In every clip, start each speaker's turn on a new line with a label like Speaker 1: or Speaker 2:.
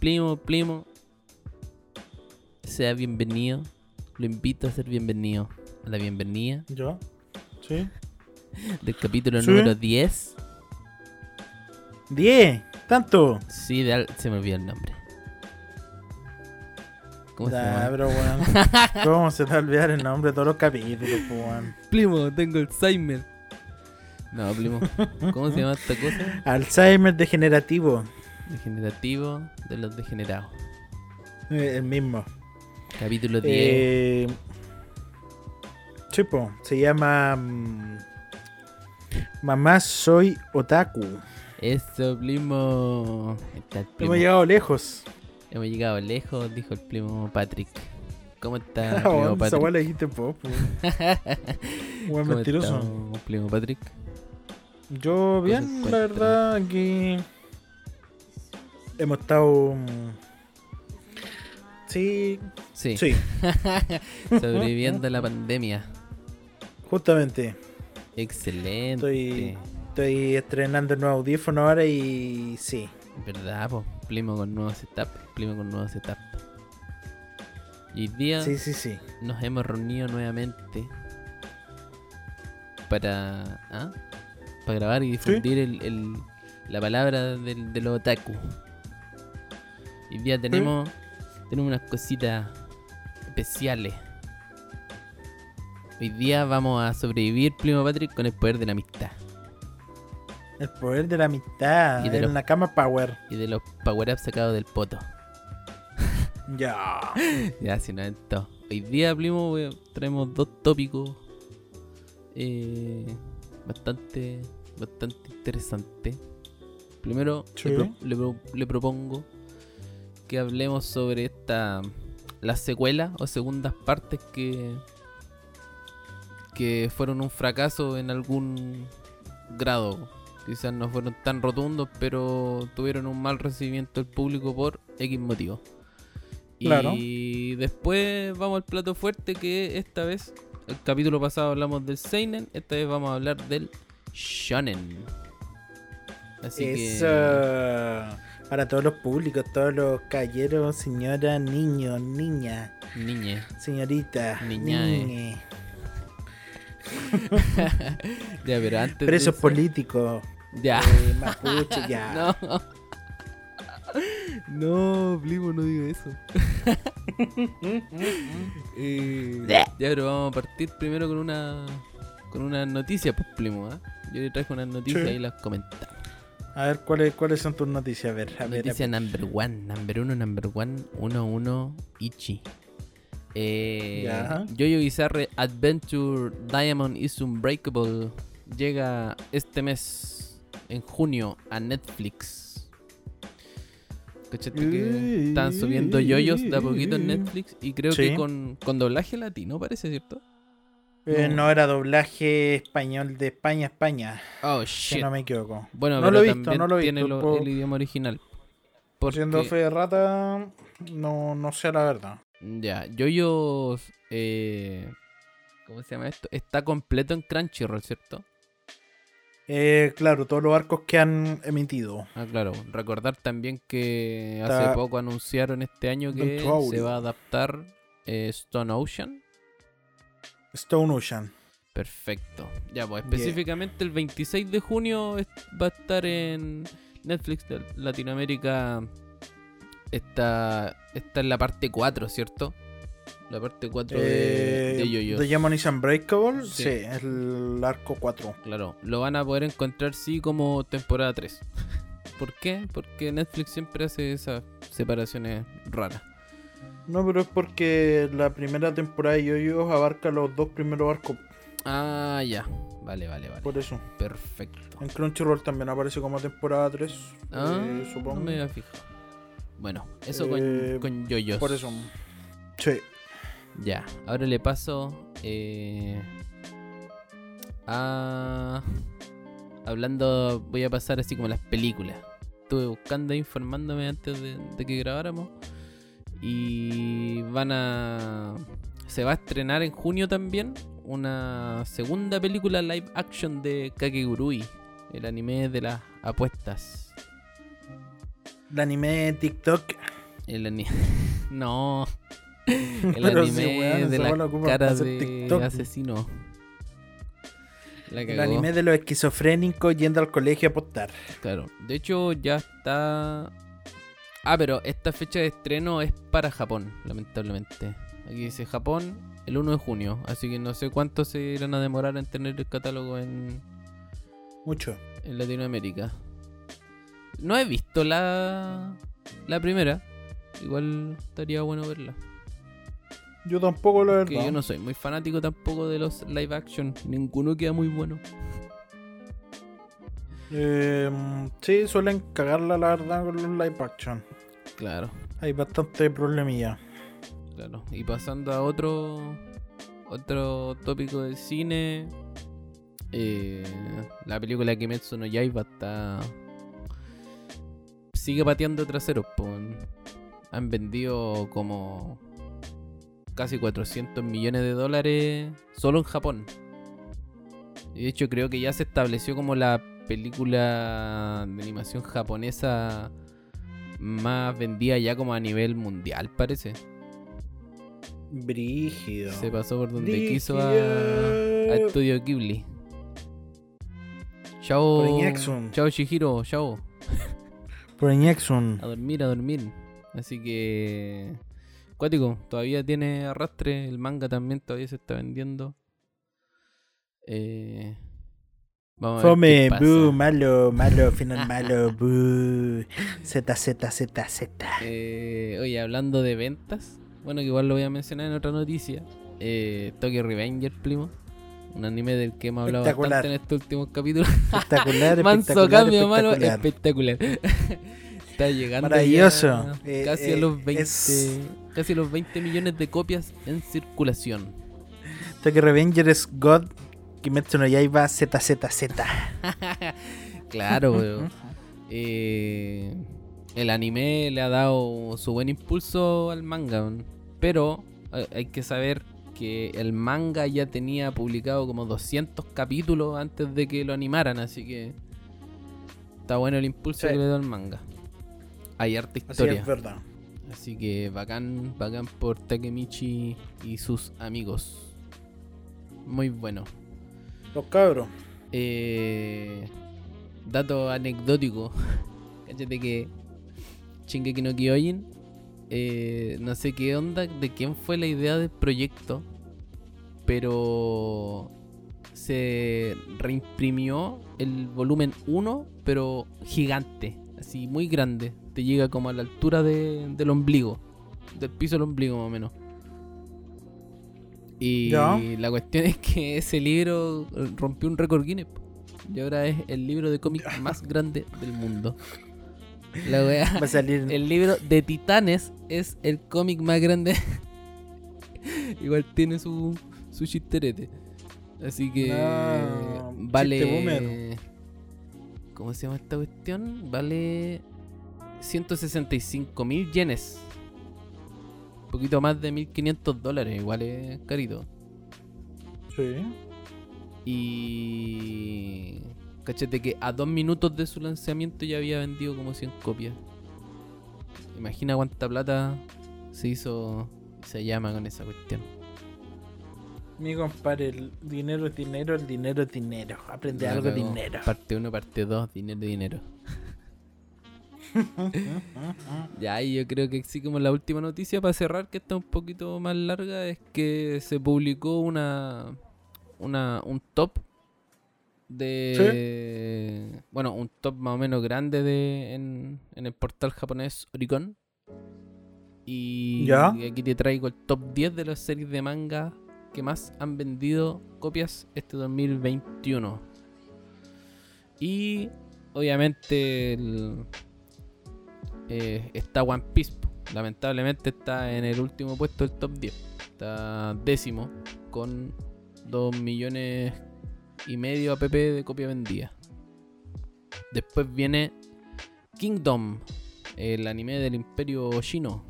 Speaker 1: Primo, primo, sea bienvenido. Lo invito a ser bienvenido. A la bienvenida.
Speaker 2: ¿Yo? ¿Sí?
Speaker 1: Del capítulo número 10.
Speaker 2: ¿10? ¿Tanto?
Speaker 1: Sí, se me olvidó el nombre.
Speaker 2: ¿Cómo se llama? Pero, ¿Cómo se te va a olvidar el nombre de todos los capítulos,
Speaker 1: Primo, tengo Alzheimer. No, primo. ¿Cómo se llama esta cosa?
Speaker 2: Alzheimer degenerativo.
Speaker 1: Degenerativo de los degenerados.
Speaker 2: Eh, el mismo.
Speaker 1: Capítulo 10. Eh,
Speaker 2: Chipo, se llama mm, Mamá soy otaku.
Speaker 1: Eso, primo.
Speaker 2: Hemos llegado lejos.
Speaker 1: Hemos llegado lejos, dijo el primo Patrick. ¿Cómo está, primo Patrick?
Speaker 2: Esa dijiste pop. Buen mentiroso.
Speaker 1: primo Patrick?
Speaker 2: Yo bien, la verdad, aquí hemos estado... Mm, sí.
Speaker 1: Sí. Sobreviviendo a la pandemia.
Speaker 2: Justamente.
Speaker 1: Excelente.
Speaker 2: Estoy, estoy estrenando el nuevo audífono ahora y sí.
Speaker 1: ¿Verdad? Pues plimo con nuevo setup. Plimo con nuevo setup. Y hoy día
Speaker 2: sí, sí, sí.
Speaker 1: nos hemos reunido nuevamente para... ¿ah? Para grabar y difundir el, la palabra del, del otaku. Hoy día tenemos, tenemos unas cositas especiales. Hoy día vamos a sobrevivir, primo Patrick, con el poder de la amistad.
Speaker 2: El poder de la amistad. Y de la cama power.
Speaker 1: Y de los power-ups sacados del poto.
Speaker 2: ya.
Speaker 1: ya, si no es todo. Hoy día, primo, traemos dos tópicos eh, bastante bastante interesante. Primero, le, propongo que hablemos sobre esta las secuelas o segundas partes que que fueron un fracaso en algún grado. Quizás no fueron tan rotundos, pero tuvieron un mal recibimiento del público por X motivo. Y después vamos al plato fuerte que esta vez, el capítulo pasado hablamos del Seinen, esta vez vamos a hablar del shonen.
Speaker 2: Así Eso. Para todos los públicos, todos los caballeros, señoras, niños, niñas.
Speaker 1: Niñe.
Speaker 2: Señorita. Niña.
Speaker 1: ya, pero antes.
Speaker 2: Presos políticos.
Speaker 1: Ya.
Speaker 2: Eh, mapuche, ya.
Speaker 1: no. No, Blimo, no diga eso. eh, ya, pero vamos a partir primero con una con una noticia, pues, Plimo, ¿eh? Yo le traigo unas noticias y las comentamos.
Speaker 2: A ver, ¿cuáles, ¿cuáles son tus noticias? A ver, a
Speaker 1: Noticia number one, number uno, number one, uno, uno, Ichi. Eh, Jojo Bizarre Adventure Diamond is Unbreakable llega este mes, en junio, a Netflix. ¿Cachate que están subiendo yoyos de a poquito en Netflix? Y creo que con, con doblaje latino, parece, ¿cierto?
Speaker 2: Eh, no. era doblaje español de España a España.
Speaker 1: Oh, shit.
Speaker 2: no me equivoco.
Speaker 1: Bueno, no lo he visto, no lo he visto. Tiene el idioma original.
Speaker 2: Por siendo fe de rata, no, no sé la verdad.
Speaker 1: Ya, yo eh, ¿Cómo se llama esto? Está completo en Crunchyroll, ¿cierto?
Speaker 2: Eh, claro, todos los arcos que han emitido.
Speaker 1: Ah, claro. Recordar también que hace poco anunciaron este año que se va a adaptar eh, Stone Ocean.
Speaker 2: Stone Ocean.
Speaker 1: Perfecto. Ya, pues específicamente el 26 de junio va a estar en Netflix de Latinoamérica. Está, está en la parte 4, ¿cierto? La parte 4 de,
Speaker 2: eh,
Speaker 1: Yoyos.
Speaker 2: ¿De Demon is Unbreakable? Sí. es el arco 4.
Speaker 1: Claro, lo van a poder encontrar sí como temporada 3. ¿Por qué? Porque Netflix siempre hace esas separaciones raras.
Speaker 2: No, pero es porque la primera temporada de Yoyos abarca los dos primeros arcos.
Speaker 1: Ah, ya. Vale, vale, vale.
Speaker 2: Por eso.
Speaker 1: Perfecto.
Speaker 2: En Crunchyroll también aparece como temporada 3.
Speaker 1: Ah, eh, supongo. No me a fijar. Bueno, eso con, eh, con Yoyos.
Speaker 2: Por eso. Sí.
Speaker 1: Ya, ahora le paso eh, a... Hablando, voy a pasar así como las películas. Estuve buscando, informándome antes de, que grabáramos. Y van a... Se va a estrenar en junio también una segunda película live action de Kakegurui, el anime de las apuestas.
Speaker 2: ¿El anime de TikTok?
Speaker 1: El anime... no. El anime de la cara de asesino.
Speaker 2: el anime de los esquizofrénicos yendo al colegio a apostar.
Speaker 1: Claro. De hecho, ya está. Ah, pero esta fecha de estreno es para Japón, lamentablemente. Aquí dice Japón el 1 de junio. Así que no sé cuánto se irán a demorar en tener el catálogo en.
Speaker 2: Mucho.
Speaker 1: En Latinoamérica. No he visto la. La primera. Igual estaría bueno verla.
Speaker 2: Yo tampoco, la verdad.
Speaker 1: yo no soy muy fanático tampoco de los live action. Ninguno queda muy bueno.
Speaker 2: Eh, sí, suelen cagarla la verdad con los live action.
Speaker 1: Claro.
Speaker 2: Hay bastante problemilla.
Speaker 1: Claro. Y pasando a otro otro tópico del cine. Eh, la película Kimetsu no Yaiba está. Sigue pateando traseros. Han vendido como casi 400 millones de dólares solo en Japón. Y de hecho creo que ya se estableció como la película de animación japonesa más vendida ya como a nivel mundial, parece.
Speaker 2: Brígido.
Speaker 1: Se pasó por donde quiso a, a Estudio Ghibli. Chao. Chao Shihiro, chao.
Speaker 2: Por
Speaker 1: A dormir, a dormir. Así que Cuático, todavía tiene arrastre. El manga también todavía se está vendiendo. Eh,
Speaker 2: vamos Fome, bu, malo, malo, final malo, bu. Z, Z, Z, Z.
Speaker 1: Eh, oye, hablando de ventas, bueno, que igual lo voy a mencionar en otra noticia. Eh, Tokyo Revenger, primo. Un anime del que hemos hablado bastante en estos últimos capítulos.
Speaker 2: Espectacular,
Speaker 1: Manso cambio, mano, espectacular. está llegando
Speaker 2: Maravilloso.
Speaker 1: casi a los 20 casi los 20 millones de copias en circulación.
Speaker 2: Tokyo Revenger es God Kimetsu no Yaiba ZZZ.
Speaker 1: claro, weón. Eh, el anime le ha dado su buen impulso al manga, pero hay que saber que el manga ya tenía publicado como 200 capítulos antes de que lo animaran, así que está bueno el impulso que le da al manga. Hay arte historia.
Speaker 2: Así es verdad.
Speaker 1: Así que bacán, bacán por Takemichi y sus amigos. Muy bueno.
Speaker 2: Los cabros.
Speaker 1: Eh, dato anecdótico. Cállate que Shingeki no Kyojin. Eh, no sé qué onda, de quién fue la idea del proyecto. Pero se reimprimió el volumen 1, pero gigante. Así, muy grande te llega como a la altura del ombligo, del piso del ombligo más o menos. Y la cuestión es que ese libro rompió un récord Guinness. Y ahora es el libro de cómic más grande del mundo. La wea, Va a salir. El libro de Titanes es el cómic más grande. Igual tiene su, su chisterete. Así que vale. ¿Cómo se llama esta cuestión? Vale 165 mil yenes. Un poquito más de 1500 dólares, igual es carito.
Speaker 2: Sí.
Speaker 1: Y. Cachete que a dos minutos de su lanzamiento ya había vendido como 100 copias. Imagina cuánta plata se hizo se llama con esa cuestión.
Speaker 2: Mi compadre, el dinero es dinero, el dinero es dinero. Aprende algo dinero.
Speaker 1: Parte 1, parte 2, dinero, dinero. ya, y yo creo que sí, como la última noticia para cerrar, que está un poquito más larga, es que se publicó una, una un top de bueno un top más o menos grande de en, el portal japonés Oricon. Y, aquí te traigo el top 10 de las series de manga que más han vendido copias este 2021 y obviamente eh, está One Piece lamentablemente está en el último puesto del top 10 está décimo con 2 millones y medio app de copia vendida. Después viene Kingdom, el anime del imperio chino,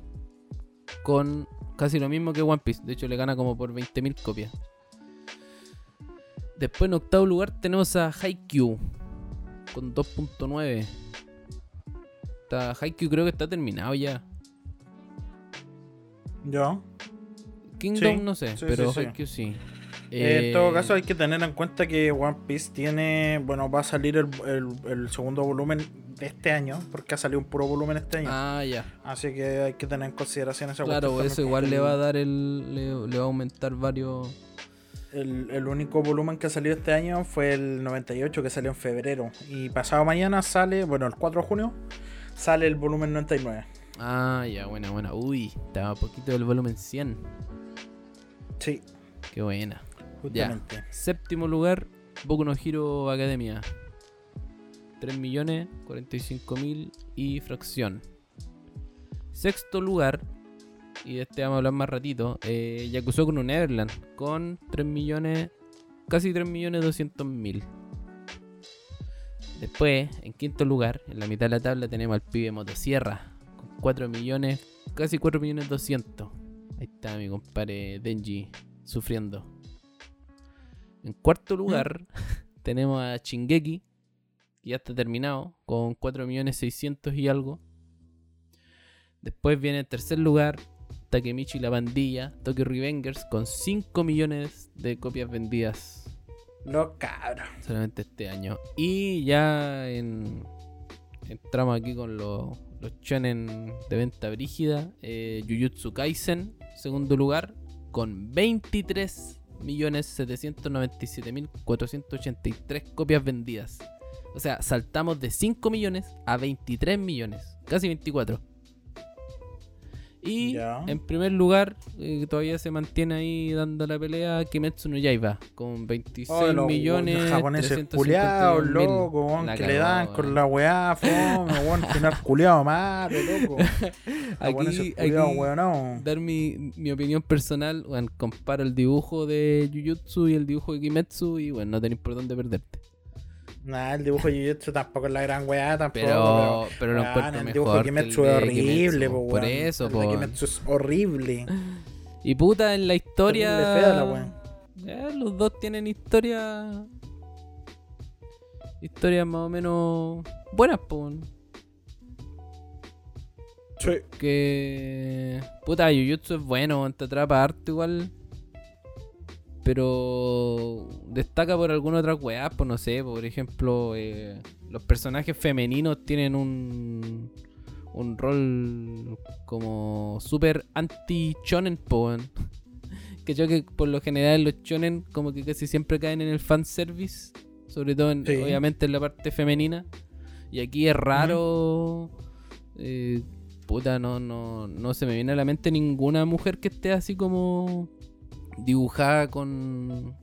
Speaker 1: con casi lo mismo que One Piece. De hecho, le gana como por 20.000 copias. Después en octavo lugar tenemos a Haikyuu con 2.9. Haikyuu creo que está terminado ya.
Speaker 2: ¿Ya?
Speaker 1: Kingdom no sé, pero Haikyuu sí.
Speaker 2: Eh, en todo caso hay que tener en cuenta que One Piece tiene, bueno, va a salir el, segundo volumen de este año, porque ha salido un puro volumen este año.
Speaker 1: Ah, ya.
Speaker 2: Así que hay que tener en consideración esa
Speaker 1: Claro, eso igual le va a dar el, le, va a aumentar varios...
Speaker 2: El, único volumen que ha salido este año fue el 98 que salió en febrero. Y pasado mañana sale, bueno, el 4 de junio, sale el volumen 99.
Speaker 1: Ah, ya, buena, buena. Uy, estaba poquito del volumen 100.
Speaker 2: Sí.
Speaker 1: Qué buena. Séptimo lugar, Boku no Hero Academia. 3 millones 45 mil y fracción. Sexto lugar, y de este vamos a hablar más ratito, eh, Yakusoku no Neverland con 3 millones, casi 3 millones 200 mil. Después, en quinto lugar, en la mitad de la tabla tenemos al pibe Motosierra con 4 millones, casi 4 millones 200. Ahí está mi compadre Denji sufriendo. En cuarto ¿Mm? lugar tenemos a Chingeki, que ya está terminado, con 4.600.000 y algo. Después viene en tercer lugar Takemichi y la bandilla, Tokyo Revengers, con 5 millones de copias vendidas.
Speaker 2: No, cabrón.
Speaker 1: Solamente este año. Y ya en, entramos aquí con los, los de venta brígida. Eh, Jujutsu Kaisen, segundo lugar, con 23 1.797.483 copias vendidas. O sea, saltamos de 5 millones a 23 millones, casi 24. Y en primer lugar, eh, todavía se mantiene ahí dando la pelea Kimetsu no Yaiba, con 26 millones.
Speaker 2: Los japoneses culiados, loco, que le dan con la weá, fome, weón, final culiado malo, loco.
Speaker 1: aquí, aquí dar mi, mi, opinión personal, bueno, comparo el dibujo de Jujutsu y el dibujo de Kimetsu y bueno, no tenéis por dónde perderte.
Speaker 2: Nah, el dibujo de Jujutsu tampoco es la gran weá, tampoco.
Speaker 1: Pero, pero, lo encuentro el dibujo de
Speaker 2: Kimetsu es horrible, po,
Speaker 1: Por eso, po.
Speaker 2: El de Kimetsu es horrible.
Speaker 1: Y puta, en la historia. Fea la los dos tienen historia. Historias más o menos buenas, po.
Speaker 2: Sí.
Speaker 1: Que. Puta, Jujutsu es bueno, te atrapa harto igual. Pero destaca por alguna otra weá, pues no sé, por ejemplo, eh, los personajes femeninos tienen un, un rol como súper anti-chonen, pues. que yo que por lo general los chonen como que casi siempre caen en el fanservice, sobre todo obviamente en la parte femenina. Y aquí es raro, eh, puta, no, no, no se me viene a la mente ninguna mujer que esté así como dibujada con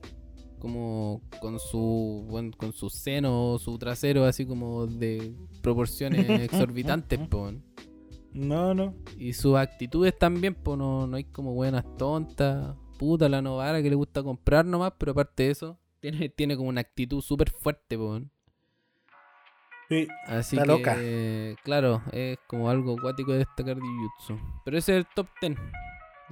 Speaker 1: como con su bueno, con su seno su trasero así como de proporciones exorbitantes
Speaker 2: no no
Speaker 1: y sus actitudes también pues no, no hay como buenas tontas puta la novara que le gusta comprar nomás pero aparte de eso tiene, tiene como una actitud súper fuerte pues
Speaker 2: Sí,
Speaker 1: Así que, loca. claro, es como algo acuático de destacar de Jutsu. Pero ese es el top 10.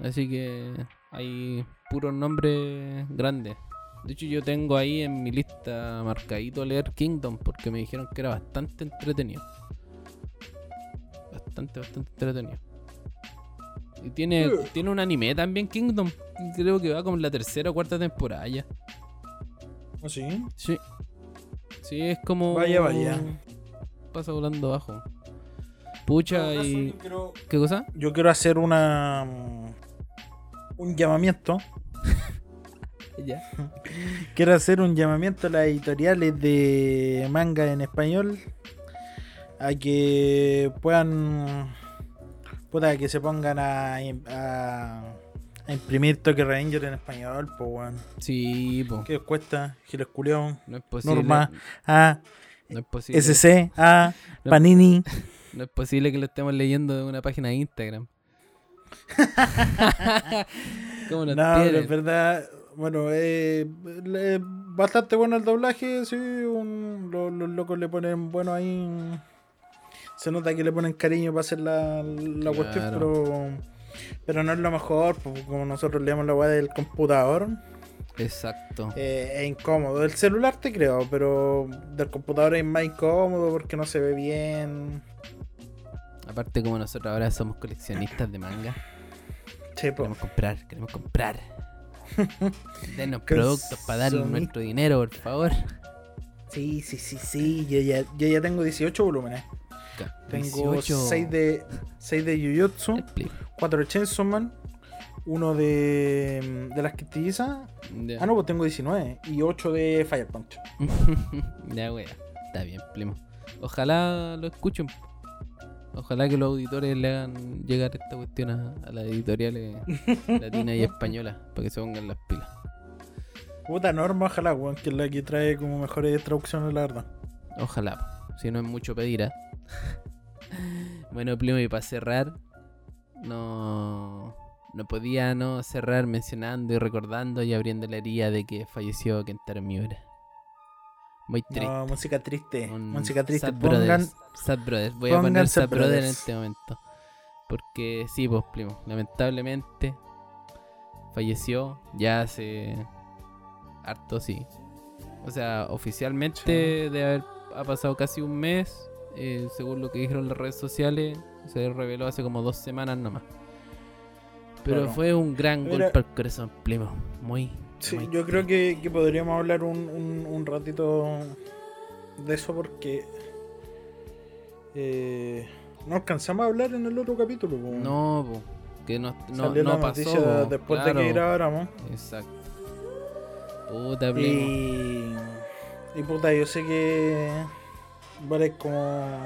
Speaker 1: Así que hay puros nombres grandes. De hecho, yo tengo ahí en mi lista marcadito leer Kingdom porque me dijeron que era bastante entretenido. Bastante, bastante entretenido. Y tiene, tiene un anime también, Kingdom. Creo que va como la tercera o cuarta temporada ya.
Speaker 2: ¿Ah, sí?
Speaker 1: Sí. Sí, es como.
Speaker 2: Vaya, vaya.
Speaker 1: Pasa volando abajo. Pucha y. ¿Qué cosa?
Speaker 2: Yo quiero hacer una. Un llamamiento.
Speaker 1: ya.
Speaker 2: Quiero hacer un llamamiento a las editoriales de manga en español. A que puedan Puta, que se pongan a, a, imprimir Toque Ranger en español, pues, weón.
Speaker 1: Sí.
Speaker 2: ¿Qué cuesta? Giles Culeón.
Speaker 1: No es posible.
Speaker 2: Norma, A,
Speaker 1: no es posible.
Speaker 2: SC, A, Panini.
Speaker 1: No es posible que lo estemos leyendo de una página de Instagram.
Speaker 2: ¿Cómo no, no es verdad. Bueno, eh, bastante bueno el doblaje, sí. Un, los, los locos le ponen bueno ahí se nota que le ponen cariño para hacer la, la cuestión, pero, pero no es lo mejor, como nosotros leemos la weá del computador.
Speaker 1: Exacto.
Speaker 2: Eh, es incómodo. Del celular te creo, pero del computador es más incómodo porque no se ve bien.
Speaker 1: Aparte, como nosotros ahora somos coleccionistas de manga. queremos comprar, queremos comprar. Denos productos para darle nuestro dinero, por favor.
Speaker 2: Sí, sí, sí, sí. Yo ya, yo ya tengo 18 volúmenes. Tengo 6 de, 6 de Jujutsu, 4 de Chainsaw Man, uno de, de las quintillizas. Ah, no, pues tengo 19 y 8 de Fire Punch.
Speaker 1: ya, wea. Está bien, primo. Ojalá lo escuchen. Ojalá que los auditores le hagan llegar esta cuestión a, las editoriales latinas y españolas para que se pongan las pilas.
Speaker 2: Puta norma, ojalá, weón, que es la que trae como mejores traducciones, la verdad.
Speaker 1: Ojalá, si no es mucho pedir, ¿eh? bueno, Plimo, y para cerrar, no, no podía no cerrar mencionando y recordando y abriendo la herida de que falleció Kentaro Miura. Muy triste.
Speaker 2: No, música triste. música triste.
Speaker 1: Sad Brothers. Sad Brothers. Voy a poner Sad Brothers en este momento. Porque sí, pues, Plimo, lamentablemente falleció ya hace harto, sí. O sea, oficialmente debe haber ha pasado casi un mes eh, según lo que dijeron las redes sociales, se reveló hace como dos semanas nomás. Pero fue un gran golpe al corazón, primo. Muy.
Speaker 2: Sí, yo creo que, podríamos hablar un, ratito de eso porque eh, no alcanzamos a hablar en el otro capítulo.
Speaker 1: No, que no, no, pasó.
Speaker 2: después de que grabáramos.
Speaker 1: Exacto. Puta,
Speaker 2: Y, y puta, yo sé que Vale, como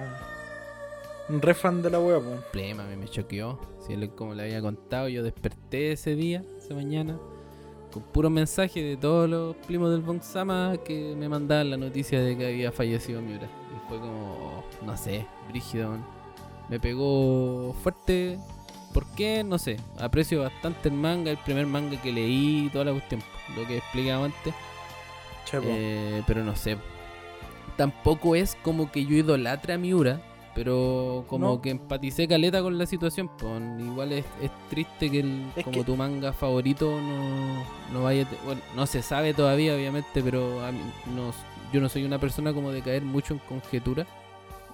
Speaker 2: un re fan de la wea, pues.
Speaker 1: Plema, me choqueó. como le había contado, yo desperté ese día, esa mañana, con puro mensaje de todos los primos del Bonsama que me mandaban la noticia de que había fallecido Miura. Y fue como, no sé, brígido. Me pegó fuerte. ¿Por qué? No sé. Aprecio bastante el manga, el primer manga que leí, toda la cuestión, lo que explicaba antes. Eh, pero no sé, tampoco es como que yo idolatre a Miura, pero como que empaticé caleta con la situación. Pues igual es, triste que el, como tu manga favorito no, no vaya. Bueno, no se sabe todavía, obviamente, pero no, yo no soy una persona como de caer mucho en conjetura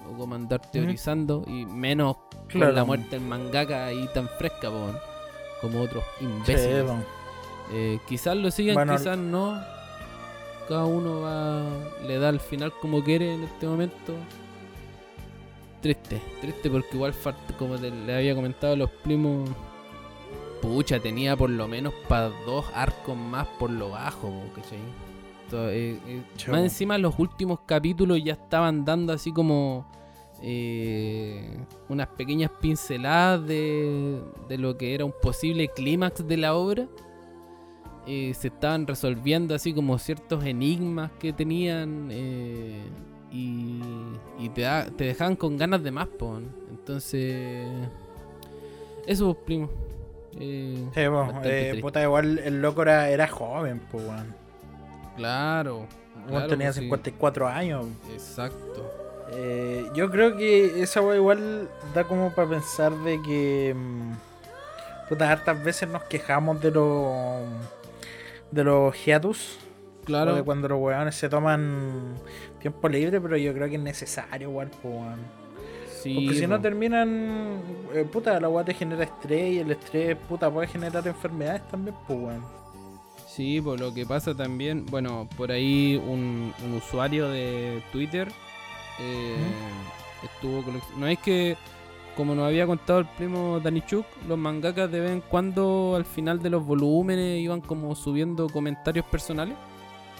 Speaker 1: o como andar teorizando y menos con la muerte del mangaka ahí tan fresca, como otros imbéciles. Eh, quizás lo sigan, quizás no cada uno va, le da al final como quiere en este momento. Triste, triste porque igual, como le había comentado, los primos, pucha, tenía por lo menos para dos arcos más por lo bajo, ¿cachai? Eh, eh, más encima los últimos capítulos ya estaban dando así como eh, unas pequeñas pinceladas de, de lo que era un posible clímax de la obra eh, se estaban resolviendo así como ciertos enigmas que tenían eh, y, te, te dejaban con ganas de más, pon. Entonces, eso, pues, primo.
Speaker 2: Eh, sí, puta, igual el loco era, era joven, pues,
Speaker 1: Claro.
Speaker 2: tenía 54 años.
Speaker 1: Exacto.
Speaker 2: yo creo que esa igual da como para pensar de que. Mm, Puta, hartas veces nos quejamos de los. de los hiatus. Claro. De cuando los weones se toman tiempo libre, pero yo creo que es necesario, igual, pues, Porque si no terminan, eh, puta, la weá te genera estrés y el estrés, puta, puede generar enfermedades también, pues, weón.
Speaker 1: Sí, por lo que pasa también, bueno, por ahí un, usuario de Twitter eh, estuvo No es que, como nos había contado el primo Danichuk, los mangakas de vez en cuando al final de los volúmenes iban como subiendo comentarios personales.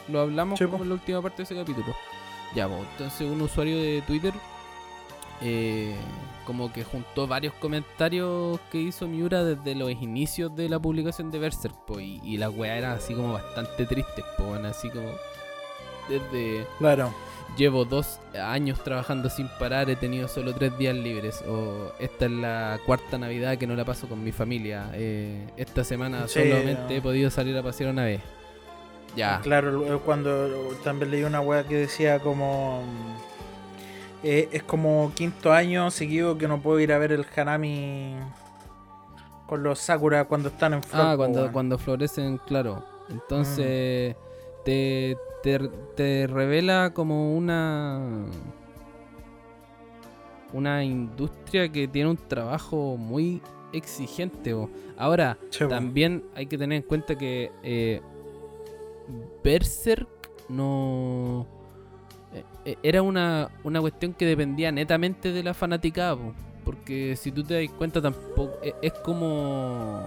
Speaker 1: Lo hablamos como en la última parte de ese capítulo. Ya, pues, entonces un usuario de Twitter eh, como que juntó varios comentarios que hizo Miura desde los inicios de la publicación de Berserk, y, la weá era así como bastante triste, pues, así como desde...
Speaker 2: Claro.
Speaker 1: Llevo dos años trabajando sin parar, he tenido solo tres días libres. O esta es la cuarta Navidad que no la paso con mi familia. Eh, esta semana solamente he podido salir a pasear una vez. Ya.
Speaker 2: Claro, cuando también leí una weá que decía como eh, es como quinto año seguido que no puedo ir a ver el Hanami con los Sakura cuando están en
Speaker 1: flor. Ah, cuando, cuando florecen, claro. Entonces mm. te, te, revela como una una industria que tiene un trabajo muy exigente. Ahora, también hay que tener en cuenta que eh, Berserk no eh, eh, era una, cuestión que dependía netamente de la fanaticada, porque si tú te das cuenta tampoco e, es, como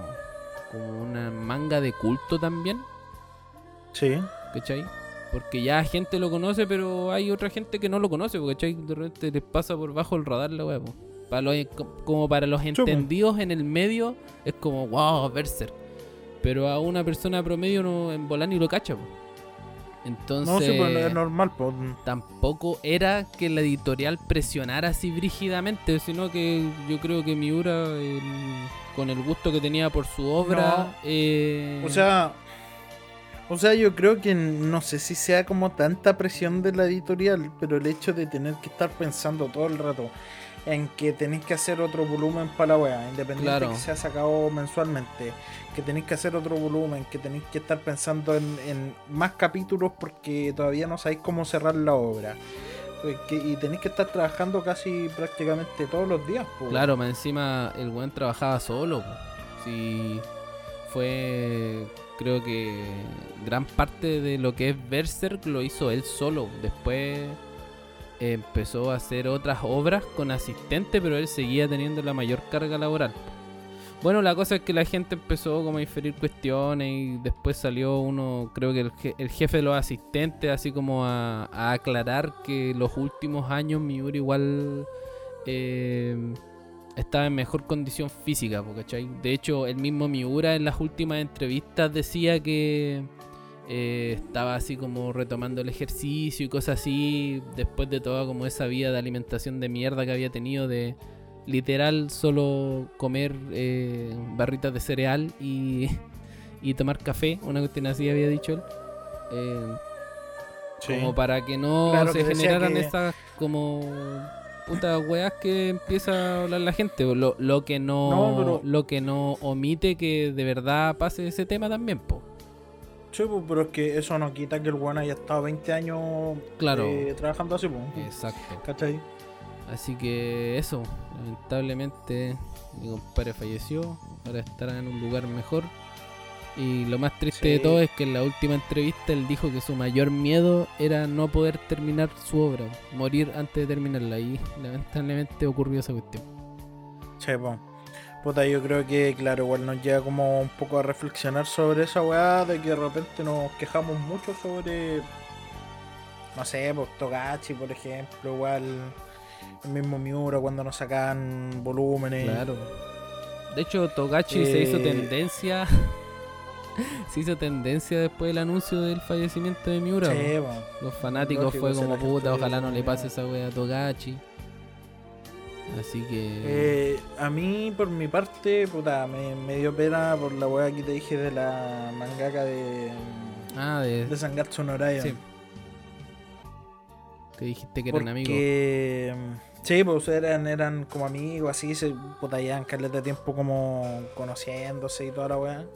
Speaker 1: como una manga de culto también.
Speaker 2: Sí.
Speaker 1: ¿Cachai? Porque ya gente lo conoce, pero hay otra gente que no lo conoce, porque de repente les pasa por bajo el radar la wea, para los, como para los entendidos en el medio, es como, wow, Berserk. Pero a una persona promedio no, en volar ni lo cacha, entonces, no, sí,
Speaker 2: pues es normal. Pues.
Speaker 1: Tampoco era que la editorial presionara así brígidamente, sino que yo creo que Miura, con el gusto que tenía por su obra. Eh,
Speaker 2: o sea, o sea, yo creo que no sé si sea como tanta presión de la editorial, pero el hecho de tener que estar pensando todo el rato en que tenéis que hacer otro volumen para la wea, independiente de que sea sacado mensualmente, que tenéis que hacer otro volumen, que tenéis que estar pensando en, más capítulos porque todavía no sabéis cómo cerrar la obra. Pues y tenéis que estar trabajando casi prácticamente todos los días.
Speaker 1: Claro, más encima el buen trabajaba solo. Si fue, creo que gran parte de lo que es Berserk lo hizo él solo. Después empezó a hacer otras obras con asistente, pero él seguía teniendo la mayor carga laboral. Bueno, la cosa es que la gente empezó como a inferir cuestiones y después salió uno, creo que el, jefe de los asistentes, así como a, aclarar que los últimos años Miura igual eh, estaba en mejor condición física, ¿cachai? De hecho, el mismo Miura en las últimas entrevistas decía que eh, estaba así como retomando el ejercicio y cosas así, después de toda como esa vida de alimentación de mierda que había tenido de literal solo comer eh, barritas de cereal y, y, tomar café, una cuestión así había dicho él. Eh, como para que no se generaran esas como putas weas que empieza a hablar la gente. Lo, lo que no, lo que no omite que de verdad pase ese tema también, po.
Speaker 2: Pues, pero es que eso no quita que el weón haya estado 20 años
Speaker 1: claro.
Speaker 2: Eh, trabajando así, pues.
Speaker 1: Exacto.
Speaker 2: ¿Cachai?
Speaker 1: Así que eso, lamentablemente mi compadre falleció, ahora estará en un lugar mejor. Y lo más triste de todo es que en la última entrevista él dijo que su mayor miedo era no poder terminar su obra, morir antes de terminarla. Y lamentablemente ocurrió esa cuestión.
Speaker 2: Che, pues yo creo que, claro, igual nos lleva como un poco a reflexionar sobre esa weá, de que de repente nos quejamos mucho sobre, no sé, pues Togachi, por ejemplo, igual el mismo Miura cuando nos sacan volúmenes.
Speaker 1: Claro. De hecho, Togachi se hizo eh, tendencia. se hizo tendencia después del anuncio del fallecimiento de Miura. Los fanáticos fue como puta, ojalá no le pase esa wea a Togachi. Así que.
Speaker 2: Eh, a mí, por mi parte, puta, me, dio pena por la weá que te dije de la mangaka de.
Speaker 1: Ah, de.
Speaker 2: De Sangatsu no Sí.
Speaker 1: Que dijiste que eran amigos.
Speaker 2: Sí, pues eran, eran como amigos, así, se putallaban caleta de tiempo como conociéndose y toda la weá.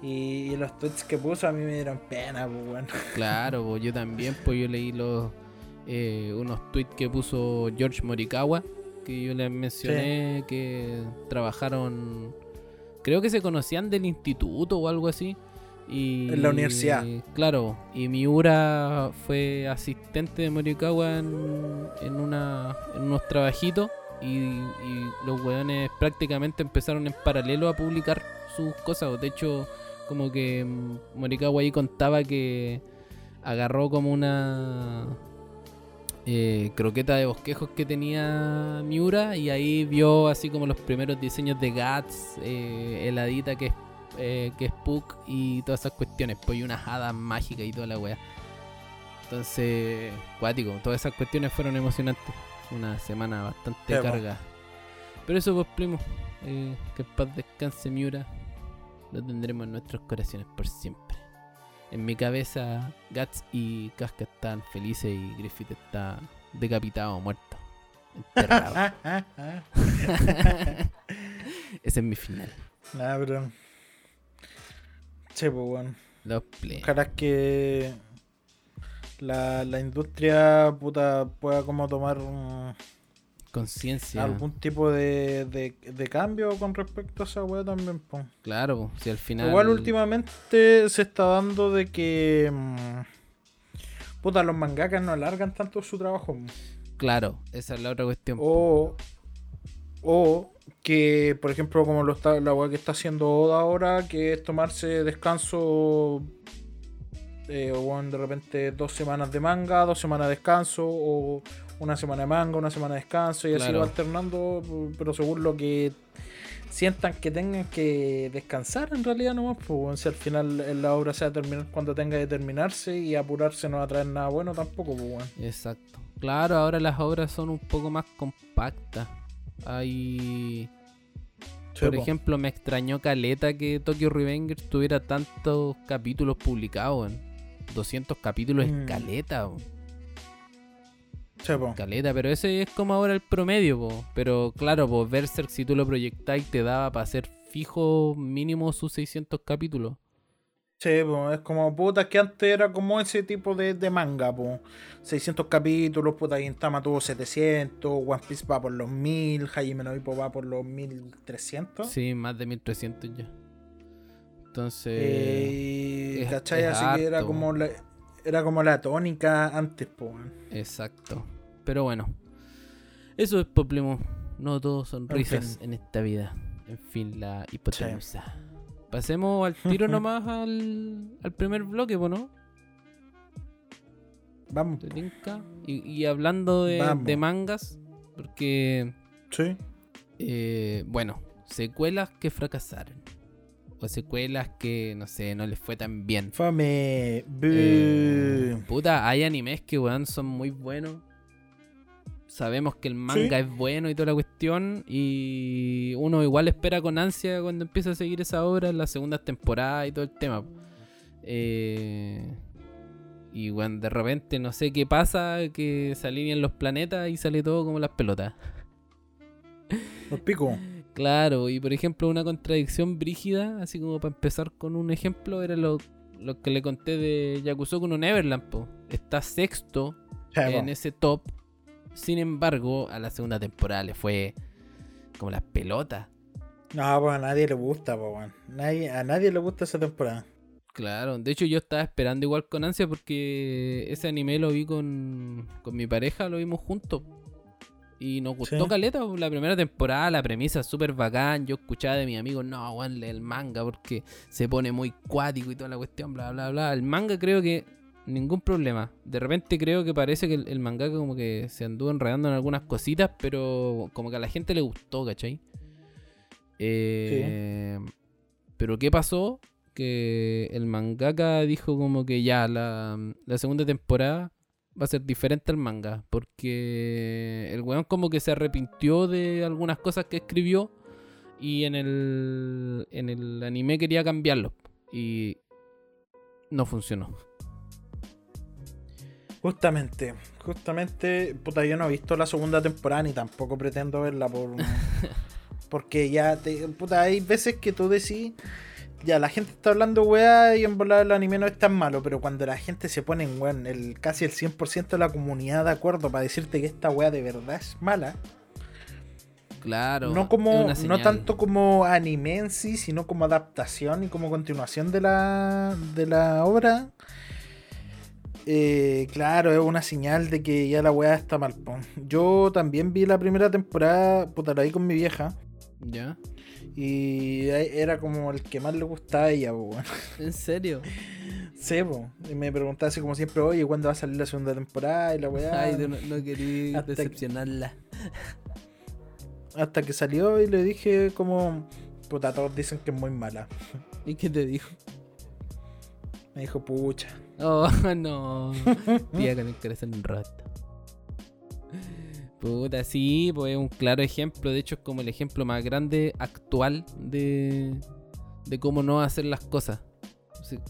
Speaker 2: Y, los tweets que puso a mí me dieron pena, pues bueno.
Speaker 1: Claro, pues yo también, pues yo leí los eh, unos tweets que puso George Morikawa, que yo les mencioné que trabajaron, creo que se conocían del instituto o algo así. Y,
Speaker 2: en la universidad.
Speaker 1: claro, y Miura fue asistente de Morikawa en, en, una, en unos trabajitos y, los weones prácticamente empezaron en paralelo a publicar sus cosas. De hecho, como que mm, Morikawa ahí contaba que agarró como una eh, croqueta de bosquejos que tenía Miura y ahí vio así como los primeros diseños de Gats, eh, heladita que es eh, que es Puck y todas esas cuestiones, pues y unas hadas mágicas y toda la wea. Entonces, cuático, todas esas cuestiones fueron emocionantes. Una semana bastante carga. Pero eso pues primo, eh, que paz descanse Miura. Lo tendremos en nuestros corazones por siempre. En mi cabeza, Guts y Casca están felices y Griffith está decapitado, muerto. Enterrado. Ese es mi final.
Speaker 2: Nah, bro. Sí, pues bueno.
Speaker 1: Los
Speaker 2: que la, la industria puta pueda como tomar
Speaker 1: conciencia.
Speaker 2: Algún tipo de, de, cambio con respecto a esa weá también, pues.
Speaker 1: Claro, si al final.
Speaker 2: Igual últimamente se está dando de que. Mm, puta, los mangakas no alargan tanto su trabajo.
Speaker 1: Claro, esa es la otra cuestión.
Speaker 2: O. O que, por ejemplo, como lo está la weá que está haciendo Oda ahora, que es tomarse descanso eh, o de repente dos semanas de manga, dos semanas de descanso, o una semana de manga, una semana de descanso, y así va alternando, pero según lo que sientan que tengan que descansar en realidad nomás, pues si al final la obra se va a terminar cuando tenga que terminarse y apurarse no va a traer nada bueno tampoco, pues bueno.
Speaker 1: Exacto. Claro, ahora las obras son un poco más compactas. Hay. Por ejemplo, me extrañó Caleta que Tokyo Revenger tuviera tantos capítulos publicados. 200 capítulos es mm. Caleta. Caleta, pero ese es como ahora el promedio. Pero claro, pues Berserk, si tú lo proyectáis, te daba para hacer fijo mínimo sus 600 capítulos.
Speaker 2: Sí, es como puta que antes era como ese tipo de, manga, pues 600 capítulos, puta Gintama tuvo 700, One Piece va por los 1000, Hajime no va por los 1300.
Speaker 1: Sí, más de 1300 ya. Entonces.
Speaker 2: Eh, ¿Cachai? Así que era como, la, era como la tónica antes, pues.
Speaker 1: Exacto. Pero bueno. Eso es Poplimo. No todos son risas en, esta vida. En fin, la hipotenusa. Pasemos al tiro nomás al, al primer bloque, ¿no?
Speaker 2: Vamos.
Speaker 1: Y, y hablando de, mangas, porque.
Speaker 2: Sí.
Speaker 1: Eh, bueno, secuelas que fracasaron. O secuelas que, no sé, no les fue tan bien.
Speaker 2: Fame. Eh,
Speaker 1: puta, hay animes que, weón, son muy buenos sabemos que el manga es bueno y toda la cuestión. Y uno igual espera con ansia cuando empieza a seguir esa obra en la segunda temporada y todo el tema. Eh, y bueno, de repente no sé qué pasa, que se alinean los planetas y sale todo como las pelotas.
Speaker 2: Los picos.
Speaker 1: Claro, y por ejemplo una contradicción brígida, así como para empezar con un ejemplo, era lo, que le conté de Yakusoku no Neverland. Está sexto en ese top sin embargo, a la segunda temporada le fue como las pelotas.
Speaker 2: No, pues a nadie le gusta, pues, nadie, a nadie le gusta esa temporada.
Speaker 1: Claro, de hecho yo estaba esperando igual con ansia porque ese anime lo vi con, con mi pareja, lo vimos juntos. Y nos gustó caleta, la primera temporada, la premisa súper bacán. Yo escuchaba de mi amigo, no, lee el manga porque se pone muy cuático y toda la cuestión, bla, bla, bla. El manga creo que ningún problema. De repente creo que parece que el, mangaka como que se anduvo enredando en algunas cositas, pero como que a la gente le gustó, ¿cachai? Eh, pero ¿qué pasó? Que el mangaka dijo como que ya la, segunda temporada va a ser diferente al manga, porque el weón como que se arrepintió de algunas cosas que escribió y en el, en el anime quería cambiarlo y no funcionó.
Speaker 2: Justamente, justamente, puta, yo no he visto la segunda temporada ni tampoco pretendo verla por... porque ya, te, puta, hay veces que tú decís, ya la gente está hablando weá y en volar el anime no es tan malo, pero cuando la gente se pone en weón, el, casi el 100% de la comunidad de acuerdo para decirte que esta weá de verdad es mala.
Speaker 1: Claro.
Speaker 2: No como, no tanto como anime en sí, sino como adaptación y como continuación de la, de la obra. Eh, claro, es una señal de que ya la weá está mal. Yo también vi la primera temporada, puta, la vi con mi vieja.
Speaker 1: Ya.
Speaker 2: Y era como el que más le gustaba a ella,
Speaker 1: ¿En serio?
Speaker 2: Sí, Y me preguntaba así como siempre, oye, ¿cuándo va a salir la segunda temporada? Y la weá.
Speaker 1: Ay, no, no quería decepcionarla.
Speaker 2: hasta que salió y le dije como, puta, todos dicen que es muy mala.
Speaker 1: ¿Y qué te dijo?
Speaker 2: Me dijo, pucha.
Speaker 1: Oh, no. Tía con el corazón un rato. Puta, sí, pues es un claro ejemplo. De hecho, es como el ejemplo más grande actual de, de cómo no hacer las cosas.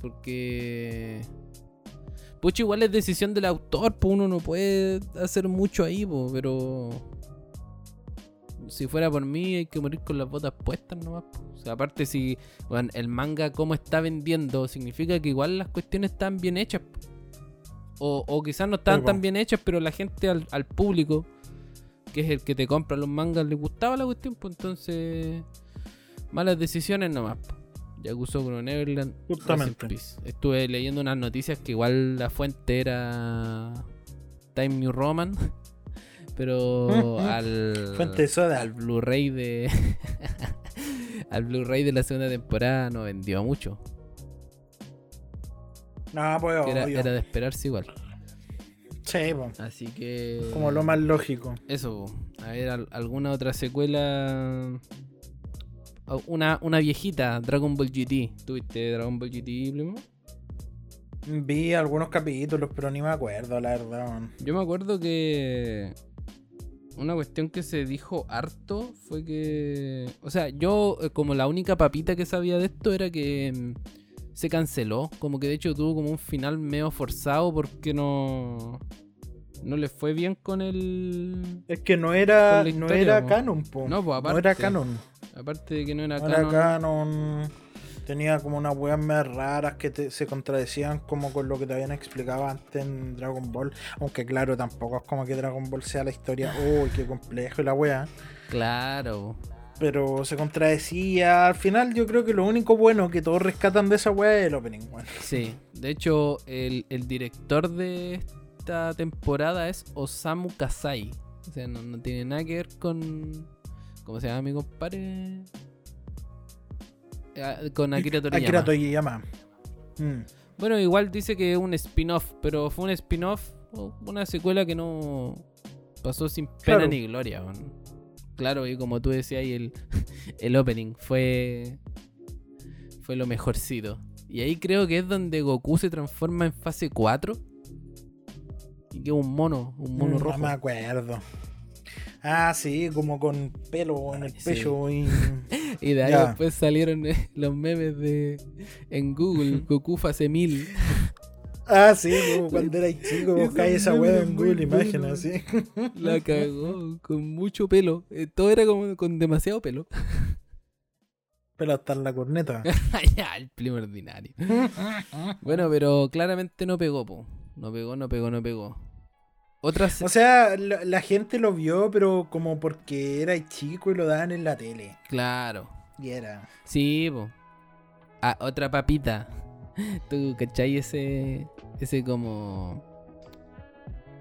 Speaker 1: porque. Pucha, igual es decisión del autor, pues uno no puede hacer mucho ahí, pues, pero. Si fuera por mí, hay que morir con las botas puestas nomás. O sea, aparte, si bueno, el manga, como está vendiendo, significa que igual las cuestiones están bien hechas. O, o quizás no están tan bien hechas, pero la gente al, al público que es el que te compra los mangas, le gustaba la cuestión, pues entonces. Malas decisiones nomás. Ya acusó con Neverland.
Speaker 2: Justamente.
Speaker 1: Estuve leyendo unas noticias que igual la fuente era Time New Roman. Pero al.
Speaker 2: Fuente soda.
Speaker 1: Al Blu-ray de. al Blu-ray de la segunda temporada no vendió mucho.
Speaker 2: No, pues
Speaker 1: era, era de esperarse igual.
Speaker 2: Así
Speaker 1: que.
Speaker 2: Como lo más lógico.
Speaker 1: Eso, a ver, alguna otra secuela. Una, una viejita, Dragon Ball GT. ¿Tuviste Dragon Ball GT, Primo?
Speaker 2: Vi algunos capítulos, pero ni me acuerdo, la verdad.
Speaker 1: Yo me acuerdo que. Una cuestión que se dijo harto fue que. O sea, yo, eh, como la única papita que sabía de esto, era que mm, se canceló. Como que de hecho tuvo como un final medio forzado porque no. No le fue bien con el.
Speaker 2: Es que no era, no era canon, po.
Speaker 1: No, pues aparte.
Speaker 2: No era canon.
Speaker 1: Aparte de que no era
Speaker 2: no canon. Era canon. Tenía como unas weas más raras que se contradecían como con lo que te habían explicado antes en Dragon Ball. Aunque claro, tampoco es como que Dragon Ball sea la historia, uy, qué complejo y la wea.
Speaker 1: Claro
Speaker 2: pero se contradecía. Al final, yo creo que lo único bueno que todos rescatan de esa weá es el opening.
Speaker 1: Sí, de hecho, el, director de esta temporada es Osamu Kasai. O sea, no, tiene nada que ver con. ¿Cómo se llama mi compadre? Ah, con Akira Toriyama.
Speaker 2: Akira Toriyama.
Speaker 1: Mm. Bueno, igual dice que es un spin-off, pero fue un spin-off, una secuela que no pasó sin pena ni gloria. Claro, y como tú decías, el, el opening fue, fue lo mejorcito. Y ahí creo que es donde Goku se transforma en fase 4. Y que es un mono, un mono rojo.
Speaker 2: No me acuerdo. Ah, sí, como con pelo en el pecho. Y,
Speaker 1: y de ahí después salieron eh, los memes de en Google, Goku fase 1000.
Speaker 2: Ah, sí, cuando era chico, buscáis esa weá en Google Imágenes, así.
Speaker 1: La cagó, con mucho pelo. Eh, todo era como con demasiado pelo.
Speaker 2: Pero hasta en la corneta.
Speaker 1: ya, el primo ordinario. bueno, pero claramente no pegó, po. No pegó, no pegó, no pegó. Otras...
Speaker 2: O sea, la, gente lo vio, pero como porque era chico y lo daban en la tele.
Speaker 1: Claro.
Speaker 2: Y era.
Speaker 1: Sí, po. Ah, otra papita. ¿Tú cachai ese, ese como...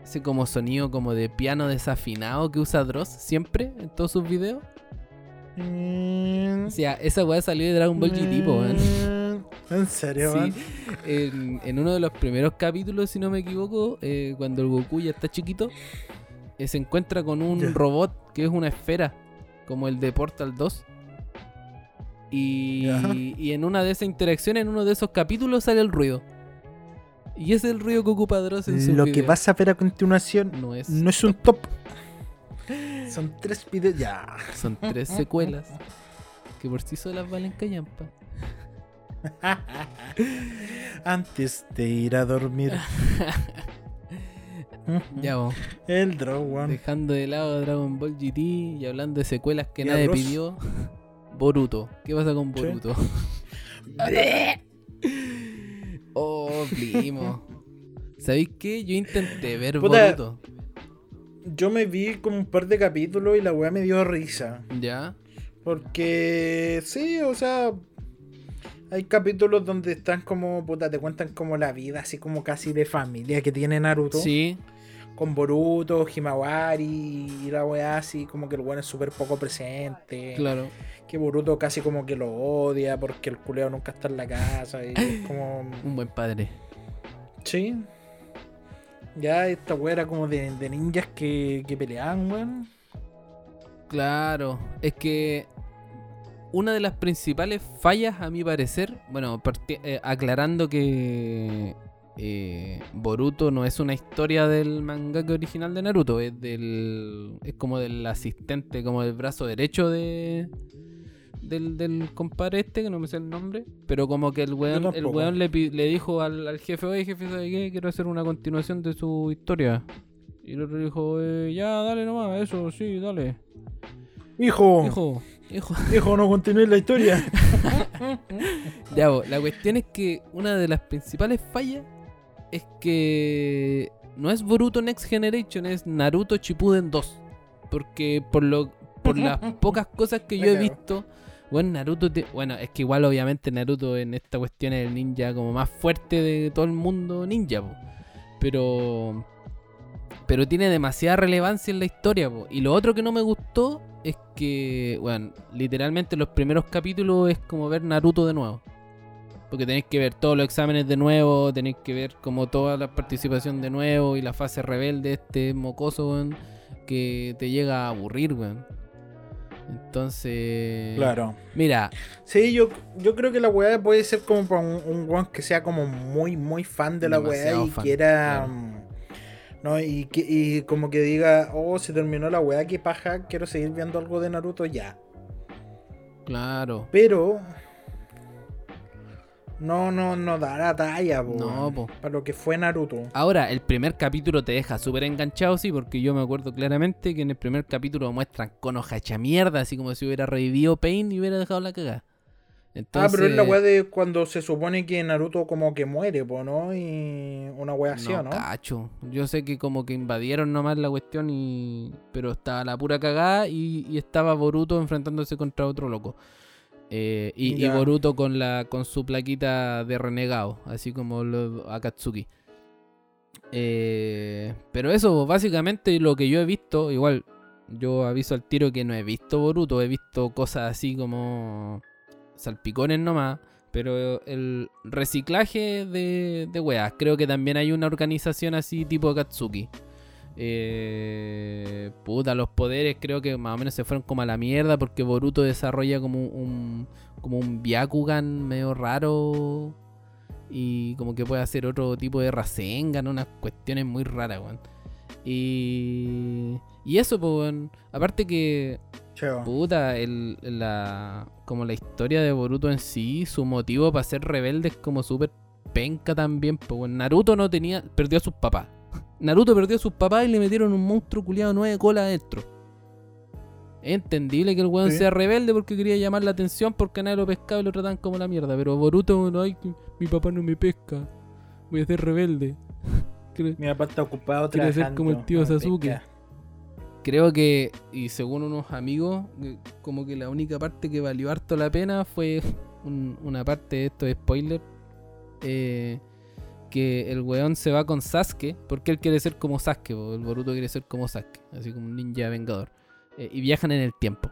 Speaker 1: Ese como sonido como de piano desafinado que usa Dross siempre en todos sus videos? Mm. O sea, esa weá salió de Dragon Ball GT,
Speaker 2: mm. ¿En serio,
Speaker 1: sí. En, uno de los primeros capítulos, si no me equivoco, eh, cuando el Goku ya está chiquito, eh, se encuentra con un robot que es una esfera, como el de Portal 2. Y, en una de esas interacciones, en uno de esos capítulos, sale el ruido. Y es el ruido que ocupa Dross en su
Speaker 2: Lo que vas a ver a continuación no es, no es un top. Son tres videos. Ya.
Speaker 1: Son tres secuelas. Que por sí solas valen callampa.
Speaker 2: Antes de ir a dormir.
Speaker 1: ya vos.
Speaker 2: El Dragon.
Speaker 1: Dejando de lado Dragon Ball GT y hablando de secuelas que nadie pidió. Boruto. ¿Qué pasa con Boruto? oh, primo. ¿Sabéis qué? Yo intenté ver Boruto.
Speaker 2: Yo me vi como un par de capítulos y la weá me dio risa.
Speaker 1: ¿Ya?
Speaker 2: Porque sí, o sea, hay capítulos donde están como, puta, te cuentan como la vida, así como casi de familia que tiene Naruto.
Speaker 1: Sí.
Speaker 2: Con Boruto, Himawari y la weá así, como que el weón es súper poco presente.
Speaker 1: Claro.
Speaker 2: Que Boruto casi como que lo odia porque el culeo nunca está en la casa. Y es como.
Speaker 1: Un buen padre.
Speaker 2: Sí. Ya esta weá era como de, ninjas que, que peleaban, weón.
Speaker 1: Claro, es que una de las principales fallas, a mi parecer, bueno, eh, aclarando que eh, Boruto no es una historia del mangaka original de Naruto, es del es como del asistente, como del brazo derecho de del, del compadre este, que no me sé el nombre, pero como que el weón, el weón le, le dijo al, jefe, oye jefe, ¿sabe qué? Quiero hacer una continuación de su historia. Y el otro dijo, eh, ya, dale nomás, eso, sí, dale.
Speaker 2: Hijo.
Speaker 1: Hijo.
Speaker 2: Hijo, no continúe la historia.
Speaker 1: ya, la cuestión es que una de las principales fallas es que no es Boruto Next Generation, es Naruto Shippuden 2. Porque por lo por las pocas cosas que yo he visto, bueno, Naruto bueno, es que igual obviamente Naruto en esta cuestión es el ninja como más fuerte de todo el mundo ninja, pero pero tiene demasiada relevancia en la historia, y lo otro que no me gustó es que, bueno, literalmente los primeros capítulos es como ver Naruto de nuevo. Porque tenéis que ver todos los exámenes de nuevo, tenéis que ver como toda la participación de nuevo y la fase rebelde, este mocoso, weón, que te llega a aburrir, weón. Entonces.
Speaker 2: Claro.
Speaker 1: Mira.
Speaker 2: Sí, yo, yo creo que la weá puede ser como para un, weón que sea como muy, muy fan de la weá y quiera. Mm, ¿no? Y, y como que diga, oh, se terminó la weá, que paja, quiero seguir viendo algo de Naruto ya.
Speaker 1: Claro.
Speaker 2: Pero no, no, no da la talla, No, Para lo que fue Naruto.
Speaker 1: Ahora, el primer capítulo te deja súper enganchado, sí, porque yo me acuerdo claramente que en el primer capítulo muestran con hoja hecha mierda, así como si hubiera revivido Pain y hubiera dejado la cagada.
Speaker 2: Ah, pero es la weá de cuando se supone que Naruto como que muere, po, ¿no? Y una weá así, no, ¿no?
Speaker 1: Cacho. Yo sé que como que invadieron nomás la cuestión y... Pero estaba la pura cagada y, estaba Boruto enfrentándose contra otro loco. Eh, y, Boruto con la con su plaquita de renegado, así como lo, Akatsuki. Eh, pero eso, básicamente lo que yo he visto, igual yo aviso al tiro que no he visto Boruto, he visto cosas así como salpicones nomás. Pero el reciclaje de, de weas, creo que también hay una organización así tipo Katsuki. Eh, puta, los poderes creo que más o menos se fueron como a la mierda porque Boruto desarrolla como un, como un Byakugan medio raro y como que puede hacer otro tipo de Rasengan, unas cuestiones muy raras, weón. Y, y eso, pues, aparte que Puta, el, la, como la historia de Boruto en sí, su motivo para ser rebelde es como súper penca también. Pues Naruto no tenía, perdió a sus papás. Naruto perdió a sus papás y le metieron un monstruo culiado nueve colas adentro. Es entendible que el weón sea rebelde porque quería llamar la atención porque nadie lo pescaba y lo tratan como la mierda. Pero Boruto, no, hay, mi papá no me pesca. Voy a ser rebelde.
Speaker 2: mi papá está ocupado
Speaker 1: Quiere ser como el tío Sasuke creo que, y según unos amigos, eh, como que la única parte que valió harto la pena fue una parte de esto de spoiler. Eh, que el weón se va con Sasuke, porque él quiere ser como Sasuke, el Boruto quiere ser como Sasuke, así como un ninja vengador. Eh, y viajan en el tiempo.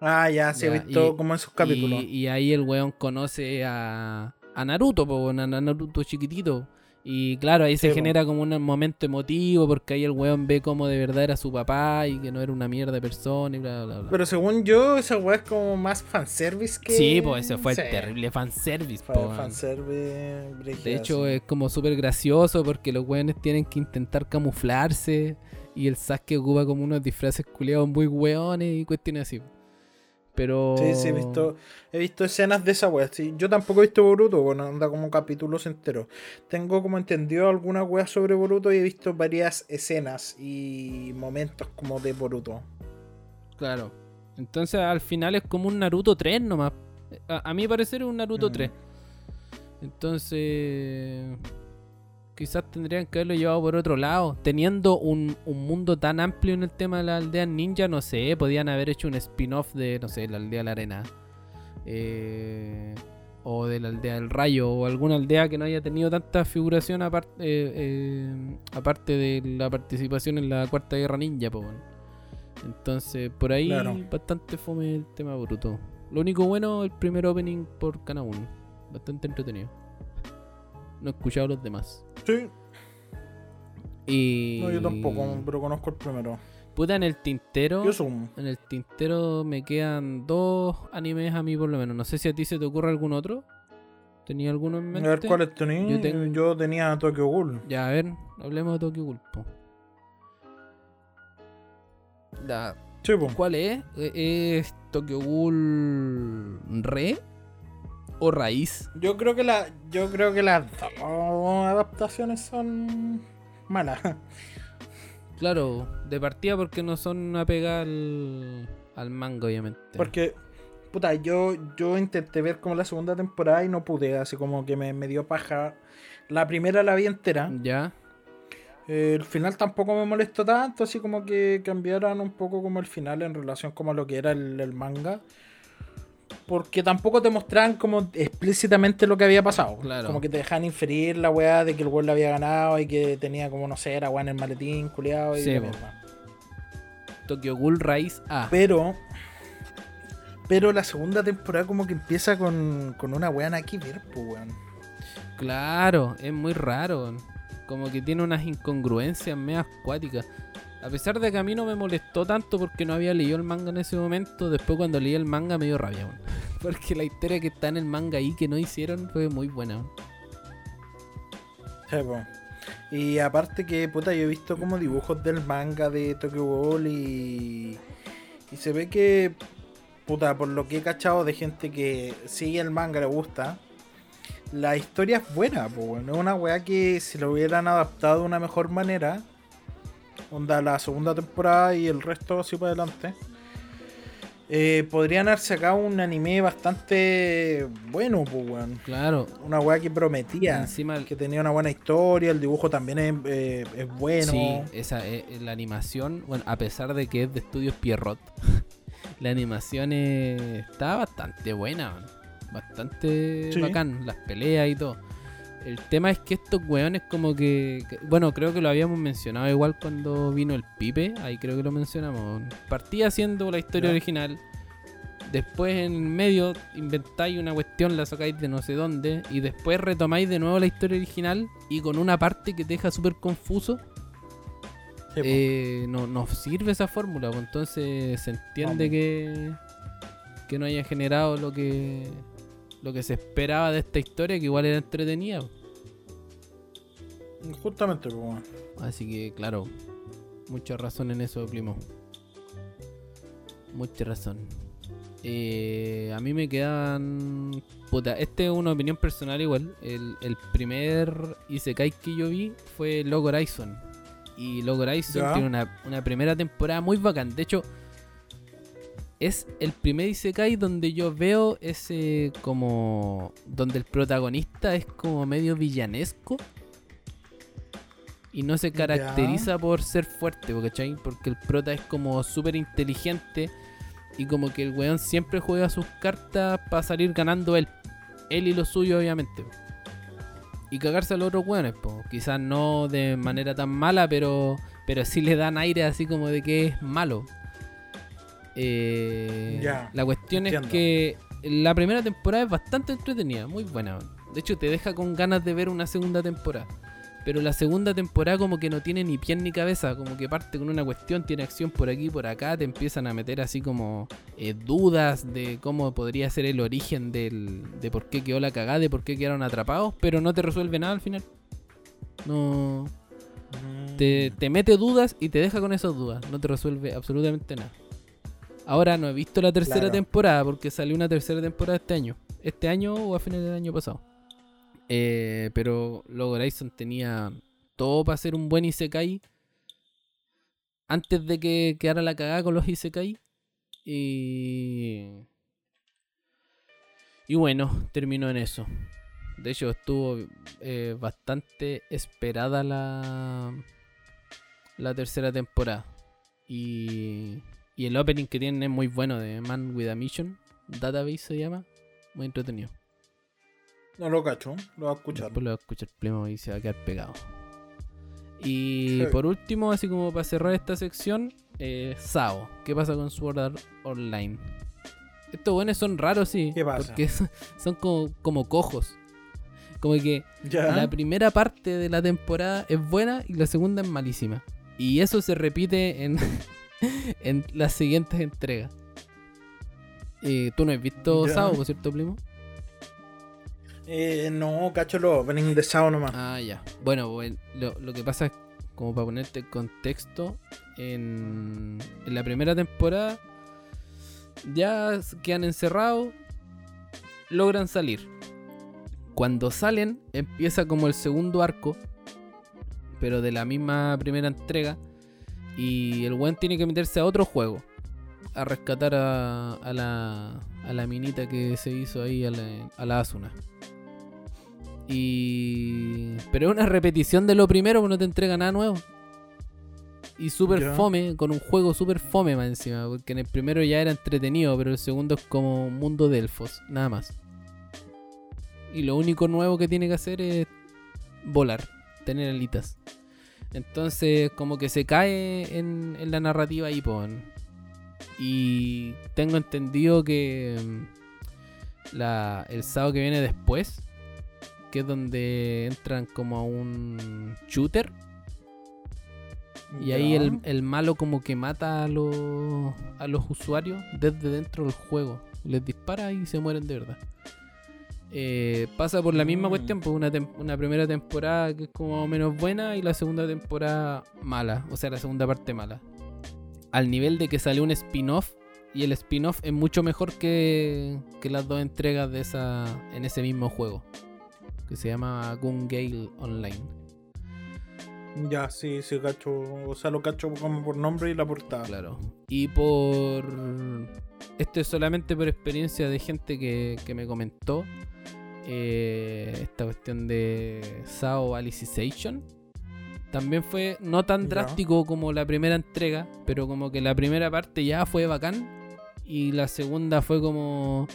Speaker 2: Ah, ya, se ha visto como en sus capítulos.
Speaker 1: Y, ahí el weón conoce a, a Naruto, a Naruto chiquitito. Y claro, ahí se genera como un momento emotivo porque ahí el weón ve como de verdad era su papá y que no era una mierda de persona y bla, bla, bla.
Speaker 2: Pero según yo, esa weá es como más fanservice que...
Speaker 1: Sí, pues ese fue el terrible fanservice.
Speaker 2: Fue fanservice.
Speaker 1: De hecho, es como súper gracioso porque los weones tienen que intentar camuflarse y el Sasuke ocupa como unos disfraces culiados muy weones y cuestiones así. Pero.
Speaker 2: Sí, sí, he visto, he visto escenas de esa wea. Sí, yo tampoco he visto Boruto, bueno, anda como capítulos enteros. Tengo como entendido alguna wea sobre Boruto y he visto varias escenas y momentos como de Boruto.
Speaker 1: Claro. Entonces al final es como un Naruto 3 nomás. A, mi parecer es un Naruto 3. Mm. Entonces quizás tendrían que haberlo llevado por otro lado. Teniendo un, mundo tan amplio en el tema de la aldea ninja, no sé, podían haber hecho un spin-off de, no sé, la aldea de la arena. Eh, o de la aldea del rayo, o alguna aldea que no haya tenido tanta figuración aparte, eh, eh, aparte de la participación en la cuarta guerra ninja. Entonces, por ahí bastante fome el tema bruto. Lo único bueno, el primer opening por cada uno. Bastante entretenido. No he escuchado los demás.
Speaker 2: Sí.
Speaker 1: Y...
Speaker 2: No, yo tampoco, pero conozco el primero.
Speaker 1: Puta, en el tintero. En el tintero me quedan dos animes a mí por lo menos. No sé si a ti se te ocurre algún otro. ¿Tenía alguno en mente?
Speaker 2: A ver cuáles tenía. Yo, tenía Tokyo Ghoul.
Speaker 1: Ya, a ver, hablemos de Tokyo Ghoul. ¿Cuál es? Eh, ¿Es Tokyo Ghoul Re? O raíz?
Speaker 2: Yo creo que la, yo creo que las adaptaciones son malas.
Speaker 1: Claro, de partida porque no son apegadas al, al manga, obviamente.
Speaker 2: Porque, puta, yo, yo intenté ver como la segunda temporada y no pude, así como que me, me dio paja. La primera la vi entera.
Speaker 1: Ya.
Speaker 2: el final tampoco me molestó tanto, así como que cambiaran un poco como el final en relación como a lo que era el manga porque tampoco te mostraban como explícitamente lo que había pasado. Como que te dejan inferir la weá de que el weón había ganado y que tenía como, no sé, era weá en el maletín, culiado y sí,
Speaker 1: Tokyo Ghoul Rise A.
Speaker 2: Pero. Pero la segunda temporada como que empieza con, con una weá aquí ver, pues weón.
Speaker 1: Claro, es muy raro. Como que tiene unas incongruencias medio acuáticas. A pesar de que a mí no me molestó tanto porque no había leído el manga en ese momento, después cuando leí el manga me dio rabia. Porque la historia que está en el manga ahí que no hicieron fue muy buena.
Speaker 2: y aparte que, puta, yo he visto como dibujos del manga de Tokyo Ghoul y, y se ve que, puta, por lo que he cachado de gente que sigue el manga, le gusta, la historia es buena, pues, no es una weá que si lo hubieran adaptado de una mejor manera onda la segunda temporada y el resto así para adelante. Eh, podrían haber sacado un anime bastante bueno, pues,
Speaker 1: Claro.
Speaker 2: Una weá que prometía.
Speaker 1: Encima
Speaker 2: que tenía una buena historia, el dibujo también es, eh, bueno.
Speaker 1: Sí, esa, eh, la animación, bueno, a pesar de que es de estudios Pierrot, la animación está bastante buena, bastante bacán, las peleas y todo. El tema es que estos weones como que, Bueno, creo que lo habíamos mencionado igual cuando vino el Pipe. Ahí creo que lo mencionamos. Partía haciendo la historia original. Después en medio inventáis una cuestión, la sacáis de no sé dónde. Y después retomáis de nuevo la historia original. Y con una parte que te deja súper confuso. Eh, no, no sirve esa fórmula. Pues entonces se entiende que, que no haya generado lo que lo que se esperaba de esta historia, que igual era entretenida.
Speaker 2: Justamente, pues,
Speaker 1: Así que, claro, mucha razón en eso, primo. Mucha razón. Eh, a mí me quedan. Puta, este es una opinión personal igual. El, el primer Isekai que yo vi fue Log Horizon. Y Log Horizon tiene una, una primera temporada muy bacán. De hecho, es el primer Isekai donde yo veo ese como donde el protagonista es como medio villanesco y no se caracteriza por ser fuerte, ¿cachai? Porque el prota es como súper inteligente y como que el weón siempre juega sus cartas para salir ganando él, él y lo suyo obviamente. Y cagarse a los otros weones, po. quizás no de manera tan mala, pero pero sí le dan aire así como de que es malo. Eh, la cuestión es que la primera temporada es bastante entretenida, muy buena. De hecho, te deja con ganas de ver una segunda temporada. Pero la segunda temporada como que no tiene ni pie ni cabeza, como que parte con una cuestión, tiene acción por aquí por acá, te empiezan a meter así como eh, dudas de cómo podría ser el origen del, de por qué quedó la cagada, de por qué quedaron atrapados, pero no te resuelve nada al final. No... Te, mm. te mete dudas y te deja con esas dudas, no te resuelve absolutamente nada. Ahora no he visto la tercera temporada porque salió una tercera temporada este año. Este año o a finales del año pasado. Eh, pero Log Horizon tenía todo para ser un buen Isekai. Antes de que quedara la cagada con los Isekai. Y. Y bueno, terminó en eso. De hecho, estuvo eh, bastante esperada la, la tercera temporada. Y y el opening que tienen es muy bueno de Man with a Mission. Database se llama. Muy entretenido.
Speaker 2: No lo cacho, lo va a escuchar.
Speaker 1: Después lo va a escuchar Plemo y se va a quedar pegado. Y por último, así como para cerrar esta sección, eh, Sao. ¿Qué pasa con Sword Art Online? Estos buenos son raros, sí.
Speaker 2: ¿Qué pasa?
Speaker 1: Porque son, como, cojos. Como que la primera parte de la temporada es buena y la segunda es malísima. Y eso se repite en, en las siguientes entregas. Eh, ¿Tú no has visto Sao, por cierto, primo?
Speaker 2: Eh, no, cacho lo ven de Sao nomás.
Speaker 1: Ah, ya. Bueno, lo, que pasa es, como para ponerte contexto, en, en la primera temporada ya quedan encerrados, logran salir. Cuando salen, empieza como el segundo arco, pero de la misma primera entrega, y el weón tiene que meterse a otro juego. A rescatar a, a la minita que se hizo ahí, a la, a la Asuna. Y... Pero es una repetición de lo primero, porque no te entrega nada nuevo. Y super fome, con un juego super fome más encima. Porque en el primero ya era entretenido, pero el segundo es como un mundo de elfos, nada más. Y lo único nuevo que tiene que hacer es volar, tener alitas. Entonces, como que se cae en, la narrativa y. Y tengo entendido que mm, la, el sábado que viene después, que es donde entran como a un shooter. Y ahí el, el, malo como que mata a los, a los usuarios desde dentro del juego. Les dispara y se mueren de verdad. Eh, pasa por la misma mm. cuestión, pues, una, una, primera temporada que es como menos buena y la segunda temporada mala, o sea, la segunda parte mala. Al nivel de que salió un spin-off y el spin-off es mucho mejor que, que, las dos entregas de esa en ese mismo juego, que se llama Gun Gale Online.
Speaker 2: Ya, sí, sí, cacho. O sea, lo cacho como por nombre y la portada.
Speaker 1: Claro. Y por. Esto es solamente por experiencia de gente que, que me comentó eh, esta cuestión de Sao Alicization. También fue no tan drástico como la primera entrega, pero como que la primera parte ya fue bacán y la segunda fue como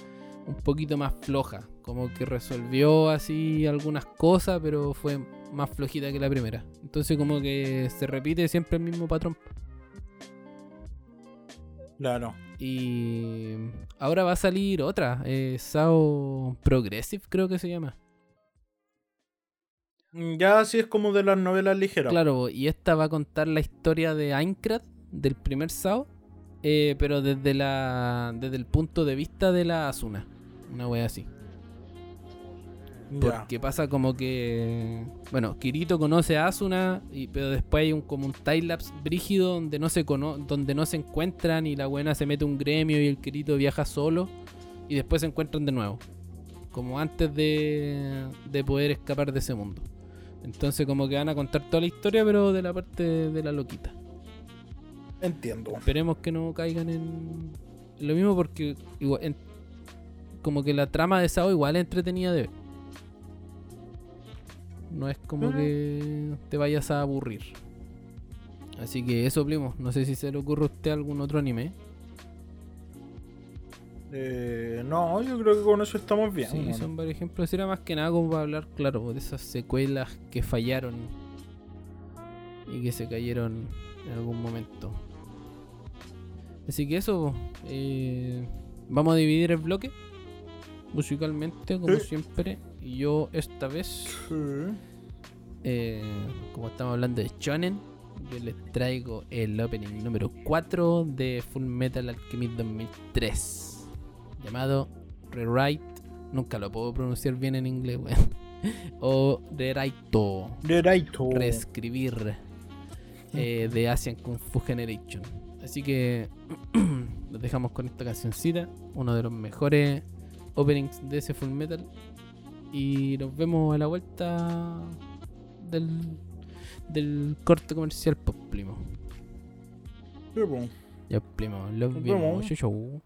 Speaker 1: un poquito más floja, como que resolvió así algunas cosas, pero fue más flojita que la primera. Entonces como que se repite siempre el mismo patrón.
Speaker 2: Claro.
Speaker 1: Y ahora va a salir otra, eh, Sao Progressive creo que se llama.
Speaker 2: Ya así es como de las novelas ligeras.
Speaker 1: Claro, y esta va a contar la historia de Aincrad, del primer Sao, eh, pero desde la desde el punto de vista de la Asuna. Una wea así. Porque pasa como que. Bueno, Kirito conoce a Asuna, y, pero después hay un, como un timelapse brígido donde no, se donde no se encuentran y la buena se mete un gremio y el Kirito viaja solo y después se encuentran de nuevo. Como antes de, de poder escapar de ese mundo. Entonces, como que van a contar toda la historia, pero de la parte de la loquita.
Speaker 2: Entiendo.
Speaker 1: Esperemos que no caigan en lo mismo porque igual, como que la trama de Sao igual es entretenida de ver. No es como que te vayas a aburrir. Así que eso, primo. No sé si se le ocurre a usted algún otro anime.
Speaker 2: Eh, no, yo creo que con eso estamos bien.
Speaker 1: Sí, son varios ejemplos. Era más que nada como para hablar, claro, de esas secuelas que fallaron y que se cayeron en algún momento. Así que eso, eh, vamos a dividir el bloque musicalmente, como siempre. Y yo esta vez, eh, como estamos hablando de Shonen, yo les traigo el opening número 4 de Full Metal Alchemist 2003, llamado Rewrite. Nunca lo puedo pronunciar bien en inglés, weón. o Rewrite.
Speaker 2: Rewrite.
Speaker 1: Reescribir. Eh, de Asian Kung Fu Generation. Así que, dejamos con esta cancioncita, uno de los mejores openings de ese Full Metal. Y nos vemos a la vuelta del, del corte comercial, pues, primo. Ya, primo, los vemos. Chau, chau.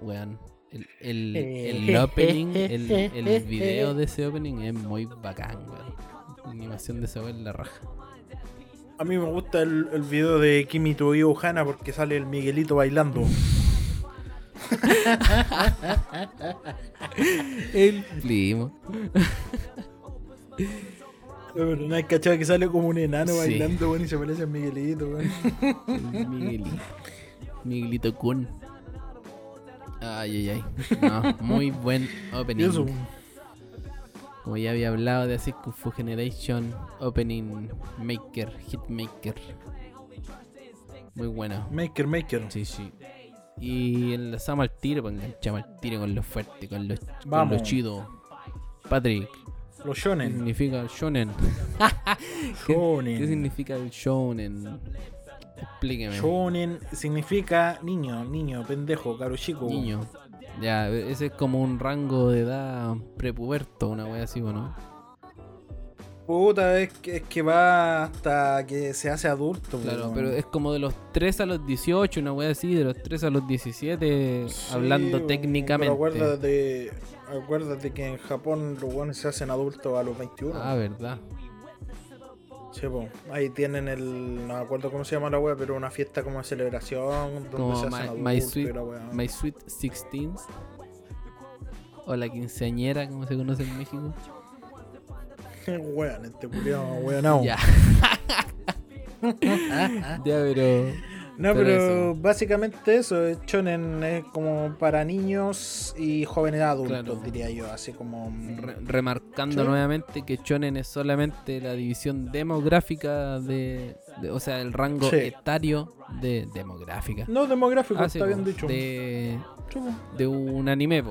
Speaker 1: Weón, el, el, el eh. opening, el, el, video de ese opening es muy bacán, weón. La animación de ese weón la raja.
Speaker 2: A mí me gusta el, el video de Kimi y Ohana porque sale el Miguelito bailando.
Speaker 1: el primo.
Speaker 2: Pero no hay cachado que sale como un enano bailando, bueno, y se parece a Miguelito,
Speaker 1: Miguelito. Miguelito Kun. Ay, ay, ay. muy buen opening. Como ya había hablado de así Kung Fu Generation, Opening Maker, Hitmaker. Muy bueno.
Speaker 2: Maker, Maker.
Speaker 1: Sí, sí. Y enlazamos al tiro, pues enganchamos al tiro con lo fuerte, con lo, con lo chido. Patrick,
Speaker 2: los shonen.
Speaker 1: ¿Qué significa el shonen? ¿Qué, significa el shonen? Explíqueme.
Speaker 2: Shonen significa niño, niño, pendejo, caro chico.
Speaker 1: Niño. Ya, ese es como un rango de edad prepuberto, una wea así, ¿no?
Speaker 2: Puta, es que, es que va hasta que se hace adulto.
Speaker 1: Claro, pero es como de los 3 a los 18, una wea así, de los 3 a los 17, hablando técnicamente.
Speaker 2: Pero de Acuérdate que en Japón los buenos se hacen adultos a los 21.
Speaker 1: Ah, verdad.
Speaker 2: Sí, pues, ahí tienen el. No me acuerdo cómo se llama la wea, pero una fiesta como de celebración. Donde se hacen adultos
Speaker 1: my, sweet, my Sweet Sixteens. O la quinceañera, como se conoce en México.
Speaker 2: weón, este culiado, weón,
Speaker 1: Ya. ya, pero.
Speaker 2: No, pero, básicamente eso, Chonen es como para niños y jóvenes adultos, diría yo, así como...
Speaker 1: remarcando nuevamente que Chonen es solamente la división demográfica de... o sea, el rango etario de demográfica.
Speaker 2: No, demográfico, ah, está bien dicho.
Speaker 1: De, de un anime,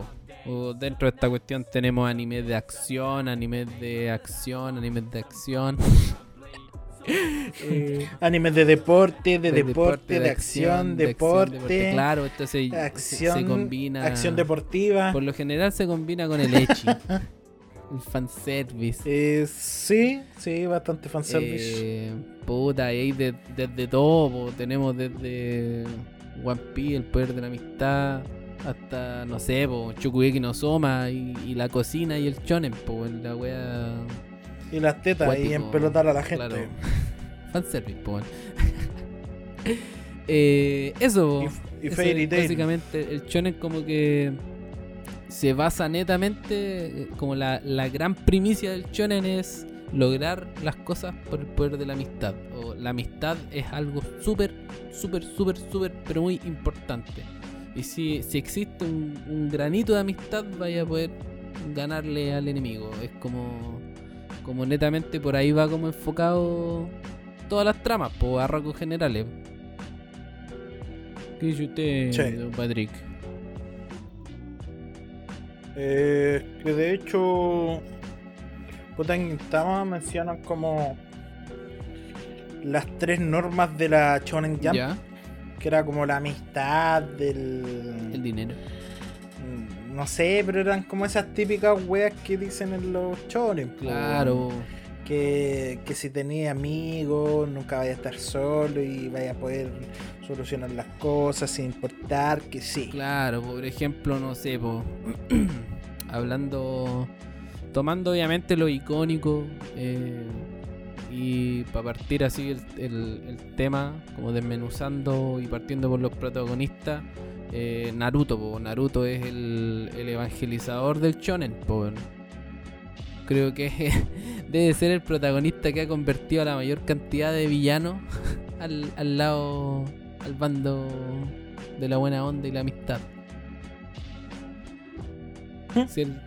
Speaker 1: Dentro de esta cuestión tenemos animes de acción, animes de acción, animes de acción.
Speaker 2: Eh, animes de deporte, de, deporte, de, acción, deporte,
Speaker 1: Claro, esto se,
Speaker 2: acción,
Speaker 1: combina.
Speaker 2: Acción deportiva.
Speaker 1: Por lo general se combina con el Echi. el fanservice.
Speaker 2: Eh, sí, sí, bastante fanservice.
Speaker 1: Eh, puta, ahí desde todo. tenemos desde One Piece, el poder de la amistad. Hasta, no sé, po, no Soma y, y, la cocina y el chonen, po, la wea
Speaker 2: y las tetas y en pelotar a la gente.
Speaker 1: Claro. Fanservice, pues. eh, eso,
Speaker 2: y, y
Speaker 1: Básicamente, el shonen como que se basa netamente, eh, como la, la gran primicia del shonen es lograr las cosas por el poder de la amistad. O la amistad es algo súper, súper, súper, súper, pero muy importante. Y si, si existe un, granito de amistad, vaya a poder ganarle al enemigo. Es como, como netamente por ahí va como enfocado todas las tramas, por arracos generales. ¿Qué dice usted, Patrick?
Speaker 2: Eh, que de hecho, puta, en mencionan como las tres normas de la Shonen Jump. Que era como la amistad, del.
Speaker 1: El dinero.
Speaker 2: Mm, no sé, pero eran como esas típicas weas que dicen en los shonen.
Speaker 1: Claro.
Speaker 2: Que, que, si tenía amigos, nunca vaya a estar solo y vaya a poder solucionar las cosas sin importar que sí.
Speaker 1: Claro, por ejemplo, no sé, po, hablando, tomando obviamente lo icónico eh, y para partir así el, tema, como desmenuzando y partiendo por los protagonistas, eh, Naruto, Naruto es el, evangelizador del shonen, creo que debe ser el protagonista que ha convertido a la mayor cantidad de villanos al, al lado al bando de la buena onda y la amistad. el,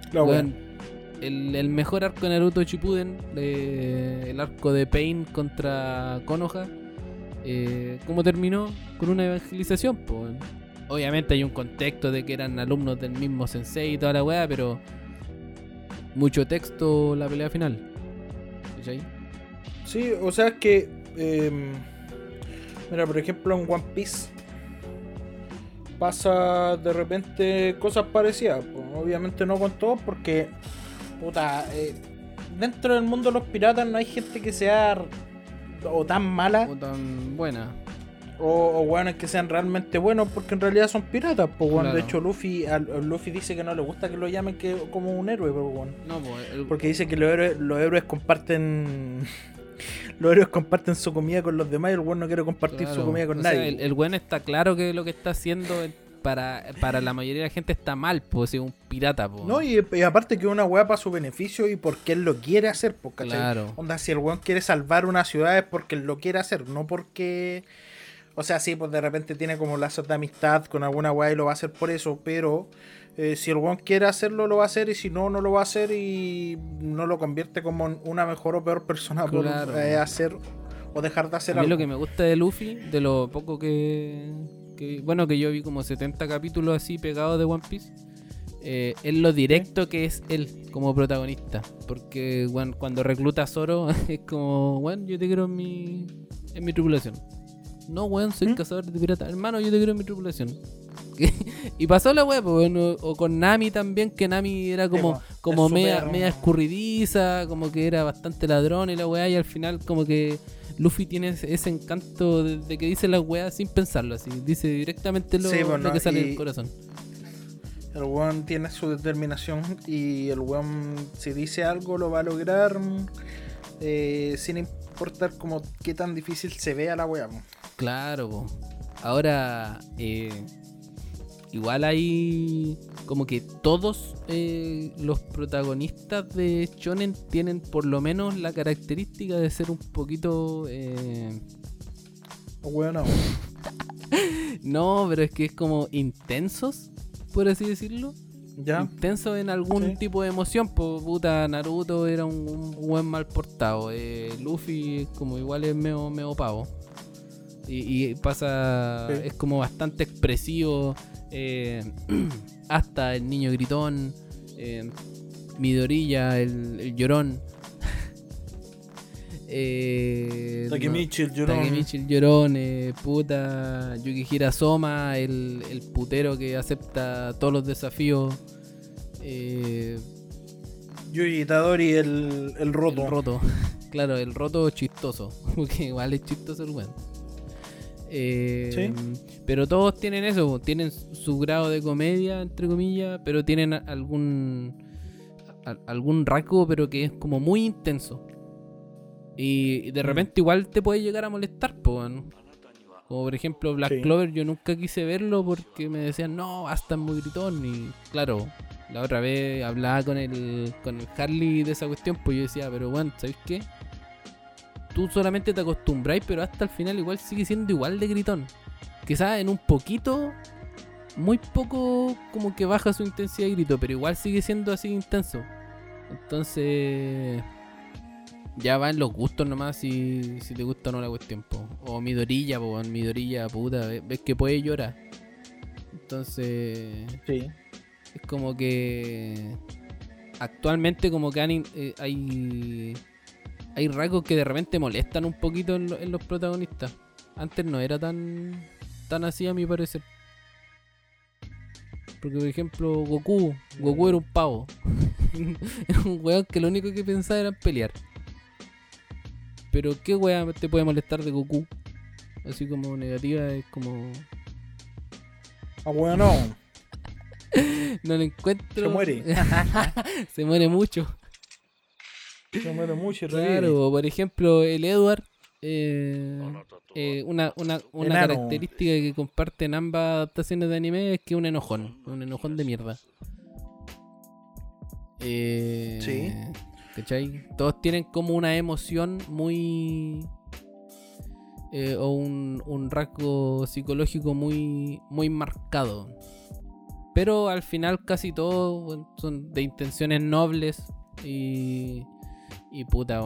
Speaker 1: el, mejor arco de Naruto Shippuden, el arco de Pain contra Konoha, eh, ¿cómo terminó? Con una evangelización. Obviamente hay un contexto de que eran alumnos del mismo sensei y toda la weá, pero mucho texto la pelea final.
Speaker 2: Sí, o sea que... Em, Mira, por ejemplo, en One Piece pasa de repente cosas parecidas. obviamente no con todos porque, puta, eh, dentro del mundo de los piratas no hay gente que sea o tan mala
Speaker 1: o tan buena.
Speaker 2: O, o que sean realmente buenos porque en realidad son piratas. Pues, De hecho, Luffy, Luffy dice que no le gusta que lo llamen que, como un héroe. no, Porque dice que los héroes, los héroes comparten los héroes comparten su comida con los demás y el weón no quiere compartir su comida con nadie.
Speaker 1: el, el está claro que lo que está haciendo para, para la mayoría de la gente está mal, pues es un pirata, pues.
Speaker 2: No, y, aparte que una weá para su beneficio y porque él lo quiere hacer, pues, Claro. Onda, si el weón quiere salvar una ciudad es porque él lo quiere hacer, no porque. O sea, sí, pues de repente tiene como lazos de amistad con alguna weá y lo va a hacer por eso, pero eh, si el one quiere hacerlo, lo va a hacer. Y si no, no lo va a hacer. Y no lo convierte como una mejor o peor persona por eh, hacer o dejar de hacer
Speaker 1: a mí lo que me gusta de Luffy, de lo poco que, Bueno, que yo vi como 70 capítulos así pegados de One Piece. Eh, es lo directo que es él como protagonista. Porque cuando recluta a Zoro es como, bueno, yo te quiero en mi, en mi tripulación. No, weón, soy ¿Mm? cazador de pirata. Hermano, yo te quiero en mi tripulación. y pasó la weá, o con Nami también, que Nami era como, como media, media, escurridiza, como que era bastante ladrón y la weá, y al final como que Luffy tiene ese, encanto de, que dice la weá sin pensarlo, así, dice directamente lo, que sale del corazón.
Speaker 2: El weón tiene su determinación y el weón si dice algo lo va a lograr eh, sin importar como qué tan difícil se vea la weá.
Speaker 1: Claro, ahora eh, igual hay como que todos eh, los protagonistas de Shonen tienen por lo menos la característica de ser un poquito... Eh...
Speaker 2: Bueno.
Speaker 1: no, pero es que es como intensos, por así decirlo. ¿Ya? Intensos en algún tipo de emoción. Pues puta, Naruto era un, buen mal portado. Eh, Luffy como igual es medio, medio pavo. Y, pasa, es como bastante expresivo. Eh, hasta el niño gritón, eh, Midorilla, el, llorón.
Speaker 2: eh, Takemichi el llorón.
Speaker 1: Takemichi el llorón, eh, puta. Yukihira Soma, el, el putero que acepta todos los desafíos. Eh,
Speaker 2: Yuji Itadori, el, el roto.
Speaker 1: El roto. claro, el roto chistoso. Porque igual es chistoso el weón. Eh, pero todos tienen eso, tienen su grado de comedia, entre comillas, pero tienen algún algún rasgo, pero que es como muy intenso. Y de mm. repente igual te puede llegar a molestar, como por ejemplo Black Clover, yo nunca quise verlo porque me decían, no, hasta muy gritón. Y claro, la otra vez hablaba con el, con el Harley de esa cuestión, pues yo decía, pero bueno, ¿sabes qué? Tú solamente te acostumbráis, pero hasta el final igual sigue siendo igual de gritón. Quizás en un poquito muy poco como que baja su intensidad de grito, pero igual sigue siendo así intenso. Entonces, ya va en los gustos nomás si, si te gusta o no la cuestión. O mi dorilla, po, mi dorilla puta, ves que puede llorar. Entonces,
Speaker 2: sí.
Speaker 1: es como que actualmente como que eh, hay hay rasgos que de repente molestan un poquito en, los protagonistas. Antes no era tan tan así a mi parecer. Porque por ejemplo Goku, Goku era un pavo. era un weón que lo único que pensaba era pelear. Pero ¿qué weón te puede molestar de Goku? Así como negativa es como...
Speaker 2: Ah, weón no.
Speaker 1: no lo encuentro.
Speaker 2: Se muere.
Speaker 1: Se muere mucho.
Speaker 2: Se muere mucho.
Speaker 1: Claro, por ejemplo, el Edward. Eh, eh, una una, una característica que comparten ambas adaptaciones de anime es que es un enojón. Un enojón de mierda. Eh,
Speaker 2: sí.
Speaker 1: ¿Cachai? Todos tienen como una emoción muy. Eh, o un, un, rasgo psicológico muy, muy marcado. Pero al final casi todos son de intenciones nobles y, y puta,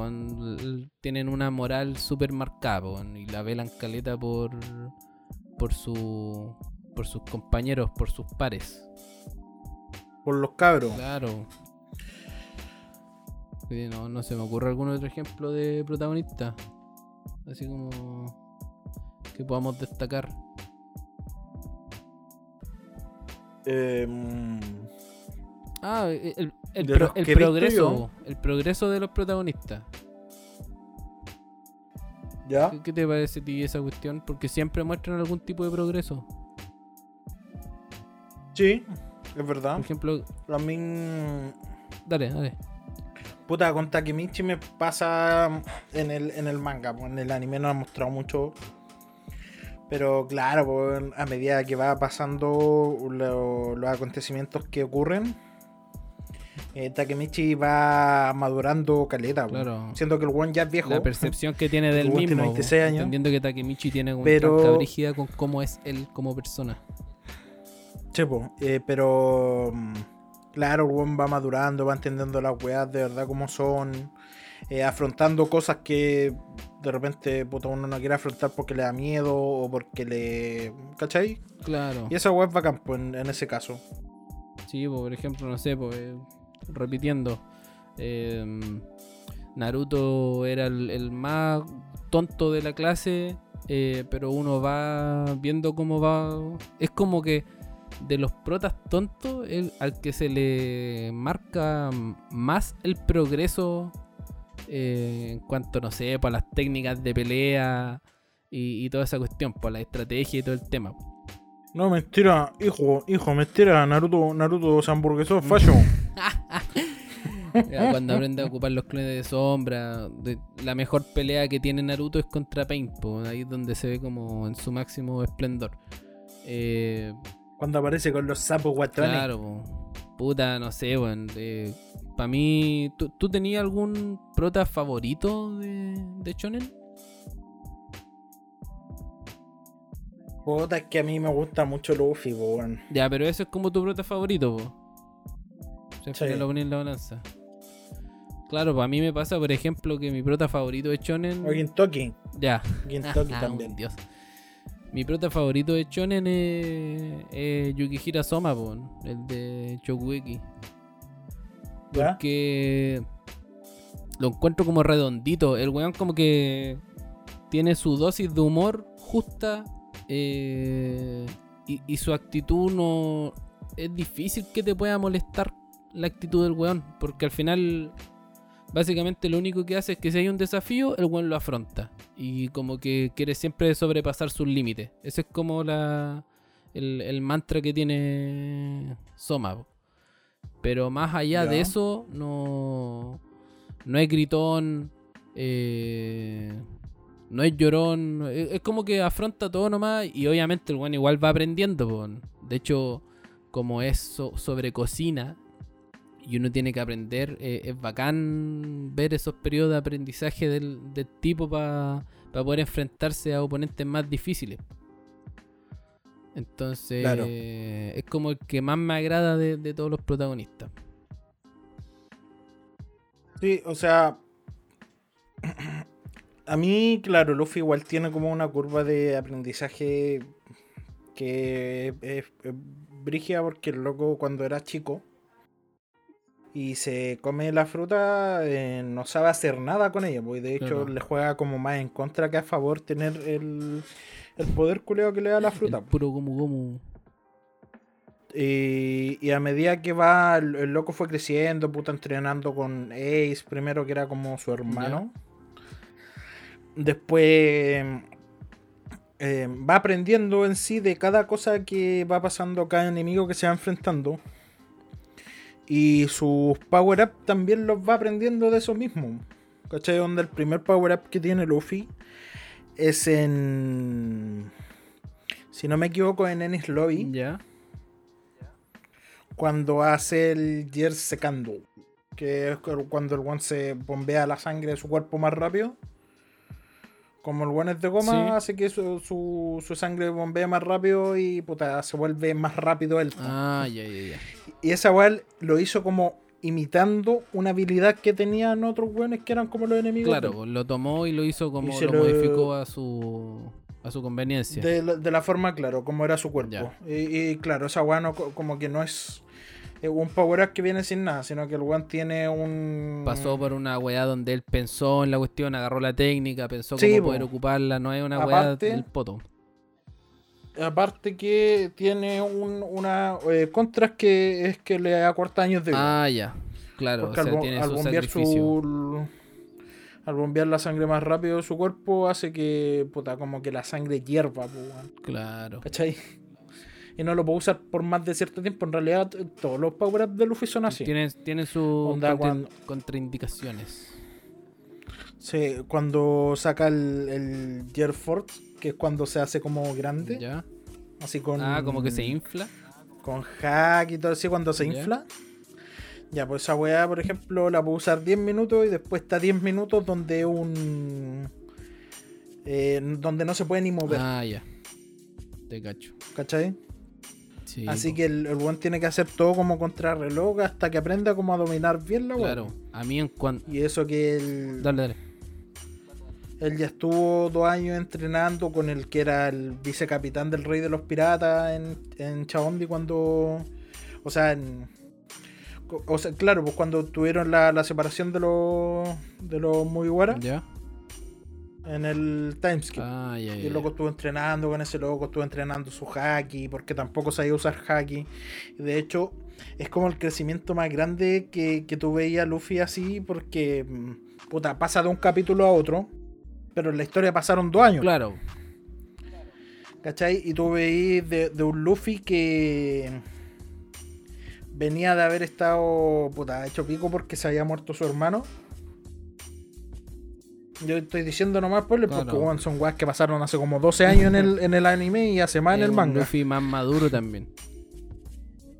Speaker 1: tienen una moral súper marcada y la velan caleta por, por, su, por sus compañeros, por sus pares.
Speaker 2: Por los cabros.
Speaker 1: Claro. No, no se me ocurre algún otro ejemplo de protagonista. Así como que podamos destacar.
Speaker 2: Em,
Speaker 1: ah, el, progreso. El progreso de los protagonistas.
Speaker 2: ¿Ya?
Speaker 1: ¿Qué, te parece a ti esa cuestión? Porque siempre muestran algún tipo de progreso.
Speaker 2: Sí, es verdad.
Speaker 1: Por ejemplo.
Speaker 2: A mí.
Speaker 1: Dale, dale.
Speaker 2: Puta, con Takemichi me pasa en el, en el manga, pues, en el anime no ha mostrado mucho. Pero claro, a medida que va pasando los acontecimientos que ocurren, eh, Takemichi va madurando caleta. Claro. Siendo que el one ya es viejo.
Speaker 1: La percepción que tiene del mismo. Tiene
Speaker 2: 26 años.
Speaker 1: Entendiendo que Takemichi tiene una pero... brígida con cómo es él como persona.
Speaker 2: Chepo, eh, pero mm, Claro, el va madurando, va entendiendo las weas de verdad como son, eh, afrontando cosas que de repente uno no quiere afrontar porque le da miedo o porque le. ¿cachai?
Speaker 1: Claro.
Speaker 2: Y esa wea es bacán pues, en, ese caso.
Speaker 1: Sí, por ejemplo, no sé, pues, repitiendo. Em, Naruto era el, más tonto de la clase, eh, pero uno va viendo cómo va. Es como que de los protas tontos, el, al que se le marca más el progreso eh, en cuanto, no sé, para las técnicas de pelea y, toda esa cuestión, por la estrategia y todo el tema.
Speaker 2: No, mentira, hijo, hijo, mentira, Naruto, Naruto se hamburguesó fallo.
Speaker 1: cuando aprende a ocupar los clones de sombra, la mejor pelea que tiene Naruto es contra Pain, ahí es donde se ve como en su máximo esplendor. Eh,
Speaker 2: cuando aparece con los sapos guatrones.
Speaker 1: Claro, puta, no sé, weón. Para mí, ¿tú, tenías algún prota favorito de, de Shonen?
Speaker 2: Puta, es que a mí me gusta mucho Luffy, weón.
Speaker 1: Ya, pero eso es como tu prota favorito, po. Lo en la balanza. Claro, pues a mí me pasa, por ejemplo, que mi prota favorito de Shonen.
Speaker 2: O Gintoki.
Speaker 1: Ya.
Speaker 2: Gintoki también.
Speaker 1: Dios. Mi prota favorito de Chonen es, Yukihira Soma, el de Chokueki. Porque lo encuentro como redondito. El weón como que tiene su dosis de humor justa eh, y, su actitud no... Es difícil que te pueda molestar la actitud del weón. Porque al final básicamente lo único que hace es que si hay un desafío, el weón lo afronta. Y como que quiere siempre sobrepasar sus límites. Ese es como la, el, mantra que tiene Soma. Pero más allá de eso, no, no es gritón, eh, no es llorón. Es, como que afronta todo nomás y obviamente el weón igual va aprendiendo. De hecho, como es sobre cocina, y uno tiene que aprender. Eh, es bacán ver esos periodos de aprendizaje del, tipo para poder enfrentarse a oponentes más difíciles. Entonces, es como el que más me agrada de, todos los protagonistas.
Speaker 2: Sí, o sea, a mí, claro, Luffy igual tiene como una curva de aprendizaje que es, brigia porque el loco cuando era chico y se come la fruta, eh, no sabe hacer nada con ella, porque de hecho le juega como más en contra que a favor tener el, el poder culeo que le da la fruta.
Speaker 1: puro como como.
Speaker 2: Y, a medida que va, el, loco fue creciendo, puta, entrenando con Ace, primero que era como su hermano. Después eh, va aprendiendo en sí de cada cosa que va pasando, cada enemigo que se va enfrentando. Y sus power-up también los va aprendiendo de eso mismo. ¿Cachai? Donde el primer power-up que tiene Luffy es en. Si no me equivoco, en Ennis Lobby.
Speaker 1: Ya.
Speaker 2: Cuando hace el Year Secando. Que es cuando el one se bombea la sangre de su cuerpo más rápido. Como el one es de goma, hace que su, su, sangre bombee más rápido y puta, se vuelve más rápido él.
Speaker 1: Ah, ya, ya, ya.
Speaker 2: Y esa weá lo hizo como imitando una habilidad que tenían otros weones que eran como los enemigos.
Speaker 1: Claro, lo tomó y lo hizo como lo, modificó a su a su conveniencia.
Speaker 2: De la, forma, claro, como era su cuerpo. Y, claro, esa weá no, como que no es un power up que viene sin nada, sino que el weón tiene un.
Speaker 1: Pasó por una weá donde él pensó en la cuestión, agarró la técnica, pensó cómo poder ocuparla, no es una weá del poto.
Speaker 2: Aparte que tiene un, una eh, contras que es que le da cuarta años de
Speaker 1: vida. Ah, ya. Claro,
Speaker 2: al, tiene su bombear su, al bombear la sangre más rápido de su cuerpo hace que puta como que la sangre hierva,
Speaker 1: Claro.
Speaker 2: ¿Cachai? Y no lo puedo usar por más de cierto tiempo. En realidad, todos los power-ups de Luffy son así.
Speaker 1: Tiene, tiene sus contraindicaciones.
Speaker 2: Sí, cuando saca el, el Gear Force, que es cuando se hace como grande.
Speaker 1: Ya.
Speaker 2: Así con.
Speaker 1: Ah, como que se infla.
Speaker 2: Con hack y todo así, cuando se infla. Ya, pues esa weá, por ejemplo, la puedo usar 10 minutos y después está 10 minutos donde un. Eh, donde no se puede ni mover.
Speaker 1: Ah, ya. Te cacho.
Speaker 2: ¿Cachai? Así que el, buen tiene que hacer todo como contrarreloj hasta que aprenda cómo a dominar bien la weá. Claro,
Speaker 1: a mí en cuanto.
Speaker 2: Y eso que él.
Speaker 1: Dale, dale.
Speaker 2: Él ya estuvo dos años entrenando con el que era el vicecapitán del Rey de los Piratas en, en Chabondi cuando. O sea, en, o sea, claro, pues cuando tuvieron la, separación de los de los Mugiwara.
Speaker 1: Ya
Speaker 2: en el timeskip.
Speaker 1: Ah, y
Speaker 2: el loco estuvo entrenando con ese loco, estuvo entrenando su haki, porque tampoco sabía usar haki. Y de hecho, es como el crecimiento más grande que, que tú veías Luffy así, porque mm, puta, pasa de un capítulo a otro, pero en la historia pasaron dos años.
Speaker 1: Claro.
Speaker 2: ¿Cachai? Y tú veías de, de un Luffy que venía de haber estado puta, hecho pico porque se había muerto su hermano yo estoy diciendo nomás por porque son weas que pasaron hace como 12 años en el, en el anime y hace más en el manga.
Speaker 1: Luffy más maduro también.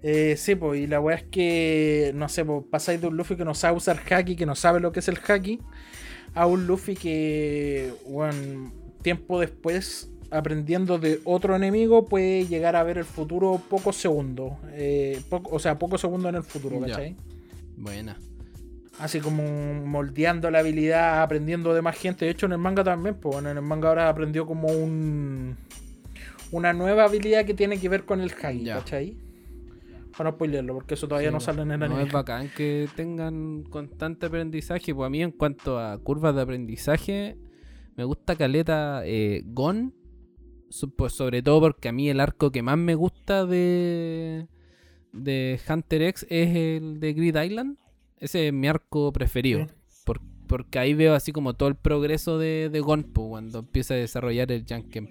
Speaker 2: Eh, sí, pues, y la wea es que, no sé, pues pasáis de un Luffy que no sabe usar haki, que no sabe lo que es el haki, a un Luffy que, bueno, tiempo después, aprendiendo de otro enemigo, puede llegar a ver el futuro pocos segundos. Eh, o sea, pocos segundos en el futuro, ¿cachai?
Speaker 1: Buena
Speaker 2: así como moldeando la habilidad, aprendiendo de más gente. De hecho, en el manga también, pues en el manga ahora aprendió como un una nueva habilidad que tiene que ver con el Hagi, ¿cachai? Para no spoilerlo, porque eso todavía no sale en el anime.
Speaker 1: No es bacán que tengan constante aprendizaje. Pues a mí, en cuanto a curvas de aprendizaje, me gusta Caleta eh, Gon. Pues sobre todo porque a mí el arco que más me gusta de, de Hunter X es el de Grid Island ese es mi arco preferido. porque ahí veo así como todo el progreso de, de Gonpo cuando empieza a desarrollar el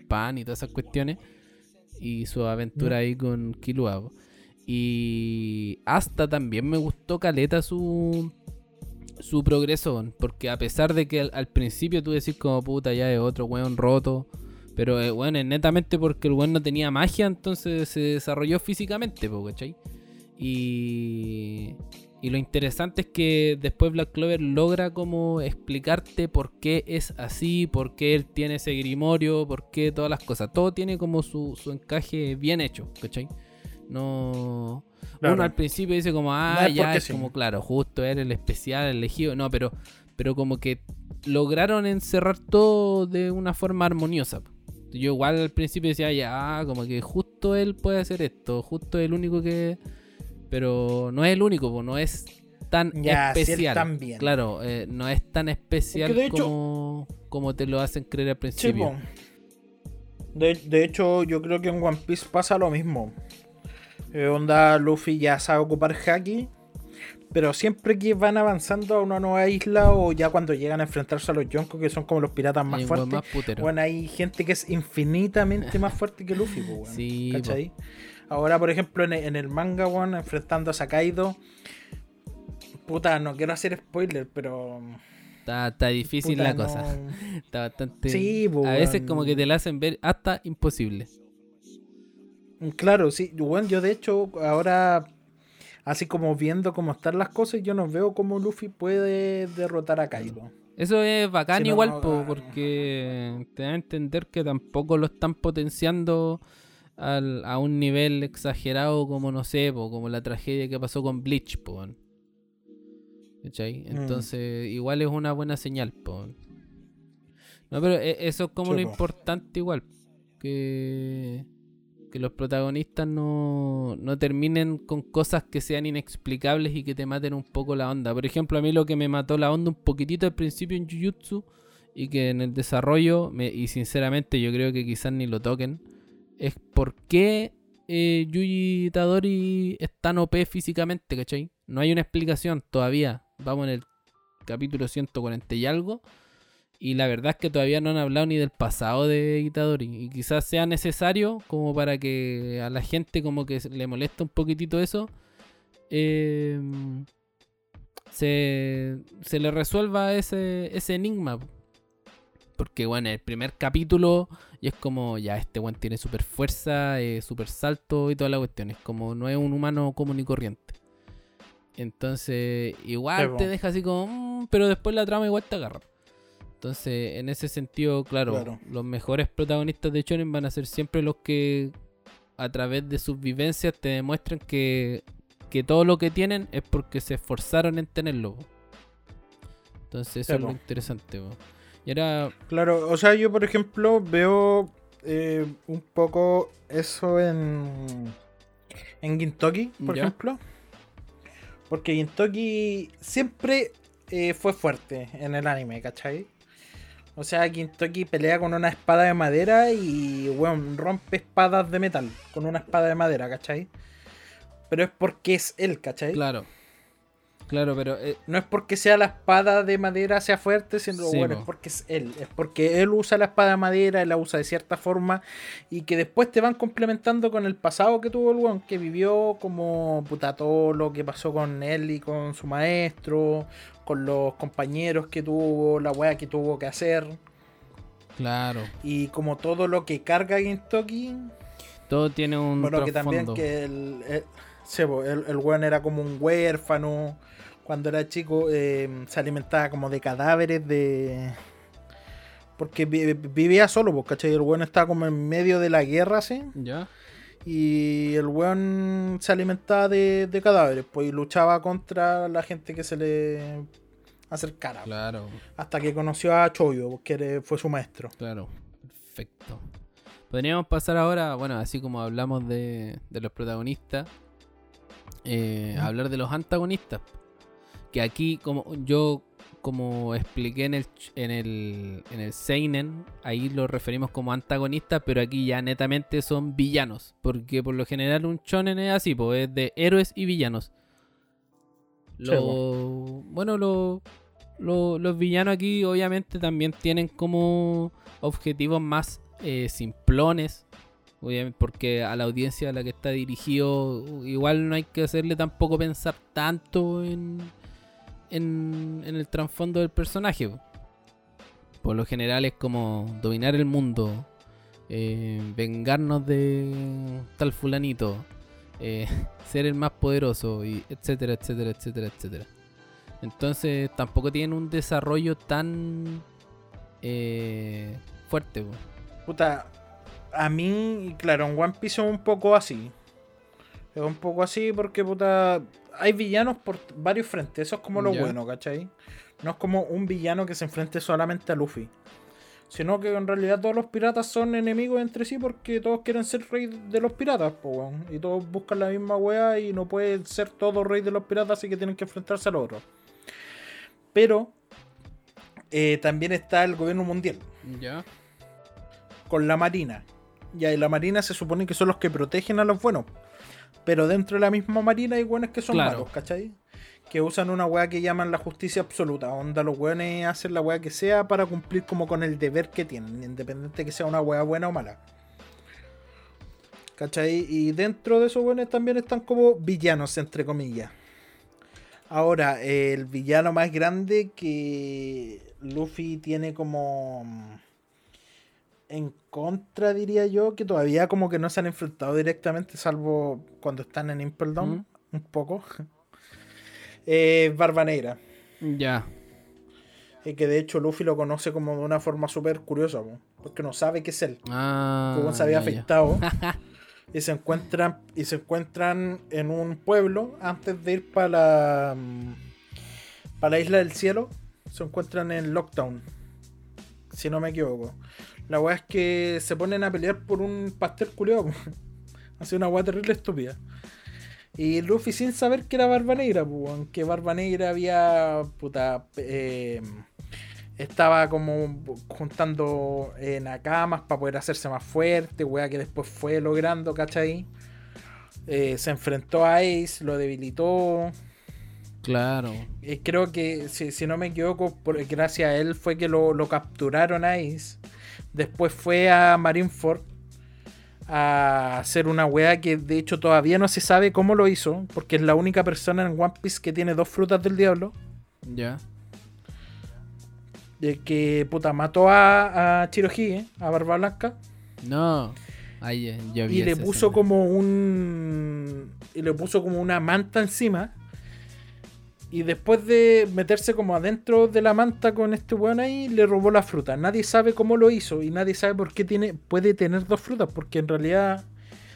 Speaker 1: Pan y todas esas cuestiones. Y su aventura ahí con Killua. Y hasta también me gustó Caleta su, su progreso, porque a pesar de que al, principio tú decís como puta ya es otro weón roto, pero eh, bueno, es netamente porque el weón no tenía magia, entonces se desarrolló físicamente, ¿cachai? Y, y lo interesante es que después Black Clover logra como explicarte por qué es así, por qué él tiene ese grimorio, por qué todas las cosas. Todo tiene como su, su encaje bien hecho, ¿cachai? No. Uno al principio dice como, ah, ya es como, claro, justo era el especial elegido. No, pero, pero como que lograron encerrar todo de una forma armoniosa. Yo igual al principio decía, ya, como que justo él puede hacer esto, justo el único que pero no es el único, no es tan especial. Claro, eh, no es tan especial como, como te lo hacen creer al principio.
Speaker 2: de, hecho, yo creo que en One Piece pasa lo mismo. Eh, onda, Luffy ya sabe ocupar Haki. Pero siempre que van avanzando a una nueva isla o ya cuando llegan a enfrentarse a los Yonko, que son como los piratas más fuertes, bueno, hay gente que es infinitamente más fuerte que Luffy. sí, ¿cachai? Ahora, por ejemplo, en, el manga, one, enfrentando a Sakaido. Puta, no quiero hacer spoiler, pero.
Speaker 1: Está, difícil la cosa. Está bastante. Sí, A veces, como que te la hacen ver hasta imposible.
Speaker 2: Claro, sí. Bueno, yo de hecho, ahora. Así como viendo cómo están las cosas, yo no veo cómo Luffy puede derrotar a Kaido.
Speaker 1: Eso es bacán igual, porque te da a entender que tampoco lo están potenciando a un nivel exagerado como, no sé, como la tragedia que pasó con Bleach, po, mm. Entonces, igual es una buena señal, No, pero e, eso es como lo importante igual. Que, que los protagonistas no, no terminen con cosas que sean inexplicables y que te maten un poco la onda. Por ejemplo, a mí lo que me mató la onda un poquitito al principio en Jujutsu y que en el desarrollo, me, y sinceramente yo creo que quizás ni lo toquen, es por qué eh, Yuji Tadori es tan OP físicamente, ¿cachai? No hay una explicación todavía. Vamos en el capítulo 140 y algo. Y la verdad es que todavía no han hablado ni del pasado de Itadori. Y quizás sea necesario como para que a la gente como que le molesta un poquitito eso. Eh, se, se, le resuelva ese, ese enigma. Porque, bueno, el primer capítulo y es como, ya, este weón tiene super fuerza, eh, super salto y toda la cuestión. Es como, no es un humano común y corriente. Entonces, igual te deja así como, mm", pero después la trama igual te agarra. Entonces, en ese sentido, claro, los mejores protagonistas de Shonen van a ser siempre los que a través de sus vivencias te demuestran que, que todo lo que tienen es porque se esforzaron en tenerlo. Entonces, eso es lo interesante.
Speaker 2: Claro, o sea, yo por ejemplo veo eh, un poco eso en, en Gintoki, por ejemplo. Porque Gintoki siempre eh, fue fuerte en el anime, ¿cachai? O sea, Gintoki pelea con una espada de madera y, bueno, rompe espadas de metal con una espada de madera, ¿cachai? Pero es porque es él, ¿cachai?
Speaker 1: Claro. Claro, pero.
Speaker 2: Eh, no es porque sea la espada de madera sea fuerte, sino bueno, es porque es él. Es porque él usa la espada de madera, él la usa de cierta forma. Y que después te van complementando con el pasado que tuvo el weón, que vivió como puta todo lo que pasó con él y con su maestro, con los compañeros que tuvo, la weá que tuvo que hacer.
Speaker 1: Claro.
Speaker 2: Y como todo lo que carga Gintoki.
Speaker 1: Todo tiene un.
Speaker 2: Bueno, que también que el, el, el, el weón era como un huérfano cuando era chico eh, se alimentaba como de cadáveres de... Porque vivía solo, pues, ¿cachai? El weón estaba como en medio de la guerra, así.
Speaker 1: Ya.
Speaker 2: Y el weón se alimentaba de, cadáveres, pues, y luchaba contra la gente que se le acercara.
Speaker 1: Claro.
Speaker 2: Hasta que conoció a Choyo, que fue su maestro.
Speaker 1: Claro, perfecto. Podríamos pasar ahora, bueno, así como hablamos de, los protagonistas, eh, hablar de los antagonistas que aquí como yo como expliqué en el en el en el seinen, ahí lo referimos como antagonistas, pero aquí ya netamente son villanos, porque por lo general un shonen es así, pues es de héroes y villanos. bueno, los villanos aquí obviamente también tienen como objetivos más eh, simplones, obviamente porque a la audiencia a la que está dirigido igual no hay que hacerle tampoco pensar tanto en en, el trasfondo del personaje. Por lo general es como dominar el mundo, eh, vengarnos de tal fulanito, eh, ser el más poderoso, y etcétera, etcétera, etcétera, etcétera. Entonces tampoco tienen un desarrollo tan eh, fuerte.
Speaker 2: Puta, a mí, claro, en One Piece es un poco así. Es un poco así porque, puta, hay villanos por varios frentes. Eso es como lo bueno, ¿cachai? No es como un villano que se enfrente solamente a Luffy. Sino que en realidad todos los piratas son enemigos entre sí porque todos quieren ser rey de los piratas, po, Y todos buscan la misma wea y no pueden ser todos rey de los piratas, así que tienen que enfrentarse al otro. Pero eh, también está el gobierno mundial.
Speaker 1: Ya.
Speaker 2: Con la marina. Ya, y la marina se supone que son los que protegen a los buenos. Pero dentro de la misma marina hay buenos que son malos, ¿cachai? que usan una weá que llaman la justicia absoluta. Onda, los weones hacen la weá que sea para cumplir como con el deber que tienen, independiente que sea una weá buena o mala. ¿Cachai? Y dentro de esos weones también están como villanos, entre comillas. Ahora, el villano más grande que Luffy tiene como en contra, diría yo, que todavía como que no se han enfrentado directamente, salvo cuando están en Impel Down, un poco eh, Barba Negra.
Speaker 1: Ya.
Speaker 2: Y que de hecho Luffy lo conoce como de una forma súper curiosa, porque no sabe qué es él.
Speaker 1: Ah,
Speaker 2: como se había afectado. y se encuentran y se encuentran en un pueblo antes de ir para la mm, para la isla del cielo. Se encuentran en Lockdown. Si no me equivoco. La weá es que se ponen a pelear por un pastel culiado. Hace una weá terrible estúpida. Y Luffy sin saber que era Barba Negra, pues, que Barba Negra había, puta, eh, estaba como juntando eh, nakamas para poder hacerse más fuerte, weá, que después fue logrando, ¿cachai? Eh, se enfrentó a Ace, lo debilitó.
Speaker 1: Claro.
Speaker 2: Y creo que, si, no me equivoco, por, gracias a él fue que lo, lo capturaron a Ace. Después fue a Marineford a hacer una weá que de hecho todavía no se sabe cómo lo hizo, porque es la única persona en One Piece que tiene dos frutas del diablo.
Speaker 1: Ya.
Speaker 2: De que puta mató a, a Chirohige, a Barba Blanca.
Speaker 1: No. Ahí, ya
Speaker 2: y le puso como un. Y le puso como una manta encima. Y después de meterse como adentro de la manta con este weón ahí, le robó la fruta. Nadie sabe cómo lo hizo y nadie sabe por qué tiene, puede tener dos frutas, porque en realidad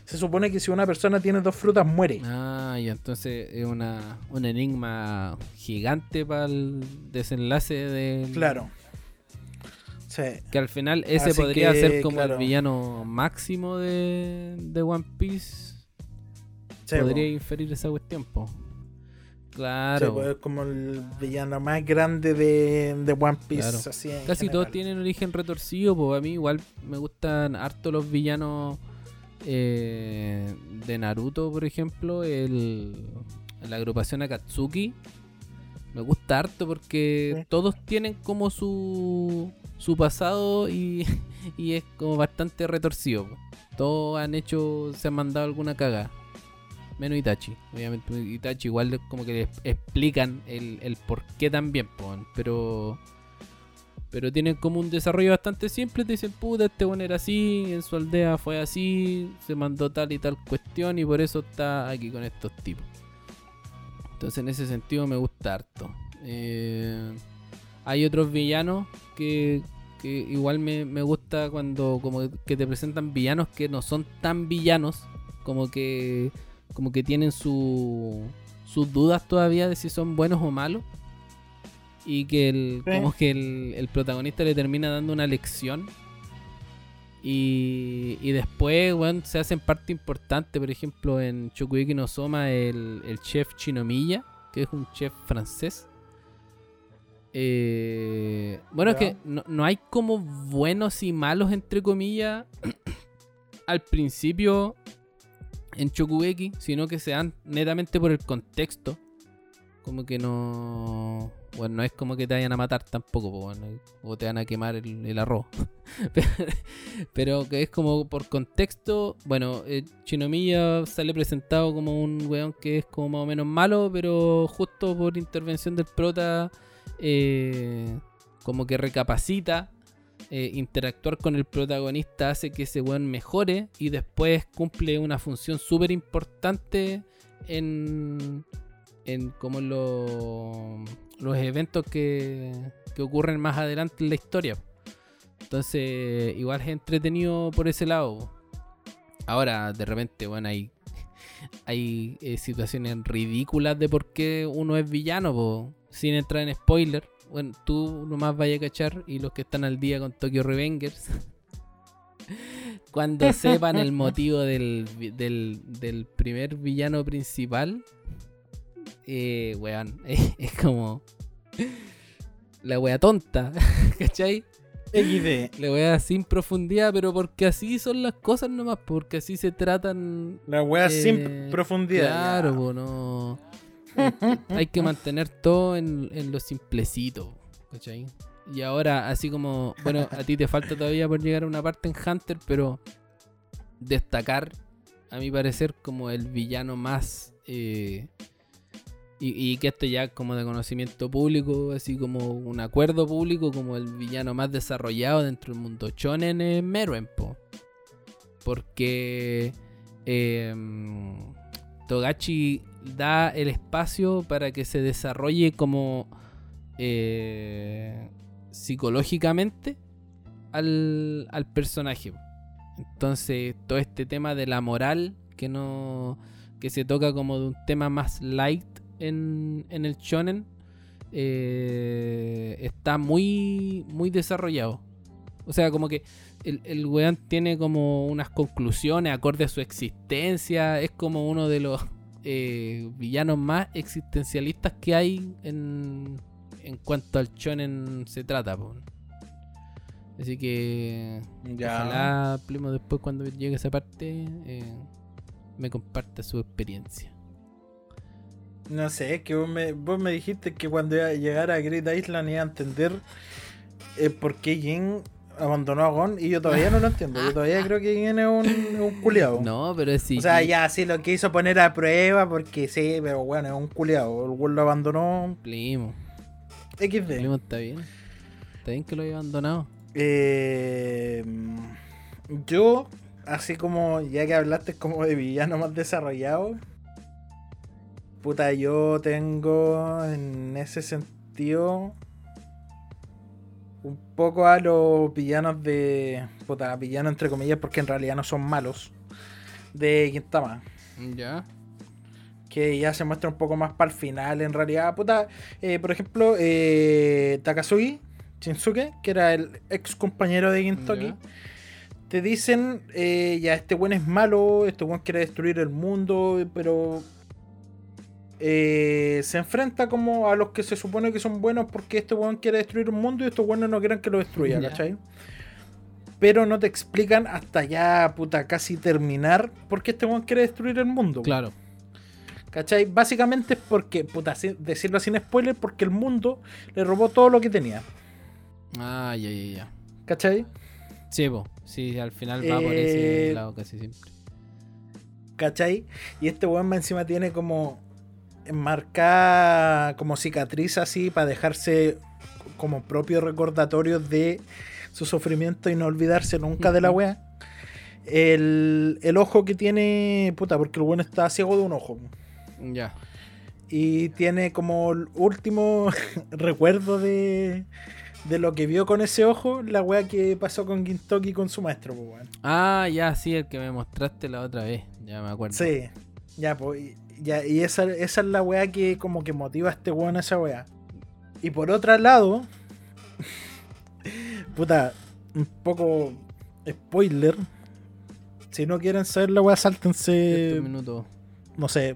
Speaker 2: se supone que si una persona tiene dos frutas muere.
Speaker 1: Ah, y entonces es una, un enigma gigante para el desenlace de...
Speaker 2: Claro. Sí.
Speaker 1: Que al final ese podría ser como el villano máximo de, de One Piece. podría inferir esa cuestión, po. Claro.
Speaker 2: Pues, es como el villano más grande de, de One Piece.
Speaker 1: Casi todos tienen origen retorcido, pues a mí igual me gustan harto los villanos eh, de Naruto, por ejemplo, el, la agrupación Akatsuki. Me gusta harto porque todos tienen como su, su pasado y, y es como bastante retorcido. Todos han hecho, se han mandado alguna caga menos Itachi. Obviamente Itachi igual como que le explican el, el por qué también, pero pero tienen como un desarrollo bastante simple. Te dicen, puta, este bueno era así, en su aldea fue así, se mandó tal y tal cuestión y por eso está aquí con estos tipos. Entonces en ese sentido me gusta harto. Eh, hay otros villanos que, que igual me, me, gusta cuando como que te presentan villanos que no son tan villanos, como que como que tienen su, sus dudas todavía de si son buenos o malos. Y que el, como que el, protagonista le termina dando una lección. Y, y después, bueno, se hacen parte importante. Por ejemplo, en Chokugeki no Soma, el, el chef Chinomiya, que es un chef francés. Eh, bueno, es que no, no, hay como buenos y malos, entre comillas. Al principio en Chokugeki, sino que se dan netamente por el contexto. Como que no. Bueno, no es como que te vayan a matar tampoco, o te van a quemar el, arroz. pero, que es como por contexto. Bueno, eh, Chinomiya sale presentado como un weón que es como más o menos malo, pero justo por intervención del prota, eh, como que recapacita eh, interactuar con el protagonista hace que ese weón mejore y después cumple una función súper importante en, en como los eventos que, que ocurren más adelante en la historia. Entonces, igual es entretenido por ese lado. Ahora, de repente, bueno, hay, hay eh, situaciones ridículas de por qué uno es villano, sin entrar en spoiler bueno, tú nomás vaya a cachar y los que están al día con Tokyo Revengers, cuando sepan el motivo del, del, primer villano principal, eh, weón, es, como la wea tonta, ¿cachai?
Speaker 2: XD.
Speaker 1: La wea sin profundidad, pero porque así son las cosas nomás, porque así se tratan.
Speaker 2: La wea sin eh, profundidad.
Speaker 1: Claro, no hay que mantener todo en, en lo simplecito, ¿cachai? Y ahora, así como, bueno, a ti te falta todavía por llegar a una parte en Hunter, pero destacar, a mi parecer, como el villano más... Eh, y, que esto ya como de conocimiento público, así como un acuerdo público, como el villano más desarrollado dentro del mundo shonen es Meruen, Porque eh, Togachi da el espacio para que se desarrolle como eh, psicológicamente al, personaje. Entonces, todo este tema de la moral que no que se toca como de un tema más light en, en el shonen eh, está muy muy desarrollado. O sea, como que el, el weón tiene como unas conclusiones acorde a su existencia. Es como uno de los eh, villanos más existencialistas que hay en, en cuanto al shonen se trata. Así que ya. ojalá Primo después cuando llegue esa parte eh, me comparta su experiencia.
Speaker 2: No sé, es que vos me, vos me dijiste que cuando llegara a Great Island iba a entender eh, por qué Jin abandonó a Gon y yo todavía no lo entiendo. Yo todavía creo que viene un, un culiado.
Speaker 1: No, pero sí.
Speaker 2: O sea, ya sí lo quiso poner a prueba porque sí, pero bueno, es un culiado. El Gon lo abandonó.
Speaker 1: Primo.
Speaker 2: XD.
Speaker 1: Primo está bien. Está bien que lo haya abandonado.
Speaker 2: Eh, yo, así como ya que hablaste como de villano más desarrollado. Puta, yo tengo en ese sentido un poco a los villanos de. Puta, villanos entre comillas, porque en realidad no son malos. De Gintama.
Speaker 1: Ya.
Speaker 2: Que ya se muestra un poco más para el final, en realidad. Puta, eh, por ejemplo, eh, Takasugi Shinsuke, que era el ex compañero de Gintoki. Te dicen, eh, ya, este buen es malo, este buen quiere destruir el mundo, pero eh, se enfrenta como a los que se supone que son buenos porque este weón quiere destruir un mundo y estos buenos no quieren que lo destruya, ¿cachai? Pero no te explican hasta ya, puta, casi terminar por qué este weón quiere destruir el mundo.
Speaker 1: Claro.
Speaker 2: ¿Cachai? Básicamente es porque, puta, decirlo sin spoiler, porque el mundo le robó todo lo que tenía.
Speaker 1: Ah, ya, ya, ya.
Speaker 2: ¿Cachai?
Speaker 1: Sí, bo. sí, al final va por ese eh, lado casi siempre.
Speaker 2: ¿Cachai? Y este weón encima tiene como marcar como cicatriz así para dejarse como propio recordatorio de su sufrimiento y no olvidarse nunca de la wea. El, el, ojo que tiene, puta, porque el bueno está ciego de un ojo.
Speaker 1: Ya.
Speaker 2: Y tiene como el último recuerdo de, de lo que vio con ese ojo, la wea que pasó con Gintoki con su maestro, pues,
Speaker 1: Ah, ya, sí, el que me mostraste la otra vez, ya me acuerdo.
Speaker 2: Sí, ya, pues, y esa, es la weá que como que motiva a este weón a esa weá. Y por otro lado, puta, un poco spoiler. Si no quieren saber la weá, sáltense.
Speaker 1: Un minuto.
Speaker 2: No sé.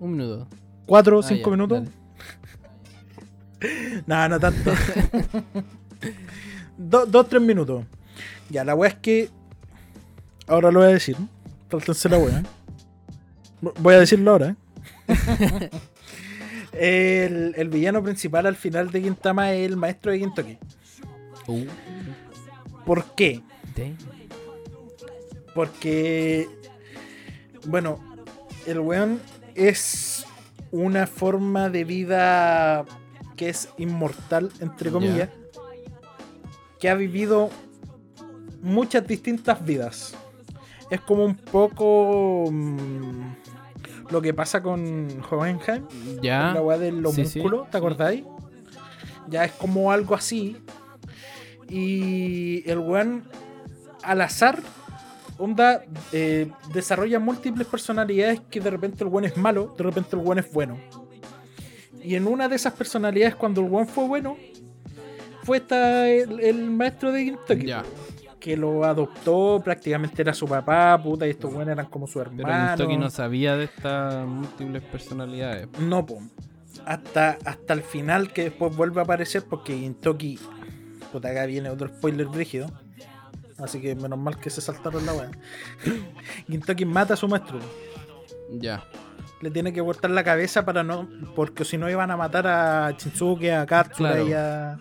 Speaker 1: Un minuto.
Speaker 2: ¿Cuatro o ah, cinco minutos? no, no tanto. dos, tres minutos. Ya, la weá es que. Ahora lo voy a decir. Sáltense la weá. Voy a decirlo ahora. ¿eh? el, villano principal al final de Gintama es el maestro de Gintoki. Uh. ¿Por qué? Porque, bueno, el weón es una forma de vida que es inmortal, entre comillas. que ha vivido muchas distintas vidas. Es como un poco mm, lo que pasa con Hohenheim.
Speaker 1: Ya.
Speaker 2: La weá del homúnculo, ¿te acordáis? Ya es como algo así. Y el weón, al azar, onda, eh, desarrolla múltiples personalidades que de repente el weón es malo, de repente el weón es bueno. Y en una de esas personalidades, cuando el weón fue bueno, fue esta, el, maestro de Kentucky. Que lo adoptó, prácticamente era su papá, puta, y estos weones eran como su hermano.
Speaker 1: Pero no sabía de estas múltiples personalidades.
Speaker 2: No, po. Hasta, hasta el final que después vuelve a aparecer porque Kentucky, puta, acá viene otro spoiler rígido. Así que menos mal que se saltaron la weá. Kentucky mata a su maestro.
Speaker 1: Ya
Speaker 2: le tiene que cortar la cabeza para no. Porque si no iban a matar a Shinsuke, a Katsura y a.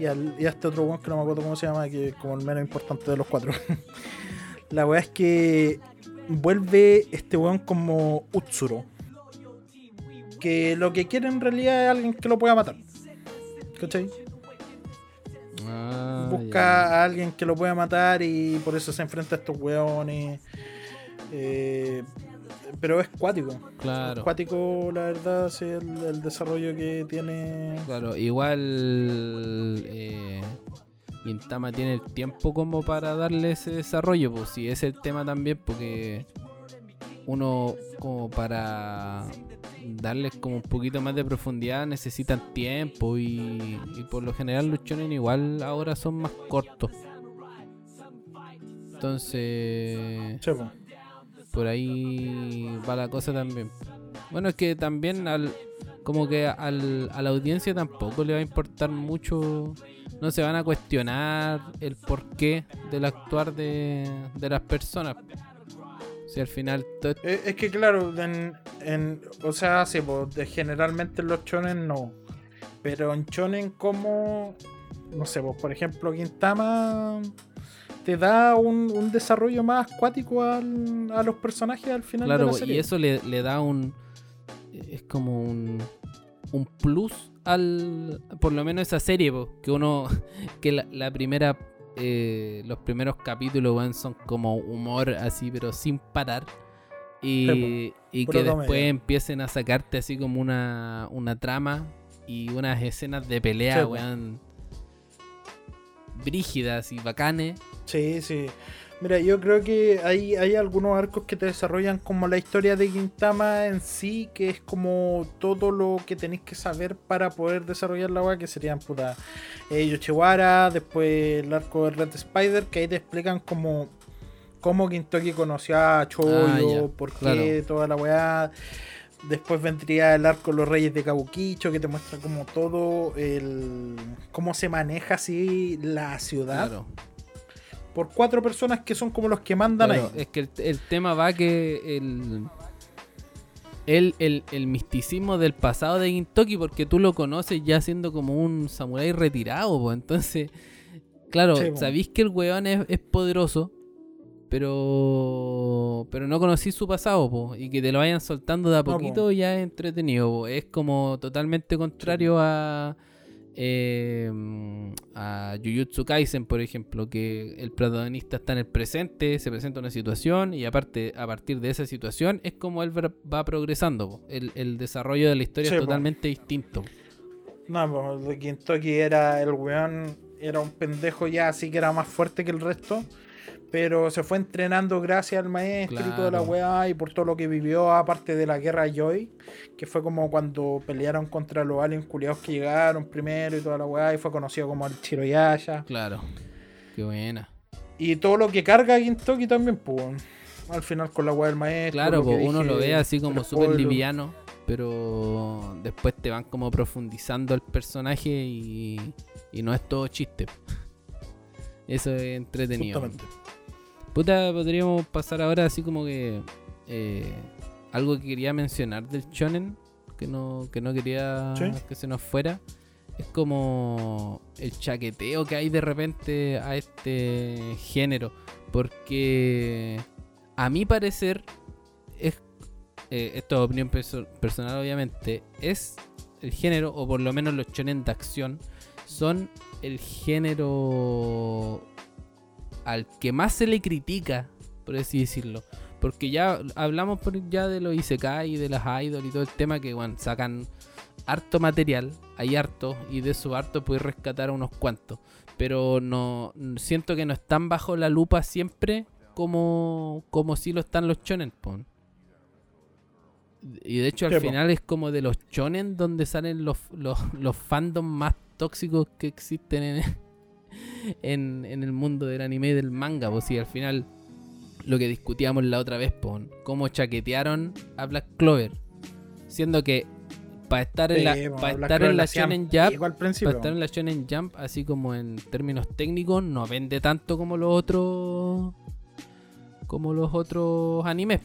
Speaker 2: Y a, este otro weón que no me acuerdo cómo se llama, que es como el menos importante de los cuatro. la weá es que vuelve este weón como Utsuro. Que lo que quiere en realidad es alguien que lo pueda matar. ¿Cachai? Ah, Busca a alguien que lo pueda matar y por eso se enfrenta a estos weones. Eh, pero es cuático.
Speaker 1: Claro.
Speaker 2: Es cuático, la verdad, sí, el, desarrollo que tiene.
Speaker 1: Claro, igual. Eh, Gintama tiene el tiempo como para darle ese desarrollo, pues si es el tema también, porque uno como para darles como un poquito más de profundidad necesitan tiempo y, por lo general los chonen igual ahora son más cortos. Entonces por ahí va la cosa también. Bueno, es que también al como que al, a la audiencia tampoco le va a importar mucho, no se van a cuestionar el porqué del actuar de, de las personas. Si al final...
Speaker 2: Es, es, que claro, en, o sea, sí, pues, generalmente en los chonen no. Pero en chonen como, no sé, pues, por ejemplo, Quintama te da un, desarrollo más acuático a los personajes al final de la serie.
Speaker 1: y eso le, da un. Es como un. Un plus al. Por lo menos esa serie, que uno. Que la, primera. Eh, los primeros capítulos son como humor así, pero sin parar. Y, que después empiecen a sacarte así como una, una trama y unas escenas de pelea, weón. Brígidas y bacanes
Speaker 2: Sí, sí. Mira, yo creo que hay, hay algunos arcos que te desarrollan como la historia de Gintama en sí, que es como todo lo que tenéis que saber para poder desarrollar la web, que serían puta eh, Yoshiwara, después el arco de Red Spider, que ahí te explican como cómo Gintoki conoció a Choyo, ah, por qué, toda la weá. Después vendría el arco Los Reyes de Kabukicho, que te muestra como todo el. cómo se maneja así la ciudad. Claro por cuatro personas que son como los que mandan ahí.
Speaker 1: Es que el, tema va que el, el, el, misticismo del pasado de Gintoki, porque tú lo conoces ya siendo como un samurái retirado, pues entonces, claro, sabéis que el weón es, poderoso, pero pero no conocí su pasado, po, y que te lo vayan soltando de a poquito ya es entretenido, es como totalmente contrario a eh, a Jujutsu Kaisen, por ejemplo, que el protagonista está en el presente, se presenta una situación y aparte a partir de esa situación es como él va progresando. El, desarrollo de la historia es totalmente distinto.
Speaker 2: No, de Kentucky era el weón, era un pendejo ya, así que era más fuerte que el resto pero se fue entrenando gracias al maestro y toda la weá y por todo lo que vivió, aparte de la guerra Joy, que fue como cuando pelearon contra los aliens culiados que llegaron primero y toda la weá, y fue conocido como el Chiroyasha.
Speaker 1: Claro, qué buena.
Speaker 2: Y todo lo que carga Gintoki también, pues, al final con la weá del maestro.
Speaker 1: Claro, pues uno lo ve así como súper liviano, pero después te van como profundizando el personaje y, y no es todo chiste. Eso es entretenido. Puta, podríamos pasar ahora así como que eh, algo que quería mencionar del shonen, que no, que no quería que se nos fuera. Es como el chaqueteo que hay de repente a este género. Porque a mi parecer, es, eh, esto es opinión personal obviamente, es el género, o por lo menos los shonen de acción, son el género al que más se le critica, por así decirlo. Porque ya hablamos ya de los Isekai y de las idols y todo el tema que bueno, sacan harto material, hay harto, y de esos harto puedes rescatar a unos cuantos. Pero no siento que no están bajo la lupa siempre como, como si lo están los chonen. Y de hecho al final es como de los chonen donde salen los, los, los fandoms más tóxicos que existen en, en, en, el mundo del anime y del manga. Pues si al final lo que discutíamos la otra vez, pon, cómo chaquetearon a Black Clover. Siendo que para estar en la, para estar en la Shonen Jump, para estar en la Shonen Jump, así como en términos técnicos, no vende tanto como los otros como los otros animes.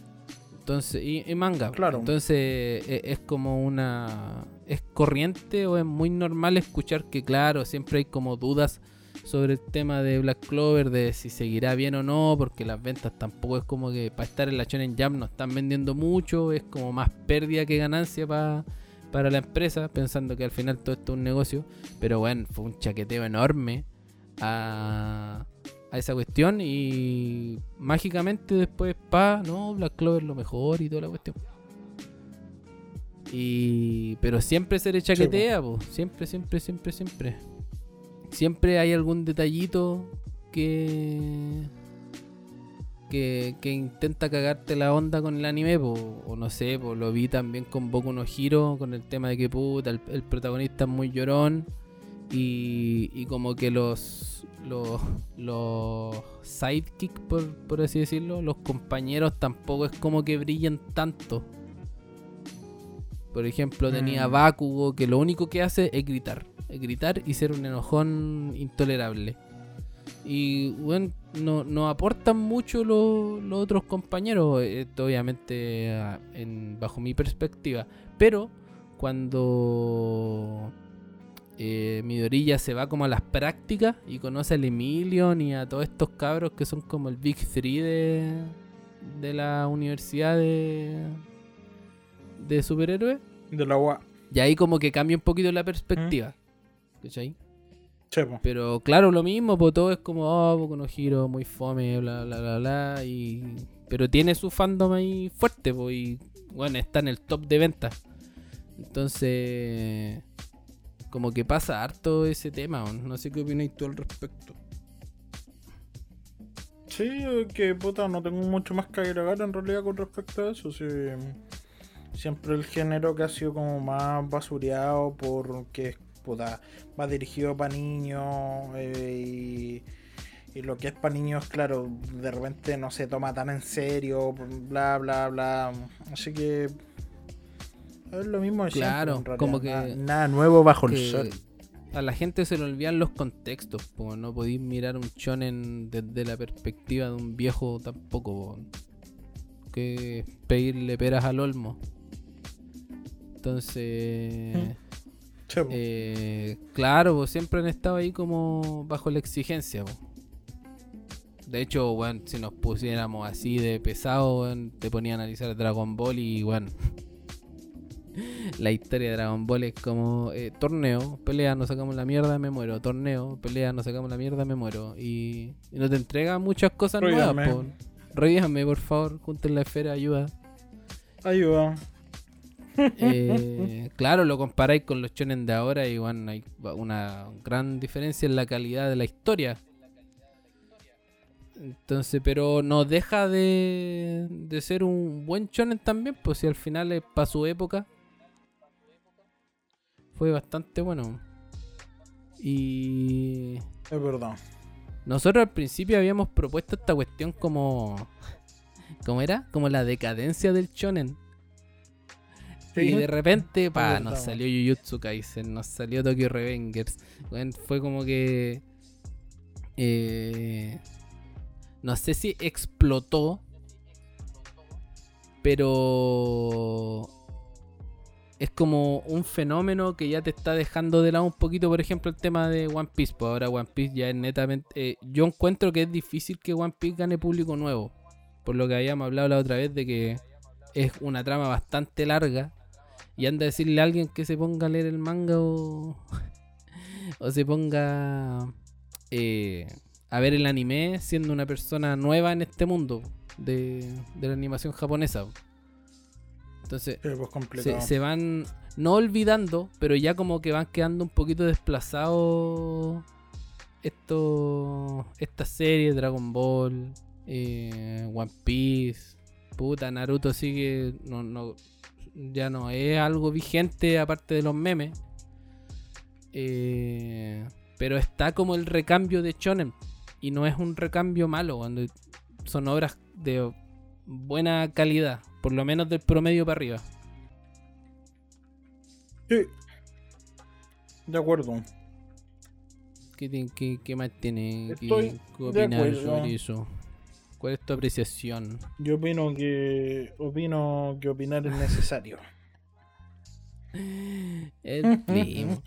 Speaker 1: Entonces, y, manga.
Speaker 2: Claro.
Speaker 1: Entonces, e, es, como una. Es corriente o es muy normal escuchar que, claro, siempre hay como dudas sobre el tema de Black Clover, de si seguirá bien o no, porque las ventas tampoco es como que para estar en la Shonen Jump no están vendiendo mucho, es como más pérdida que ganancia para para la empresa, pensando que al final todo esto es un negocio. Pero bueno, fue un chaqueteo enorme a, a esa cuestión y mágicamente después, pa, no, Black Clover lo mejor y toda la cuestión. Y, pero siempre se le chaquetea, siempre, siempre, siempre, siempre. Siempre hay algún detallito que que, intenta cagarte la onda con el anime, o no sé, lo vi también con Boku no Hiro, con el tema de que puta, el, protagonista es muy llorón y, como que los, los, los sidekicks, por, por así decirlo, los compañeros tampoco es como que brillen tanto. Por ejemplo, tenía mm. Bakugo que lo único que hace es gritar, gritar y ser un enojón intolerable. Y bueno, no, no aportan mucho los, otros compañeros, esto obviamente ah, en, bajo mi perspectiva. Pero cuando eh, Midorilla se va como a las prácticas y conoce al Emilion y a todos estos cabros que son como el Big Three de, de la universidad de, de superhéroes.
Speaker 2: De la UA.
Speaker 1: Y ahí como que cambia un poquito la perspectiva. ¿Cachai? Pero claro, lo mismo, pues todo es como, oh, con giro muy fome, bla, bla, bla, bla. Y... Pero tiene su fandom ahí fuerte, pues, y bueno, está en el top de ventas. Entonces, como que pasa harto ese tema, no sé qué opináis tú al respecto.
Speaker 2: Sí, que puta, no tengo mucho más que agregar en realidad con respecto a eso. Sí, siempre el género que ha sido como más basureado porque es puta, va dirigido para niños eh, y, lo que es para niños, claro, de repente no se toma tan en serio, bla, bla, bla. Así que es lo mismo de
Speaker 1: claro, como que
Speaker 2: nada, nuevo bajo el sol.
Speaker 1: A la gente se le olvidan los contextos, como no podéis mirar un chonen desde la perspectiva de un viejo tampoco, que pedirle peras al olmo. Entonces, mm. Eh, claro, pues, siempre han estado ahí como bajo la exigencia. De hecho, bueno, si nos pusiéramos así de pesado, te ponía a analizar Dragon Ball y bueno, la historia de Dragon Ball es como eh, torneo, pelea, nos sacamos la mierda, me muero, torneo, pelea, nos sacamos la mierda, me muero. Y, no te entrega muchas cosas nuevas. Revíjame, por favor, junten la esfera, ayuda.
Speaker 2: Ayuda.
Speaker 1: Eh, claro, lo comparáis con los chonen de ahora y bueno, hay una gran diferencia en la calidad de la historia. Entonces, pero no deja de, de ser un buen chonen también, pues si al final es para su época. Fue bastante bueno. Y...
Speaker 2: Es verdad.
Speaker 1: Nosotros al principio habíamos propuesto esta cuestión como... ¿Cómo era? Como la decadencia del Y de repente, pa, nos salió Jujutsu Kaisen, nos salió Tokyo Revengers. fue como que. Eh, no sé si explotó. Pero. Es como un fenómeno que ya te está dejando de lado un poquito, por ejemplo, el tema de One Piece. Pues ahora One Piece ya es netamente. Eh, yo encuentro que es difícil que One Piece gane público nuevo. Por lo que habíamos hablado la otra vez de que es una trama bastante larga y anda a decirle a alguien que se ponga a leer el manga o, o se ponga eh, a ver el anime siendo una persona nueva en este mundo de, la animación japonesa. Entonces, pues, se, van no olvidando, pero ya como que van quedando un poquito desplazados esto, esta serie, Dragon Ball, eh, One Piece, puta, Naruto sigue, no, no, ya no es algo vigente aparte de los memes. Eh, pero está como el recambio de Shonen. Y no es un recambio malo, cuando son obras de buena calidad, por lo menos del promedio para arriba.
Speaker 2: Sí. De acuerdo.
Speaker 1: ¿Qué, qué, más tiene que, opinar sobre eso? ¿Cuál es tu apreciación?
Speaker 2: Yo opino que opino que opinar es necesario.
Speaker 1: El primo.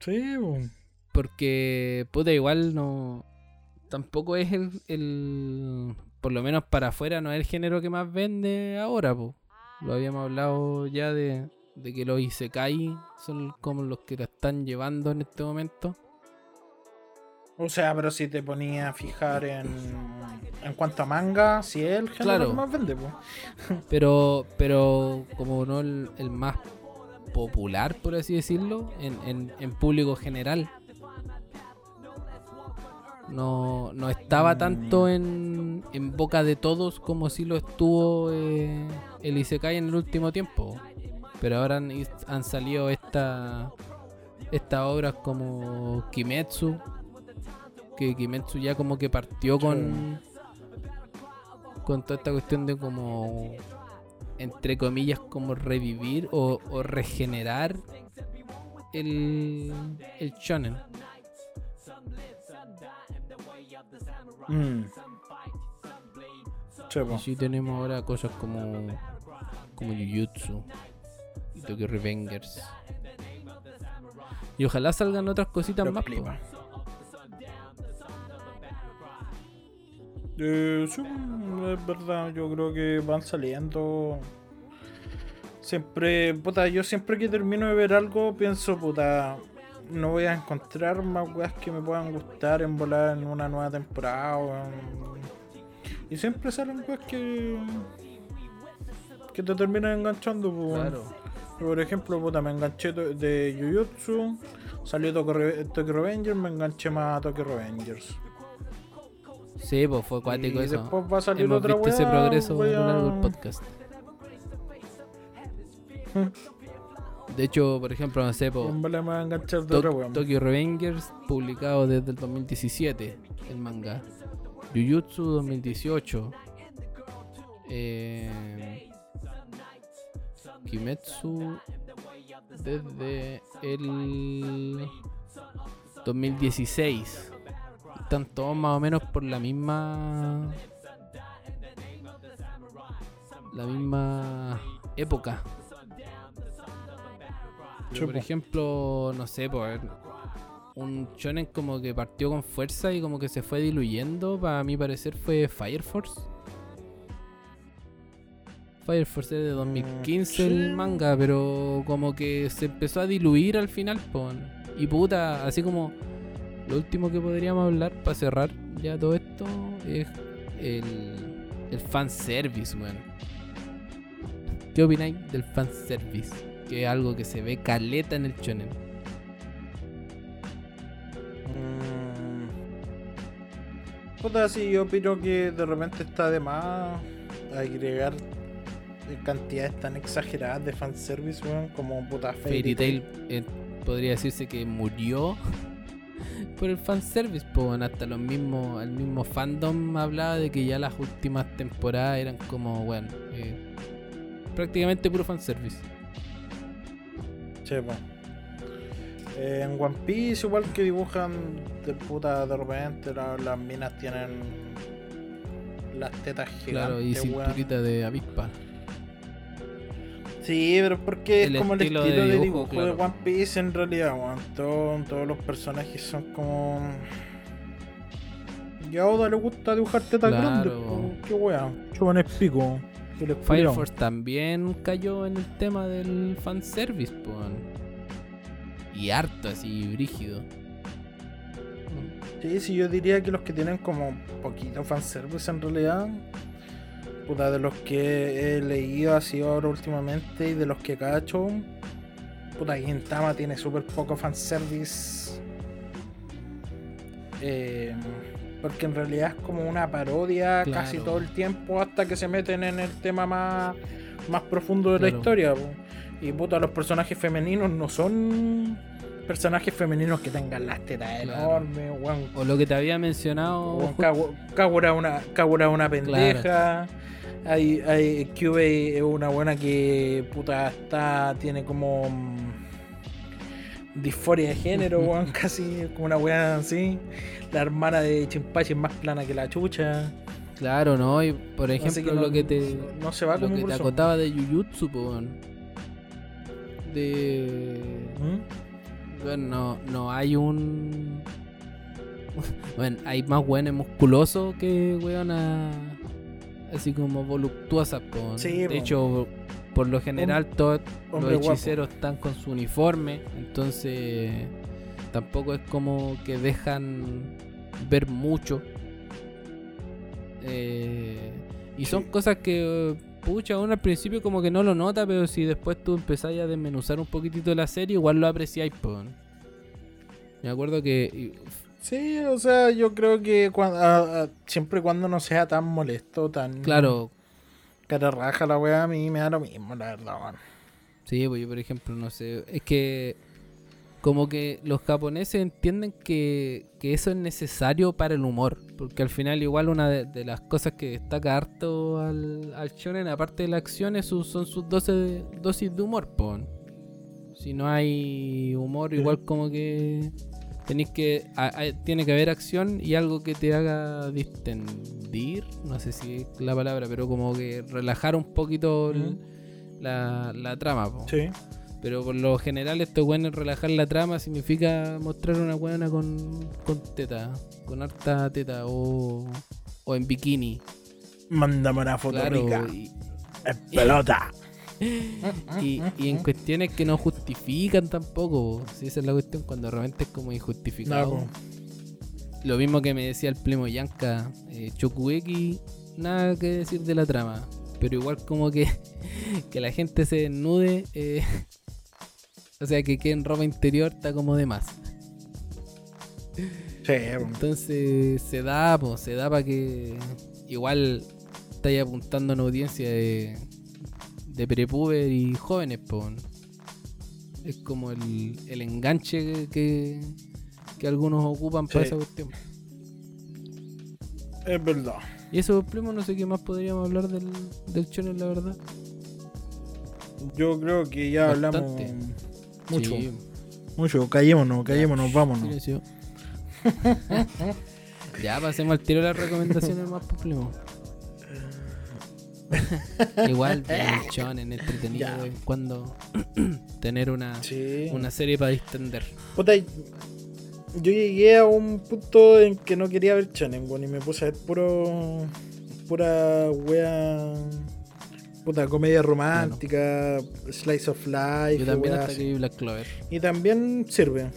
Speaker 2: Sí,
Speaker 1: porque puta igual no tampoco es el, el por lo menos para afuera no es el género que más vende ahora, pues. Lo habíamos hablado ya de, de que los Isekai son como los que la están llevando en este momento.
Speaker 2: O sea, pero si te ponía a fijar en, en cuanto a manga, si es el género que más vende, pues.
Speaker 1: Pero, pero como no el, más popular, por así decirlo, en, en, público general. No, no estaba mm. tanto en, en boca de todos como si lo estuvo eh, el Isekai en el último tiempo. Pero ahora han, salido esta, estas obras como Kimetsu. Que Kimetsu ya como que partió con, con toda esta cuestión de como, entre comillas, como revivir o, regenerar el, el shonen.
Speaker 2: Mm.
Speaker 1: Y sí tenemos ahora cosas como como Jujutsu. Tokyo Revengers. Y ojalá salgan otras cositas más.
Speaker 2: Eh, es verdad, yo creo que van saliendo. Siempre, puta, yo siempre que termino de ver algo pienso, puta, no voy a encontrar más weas que me puedan gustar en volar en una nueva temporada. Y siempre salen weas que. que te terminan enganchando, pues. Claro. Por ejemplo, puta, me enganché de Jujutsu, salió Tokyo Revengers, me enganché más a Tokyo Revengers.
Speaker 1: Sí, pues fue cuático y eso.
Speaker 2: Después va a salir Hemos otra visto
Speaker 1: ese progreso a lo largo del podcast. De hecho, por ejemplo, no sé, po, Tokyo Revengers publicado desde el 2017, el manga. Jujutsu 2018. Eh, Kimetsu desde el 2016. Están todos más o menos por la misma. La misma época. por ejemplo, no sé, por un shonen como que partió con fuerza y como que se fue diluyendo, para mi parecer fue Fire Force. Fire Force de 2015 el manga, pero como que se empezó a diluir al final, Y puta, así como lo último que podríamos hablar para cerrar ya todo esto es el, el fanservice, weón. ¿Qué opináis del fanservice? Que es algo que se ve caleta en el shonen.
Speaker 2: Mm. Puta, sí, yo opino que de repente está de más agregar cantidades tan exageradas de fanservice, weón, como puta
Speaker 1: Fairy Tail. Eh, podría decirse que murió por el fanservice, pues hasta los mismos, el mismo fandom hablaba de que ya las últimas temporadas eran como, bueno, eh, prácticamente puro fanservice.
Speaker 2: Che, eh, en One Piece, igual que dibujan de puta de repente, las minas tienen las tetas gigantes. Claro, y
Speaker 1: cinturita de avispa.
Speaker 2: Sí, pero porque es como el estilo de dibujo, de, One Piece en realidad, todos los personajes son como. Y a Oda le gusta dibujar tetas grandes, qué wea, chupan pico.
Speaker 1: Fire Force también cayó en el tema del fanservice, pues. Y harto, así, brígido.
Speaker 2: Sí, sí, yo diría que los que tienen como poquito fanservice en realidad. Puta, de los que he leído así ahora últimamente y de los que cacho. Puta, Gintama tiene súper poco fanservice. Eh, porque en realidad es como una parodia casi todo el tiempo hasta que se meten en el tema más, más profundo de la historia. Y puta, los personajes femeninos no son personajes femeninos que tengan las tetas enormes,
Speaker 1: O lo que te había mencionado.
Speaker 2: Kagura una, Kagura una pendeja. Hay, hay Kyubei es una buena que puta está. tiene como mm, disforia de género, weón, casi como una weá así. La hermana de Chimpachi es más plana que la chucha.
Speaker 1: Claro, ¿no? Y por ejemplo, lo que te.
Speaker 2: No se va
Speaker 1: lo que te acotaba de Jujutsu, weón. De. ¿Mm? Bueno, no, hay un. Bueno, hay más weones musculosos que weonas así como voluptuosas. de hecho, por lo general, todos los hechiceros están con su uniforme. Entonces, tampoco es como que dejan ver mucho. Eh, y son cosas que pucha, uno al principio como que no lo nota, pero si después tú empezás a desmenuzar un poquitito la serie, igual lo apreciáis, pues. Me acuerdo que...
Speaker 2: Sí, o sea, yo creo que cuando, siempre cuando no sea tan molesto, tan...
Speaker 1: Claro.
Speaker 2: Cara raja la weá, a mí me da lo mismo, la verdad,
Speaker 1: Sí, pues yo por ejemplo, no sé, es que como que los japoneses entienden que, eso es necesario para el humor. Porque al final, igual, una de, las cosas que destaca harto al, al shonen, aparte de la acción, son sus dosis de humor. Si no hay humor, igual como que tenéis que. tiene que haber acción y algo que te haga distendir. No sé si es la palabra, pero como que relajar un poquito la, la, trama.
Speaker 2: Sí.
Speaker 1: Pero por lo general esto bueno relajar la trama significa mostrar una buena con, con teta, con harta teta o, o en bikini.
Speaker 2: Mándame una foto rica. Y, pelota.
Speaker 1: y, y, en cuestiones que no justifican tampoco. Si esa es la cuestión, cuando realmente es como injustificado. Lo mismo que me decía el Plemo Yanka, eh, nada que decir de la trama. Pero igual como que, que la gente se desnude eh, o sea, que quede en ropa interior está como de más.
Speaker 2: Sí,
Speaker 1: Entonces se da, pues, se da para que igual estáis apuntando a una audiencia de, de prepuber y jóvenes, pues. Es como el, el enganche que, que algunos ocupan para esa cuestión.
Speaker 2: Es verdad.
Speaker 1: Y eso, primo, no sé qué más podríamos hablar del, del la verdad.
Speaker 2: Yo creo que ya hablamos mucho. Mucho. Callémonos, callémonos, vámonos.
Speaker 1: ya pasemos al tiro de las recomendaciones más primo. Igual, bien en entretenido cuando tener una, una serie para distender.
Speaker 2: yo llegué a un punto en que no quería ver Chonen, y me puse a ver puro. pura wea puta, comedia romántica, slice of life.
Speaker 1: Yo también hasta que vi Black Clover.
Speaker 2: Y también sirve.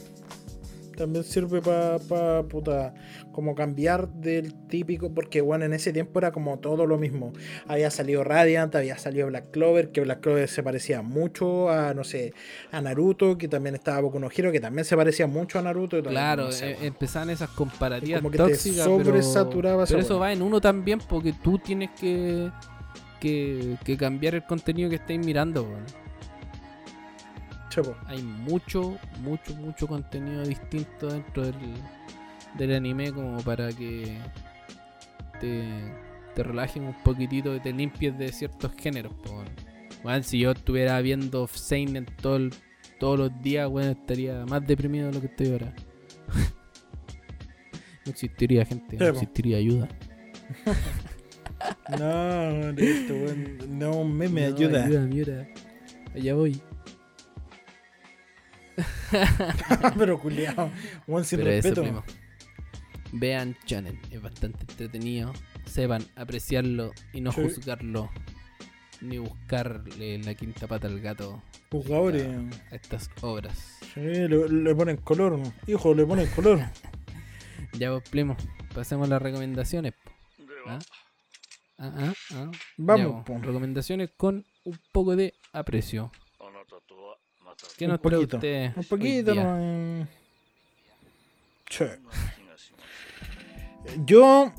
Speaker 2: También sirve para, pa, puta, como cambiar del típico, porque bueno, en ese tiempo era como todo lo mismo. Había salido Radiant, había salido Black Clover, que Black Clover se parecía mucho a, no sé, a Naruto, que también estaba Boku no Hero, que también se parecía mucho a Naruto.
Speaker 1: claro, eh, empezaban esas comparativas tóxicas, pero, pero eso va en uno también, porque tú tienes que que, cambiar el contenido que estáis mirando. Hay mucho, mucho, mucho contenido distinto dentro del, anime como para que te, te relajen un poquitito y te limpies de ciertos géneros. Bueno, si yo estuviera viendo Seinen todo todos los días, bueno, estaría más deprimido de lo que estoy ahora. no existiría gente, no existiría ayuda.
Speaker 2: No, esto, no, me, me ayuda.
Speaker 1: Ayuda, Allá voy.
Speaker 2: Pero culiao, buen sin respeto.
Speaker 1: Vean Channel, es bastante entretenido. Sepan apreciarlo y no juzgarlo. ni buscar la quinta pata al gato. A, estas obras.
Speaker 2: Sí, le, ponen color, hijo, le ponen color.
Speaker 1: ya vos, primo, pasemos las recomendaciones. ¿Ah? Ah, ah, ah.
Speaker 2: Vamos,
Speaker 1: recomendaciones con un poco de aprecio. ¿Qué nos trae usted?
Speaker 2: Un poquito, no. Yo.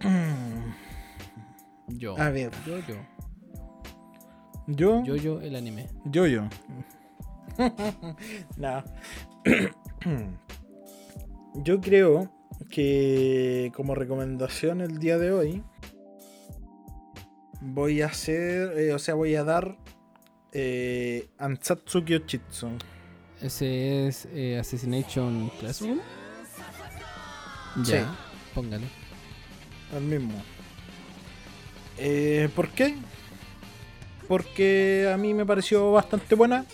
Speaker 1: yo.
Speaker 2: A ver.
Speaker 1: Yo, yo.
Speaker 2: Yo.
Speaker 1: Yo, yo, el anime.
Speaker 2: Yo, yo. no. yo creo que como recomendación el día de hoy voy a hacer, eh, o sea, voy a dar eh, Ansatsu Kyochitsu.
Speaker 1: Ese es eh, Assassination Classroom. Ya, sí. póngale.
Speaker 2: El mismo. Eh, ¿Por qué? Porque a mí me pareció bastante buena.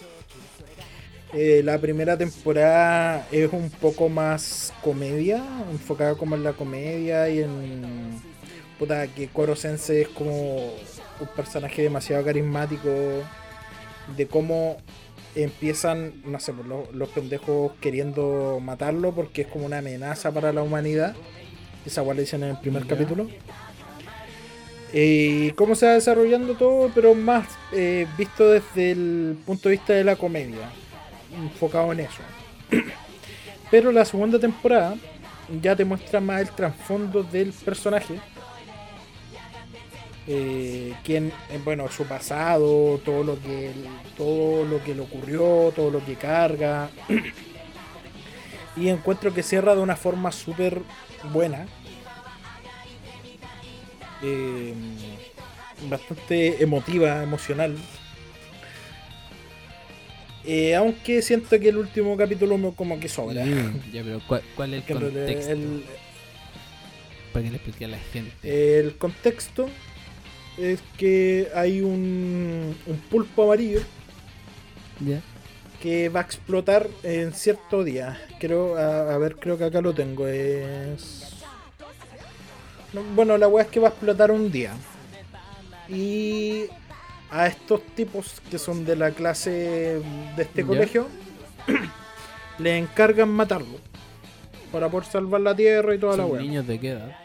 Speaker 2: Eh, la primera temporada es un poco más comedia, enfocada como en la comedia y en. Puta, que Koro Sense es como un personaje demasiado carismático. De cómo empiezan, no sé, los, los, pendejos queriendo matarlo porque es como una amenaza para la humanidad. Esa le dicen en el primer capítulo. Y cómo se va desarrollando todo, pero más eh, visto desde el punto de vista de la comedia, enfocado en eso. Pero la segunda temporada ya te muestra más el trasfondo del personaje eh, quién, eh, bueno, su pasado, todo lo que todo lo que le ocurrió, todo lo que carga. y encuentro que cierra de una forma súper buena. Eh, bastante emotiva, emocional. aunque siento que el último capítulo me como que sobra.
Speaker 1: ya, pero ¿cuál, es el contexto? Para que le explique a la
Speaker 2: gente. El contexto es que hay un, un pulpo amarillo que va a explotar en cierto día. Creo, a, ver, creo que acá lo tengo. Es. bueno, la weá es que va a explotar un día. Y a estos tipos que son de la clase de este colegio le encargan matarlo para poder salvar la tierra y toda la weá.
Speaker 1: niños de qué edad?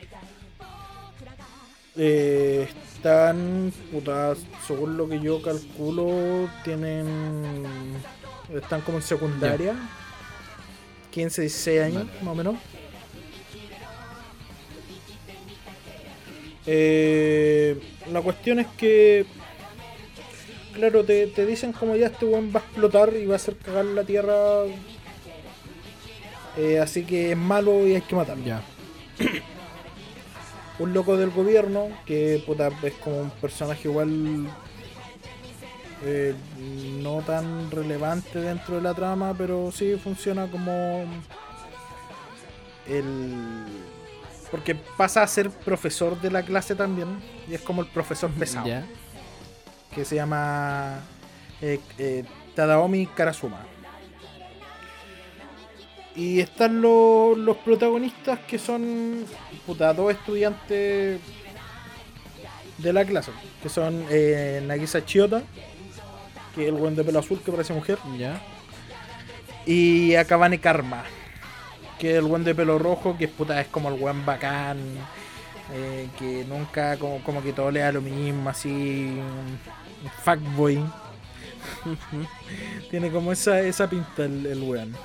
Speaker 2: Eh, están, puta, según lo que yo calculo, tienen. Están como en secundaria. 15, 16 años, más o menos. Eh, la cuestión es que. Claro, te, dicen como ya este weón va a explotar y va a hacer cagar la tierra. Eh, así que es malo y hay que matarlo.
Speaker 1: Ya.
Speaker 2: un loco del gobierno que puta, es como un personaje igual eh, no tan relevante dentro de la trama, pero sí funciona como el porque pasa a ser profesor de la clase también y es como el profesor pesado que se llama eh, eh, Tadaomi Karasuma y están los, los protagonistas que son puta, dos estudiantes de la clase, que son eh, Nagisa Chiota, que es el buen de pelo azul que parece mujer.
Speaker 1: Ya.
Speaker 2: Y Akabane Karma, que es el buen de pelo rojo, que es puta, es como el buen bacán. Eh, que nunca como, como que todo le da lo mismo, así fuckboy. Tiene como esa, esa pinta el, el weón.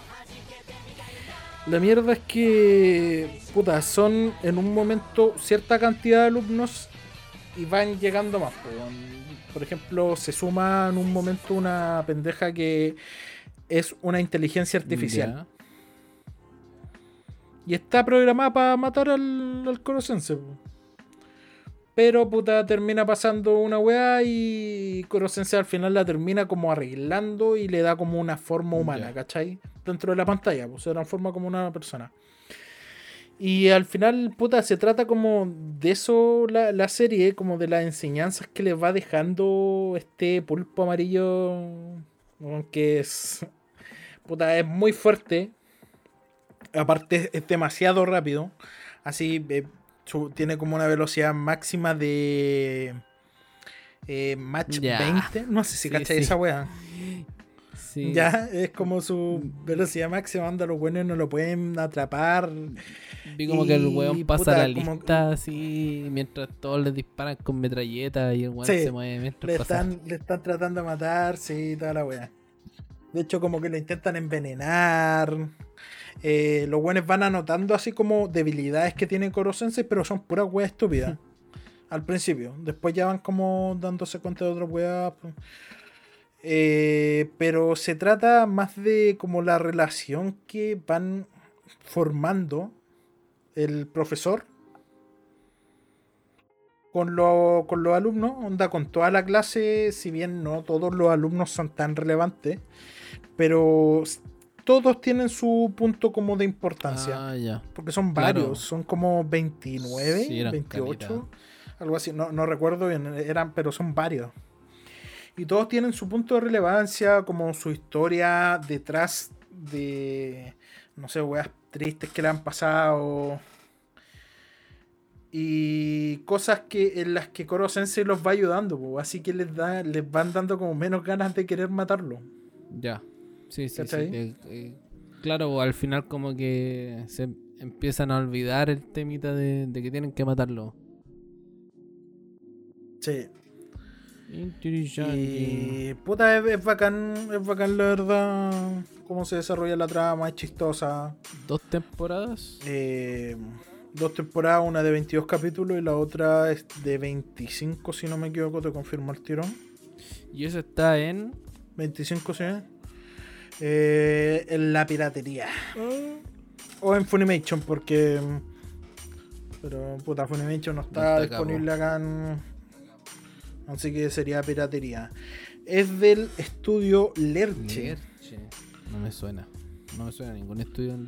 Speaker 2: La mierda es que, puta, son en un momento cierta cantidad de alumnos y van llegando más. Por ejemplo, se suma en un momento una pendeja que es una inteligencia artificial. Y está programada para matar al, al pero puta, termina pasando una weá y Kurosense al final la termina como arreglando y le da como una forma humana, ¿cachai? Dentro de la pantalla, pues se transforma como una persona. Y al final, puta, se trata como de eso la, serie, como de las enseñanzas que le va dejando este pulpo amarillo, que es, puta, es muy fuerte. Aparte es demasiado rápido. Así, eh, tiene como una velocidad máxima de eh, Match 20. No sé si sí, esa wea. Ya, es como su velocidad máxima, anda, los buenos no lo pueden atrapar.
Speaker 1: Vi como que el weón pasa la lista así, mientras todos le disparan con metralleta y el weón se mueve mientras
Speaker 2: le están, le están tratando de matar, sí, toda la wea. De hecho, como que lo intentan envenenar. Eh, los buenos van anotando así como debilidades que tiene Korosense, pero son puras weas estúpidas. al principio. Después ya van como dándose cuenta de otras weas. Eh, pero se trata más de como la relación que van formando el profesor con, con los alumnos, onda con toda la clase, si bien no todos los alumnos son tan relevantes, pero todos tienen su punto como de importancia. Ah, Porque son varios, son como 29, 28, algo así, no, no recuerdo bien, eran, pero son varios y todos tienen su punto de relevancia, como su historia detrás de, no sé, weas tristes que le han pasado. Y cosas que en las que Koro Sensei los va ayudando, así que les, da, les van dando como menos ganas de querer matarlo.
Speaker 1: Ya, sí, sí, sí. Eh, eh, claro, al final como que se empiezan a olvidar el temita de, de que tienen que matarlo.
Speaker 2: Sí, y puta, es, bacán, es bacán la verdad cómo se desarrolla la trama, es chistosa.
Speaker 1: ¿Dos temporadas?
Speaker 2: Eh, dos temporadas, una de 22 capítulos y la otra es de 25, si no me equivoco, te confirmo el tirón.
Speaker 1: ¿Y eso está en?
Speaker 2: 25, sí. Eh, en la piratería. O en Funimation, porque... Pero puta, Funimation no está, disponible acá en Así que sería piratería. Es del estudio Lerche.
Speaker 1: No me suena. No me suena ningún estudio.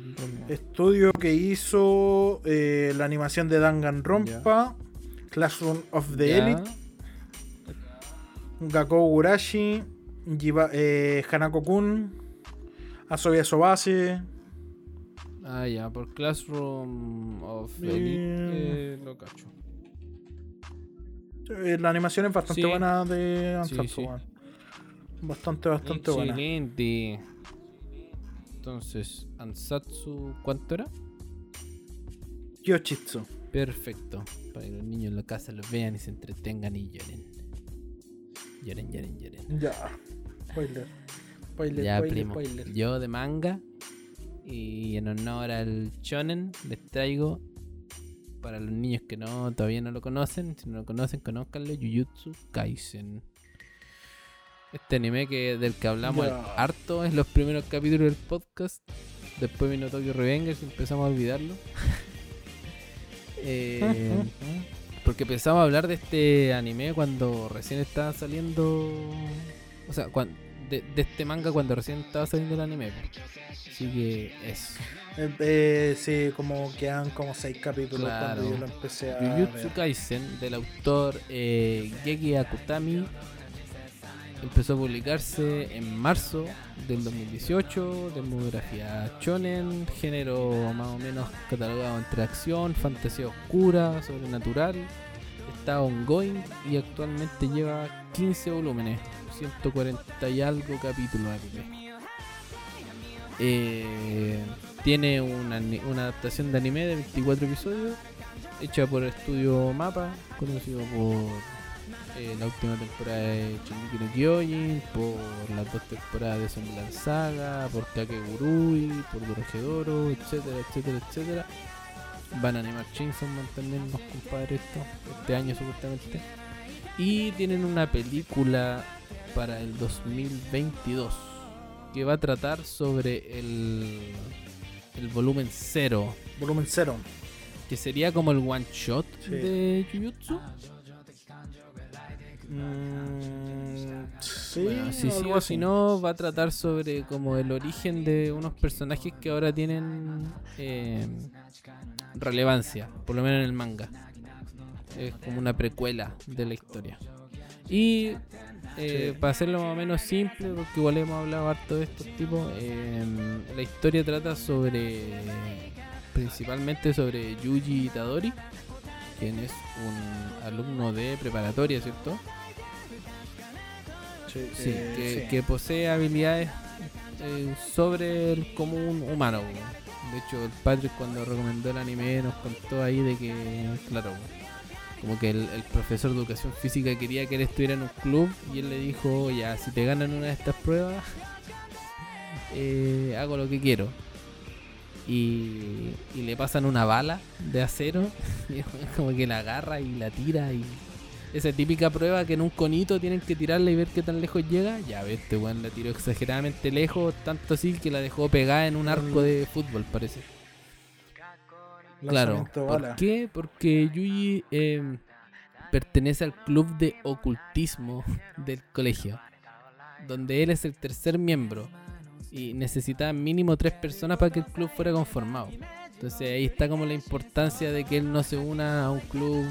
Speaker 2: Estudio que hizo eh, la animación de Danganronpa, Classroom of the Elite, Gakkou Gurashi, eh, Hanako-kun, Asobi Asobase.
Speaker 1: Ah, ya, por Classroom of the Elite eh, lo cacho.
Speaker 2: Eh, la animación es bastante buena de Ansatsu. Bastante, bastante
Speaker 1: Excelente. buena. Entonces, Ansatsu, ¿cuánto era?
Speaker 2: Yoshitsu.
Speaker 1: Perfecto. Para que los niños en la casa los vean y se entretengan y lloren. Lloren, lloren, lloren.
Speaker 2: Ya. Spoiler. Spoiler, ya, primo. Spoiler.
Speaker 1: Yo de manga. Y en honor al Shonen les traigo para los niños que no todavía no lo conocen, si no lo conocen, conozcanlo, Jujutsu Kaisen. Este anime que del que hablamos harto en los primeros capítulos del podcast. Después vino Tokyo Revengers y empezamos a olvidarlo. Eh, porque empezamos a hablar de este anime cuando recién estaba saliendo. O sea, de, de, este manga cuando recién estaba saliendo el anime. Así que es.
Speaker 2: Eh, sí, como quedan como seis capítulos cuando yo lo empecé a.
Speaker 1: Jujutsu Kaisen, del autor eh, Geki Akutami, empezó a publicarse en marzo del 2018. Demografía shonen, género más o menos catalogado entre acción, fantasía oscura, sobrenatural. Está ongoing y actualmente lleva 15 volúmenes, 140 y algo capítulos. Eh, tiene una, adaptación de anime de 24 episodios, hecha por Estudio Mapa, conocido por eh, la última temporada de Shingeki no Kyojin, por las dos temporadas de Zombie Saga, por Kakegurui, por Dorohedoro, etcétera, etcétera, etcétera. Van a animar Chainsaw también los compadres este año supuestamente. Y tienen una película para el 2022 que va a tratar sobre el el volumen 0.
Speaker 2: Volumen 0.
Speaker 1: Que sería como el one shot de Jujutsu.
Speaker 2: Mm, sí,
Speaker 1: bueno, si sí o si no, va a tratar sobre como el origen de unos personajes que ahora tienen eh, relevancia, por lo menos en el manga. Es como una precuela de la historia. Y eh, para hacerlo más o menos simple, porque igual hemos hablado harto de estos tipos, em, la historia trata sobre, principalmente sobre Yuji Itadori, quien es un alumno de preparatoria, ¿cierto? Sí, que, que, posee habilidades sobre el común humano. De hecho, el Patrick cuando recomendó el anime nos contó ahí de que, claro, como que el, profesor de educación física quería que él estuviera en un club y él le dijo, ya, si te ganan una de estas pruebas, eh, hago lo que quiero. Y, le pasan una bala de acero, y como que la agarra y la tira y esa típica prueba que en un conito tienen que tirarla y ver qué tan lejos llega. Ya ves, este weón la tiró exageradamente lejos, tanto así que la dejó pegada en un arco de fútbol, parece. Claro. ¿Por qué? Porque Yuji eh, pertenece al club de ocultismo del colegio, donde él es el tercer miembro y necesitaba mínimo tres personas para que el club fuera conformado. Entonces ahí está como la importancia de que él no se una a un club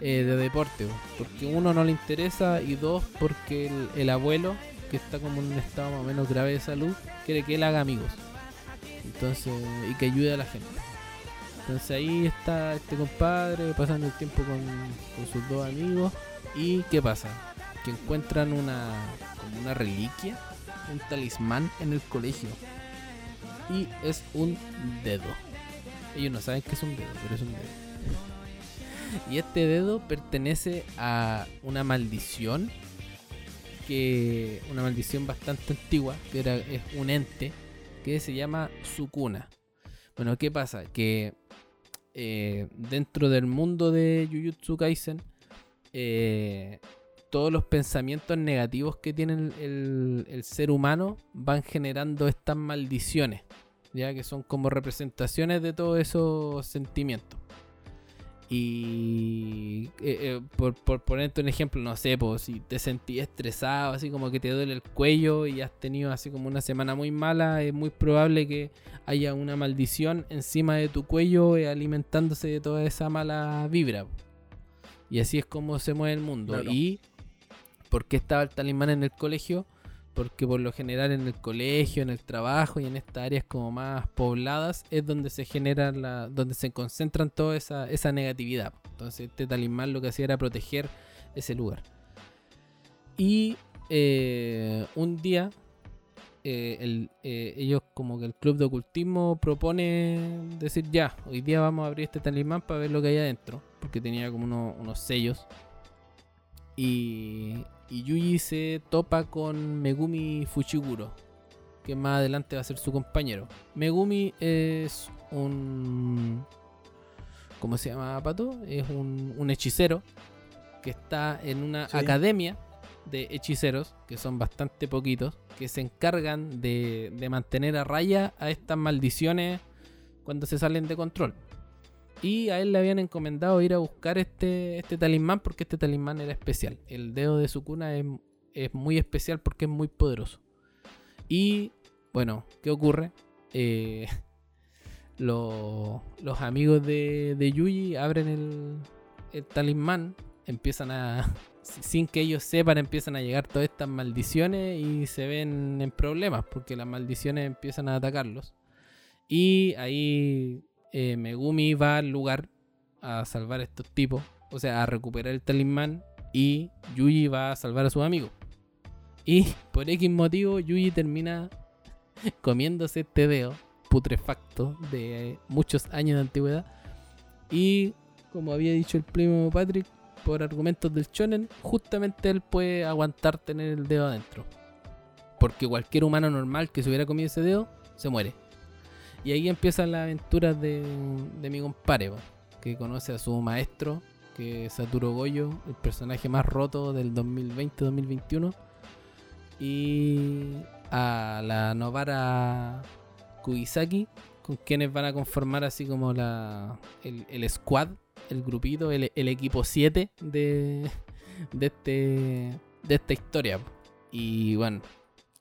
Speaker 1: eh, de deporte, porque uno no le interesa y dos porque el, abuelo, que está como en un estado más o menos grave de salud, quiere que él haga amigos. Entonces, y que ayude a la gente. Entonces ahí está este compadre pasando el tiempo con, sus dos amigos. ¿Y qué pasa? Que encuentran una, como una reliquia, un talismán en el colegio. Y es un dedo. Ellos no saben que es un dedo, pero es un dedo. Y este dedo pertenece a una maldición que una maldición bastante antigua, que era es un ente que se llama Sukuna. Bueno, ¿qué pasa? Que eh, dentro del mundo de Jujutsu Kaisen, eh, todos los pensamientos negativos que tiene el, el, ser humano van generando estas maldiciones, ya que son como representaciones de todos esos sentimientos. Y eh, eh, por, por, ponerte un ejemplo, no sé, pues, si te sentís estresado, así como que te duele el cuello y has tenido así como una semana muy mala, es muy probable que haya una maldición encima de tu cuello eh, alimentándose de toda esa mala vibra. Y así es como se mueve el mundo. ¿Y por qué estaba el talismán en el colegio? Porque por lo general en el colegio, en el trabajo y en estas áreas como más pobladas es donde se genera la, donde se concentran toda esa, negatividad. Entonces este talismán lo que hacía era proteger ese lugar. Y eh, un día eh, eh, ellos como que el club de ocultismo propone decir ya, hoy día vamos a abrir este talismán para ver lo que hay adentro, porque tenía como unos sellos. Y, y Yuji se topa con Megumi Fushiguro, que más adelante va a ser su compañero. Megumi es un. ¿Cómo se llama, Pato? Es un, hechicero que está en una academia de hechiceros, que son bastante poquitos, que se encargan de, de mantener a raya a estas maldiciones cuando se salen de control. Y a él le habían encomendado ir a buscar este, este talismán porque este talismán era especial. El dedo de su cuna es, muy especial porque es muy poderoso. Y bueno, ¿qué ocurre? Eh, los amigos de, de Yuji abren el, el talismán, empiezan a, sin que ellos sepan, empiezan a llegar todas estas maldiciones y se ven en problemas porque las maldiciones empiezan a atacarlos. Y ahí eh, Megumi va al lugar a salvar a estos tipos, o sea, a recuperar el talismán y Yuji va a salvar a sus amigos. Y por X motivo, Yuji termina comiéndose este dedo putrefacto de muchos años de antigüedad. Y como había dicho el primo Patrick, por argumentos del shonen, justamente él puede aguantar tener el dedo adentro. Porque cualquier humano normal que se hubiera comido ese dedo, se muere. Y ahí empiezan las aventuras de, mi compadre, que conoce a su maestro, que es Saturo Goyo, el personaje más roto del 2020-2021. Y a la Novara Kugisaki, con quienes van a conformar así como la, el, squad, el grupito, el, equipo 7 de, de, este, de esta historia. Y bueno,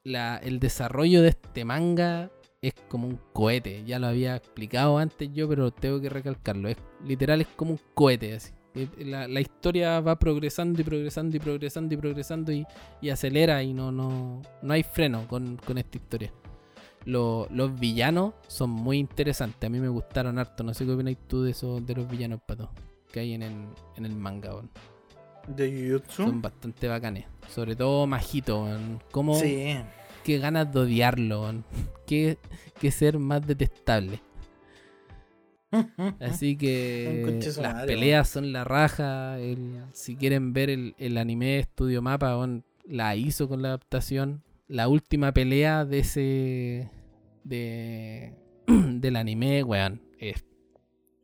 Speaker 1: la, el desarrollo de este manga es como un cohete. Ya lo había explicado antes yo, pero tengo que recalcarlo. Es literal, es como un cohete así. Eh, la, historia va progresando y progresando y progresando y progresando y, acelera y no, no, no hay freno con, esta historia. los villanos son muy interesantes. A mí me gustaron harto. No sé qué opinas tú de esos de los villanos pato que hay en el, en el manga.
Speaker 2: ¿De Jujutsu?
Speaker 1: Son bastante bacanes. Sobre todo Majito, ¿Cómo, Qué ganas de odiarlo, qué, qué ser más detestable. Así que las peleas son la raja. si quieren ver el, anime Estudio Mapa, la hizo con la adaptación. La última pelea de ese. De, del anime, weón. Es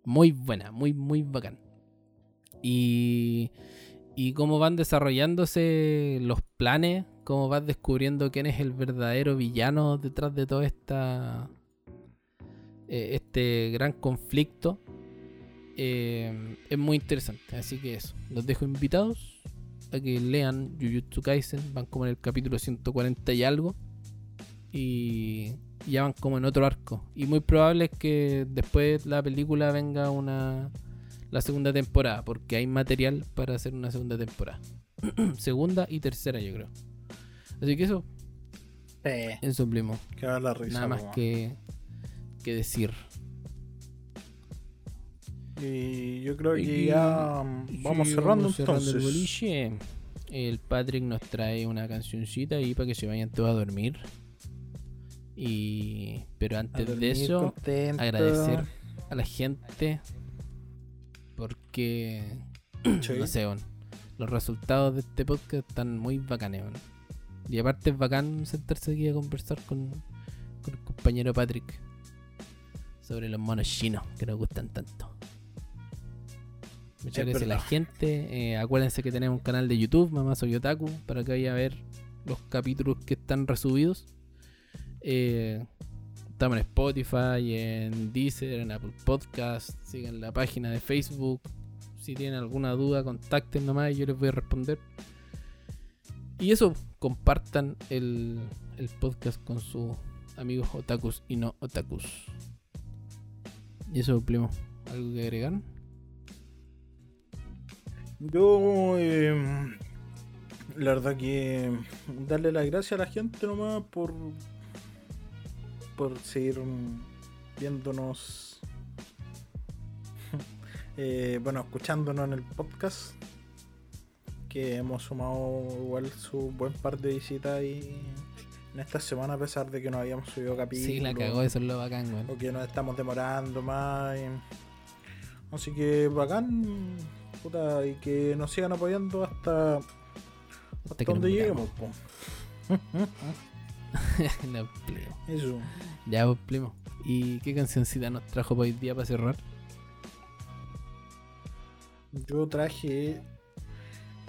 Speaker 1: muy buena, muy, muy bacán. Y, y cómo van desarrollándose los planes, cómo vas descubriendo quién es el verdadero villano detrás de toda esta eh, este gran conflicto. Eh, es muy interesante. Así que eso, los dejo invitados a que lean Jujutsu Kaisen. Van como en el capítulo 140 y algo. Y ya van como en otro arco. Y muy probable es que después la película venga una la segunda temporada. Porque hay material para hacer una segunda temporada. segunda y tercera, yo creo. Así que eso. Eso primo. Nada más que que decir.
Speaker 2: Y yo creo que ya vamos cerrando, entonces.
Speaker 1: el boliche. El Patrick nos trae una cancioncita ahí para que se vayan todos a dormir. Y pero antes de eso, agradecer a la gente porque no sé, los resultados de este podcast están muy bacanes. Y aparte es bacán sentarse aquí a conversar con, con el compañero Patrick sobre los monos chinos que nos gustan tanto. Muchas gracias a la gente. Eh, acuérdense que tenemos un canal de YouTube, Mamá Soy Otaku, para que vaya a ver los capítulos que están resubidos. Eh, estamos en Spotify, en Deezer, en Apple Podcast. Sigan la página de Facebook. Si tienen alguna duda, contacten nomás y yo les voy a responder. Y eso, compartan el, el podcast con sus amigos otakus y no otakus. Y eso, primo, ¿algo que agregar?
Speaker 2: Yo, em, la verdad que darle las gracias a la gente nomás por, por seguir viéndonos, eh, bueno, escuchándonos en el podcast, que hemos sumado igual su buen par de visitas y en esta semana, a pesar de que no habíamos subido capítulo.
Speaker 1: Sí, la cagó, eso es lo bacán, güey.
Speaker 2: Porque nos estamos demorando más. Así que bacán, puta, y que nos sigan apoyando hasta, hasta donde lleguemos, po.
Speaker 1: no,
Speaker 2: Eso.
Speaker 1: Ya, pues, primo. ¿Y qué cancioncita nos trajo para hoy día para cerrar?
Speaker 2: Yo traje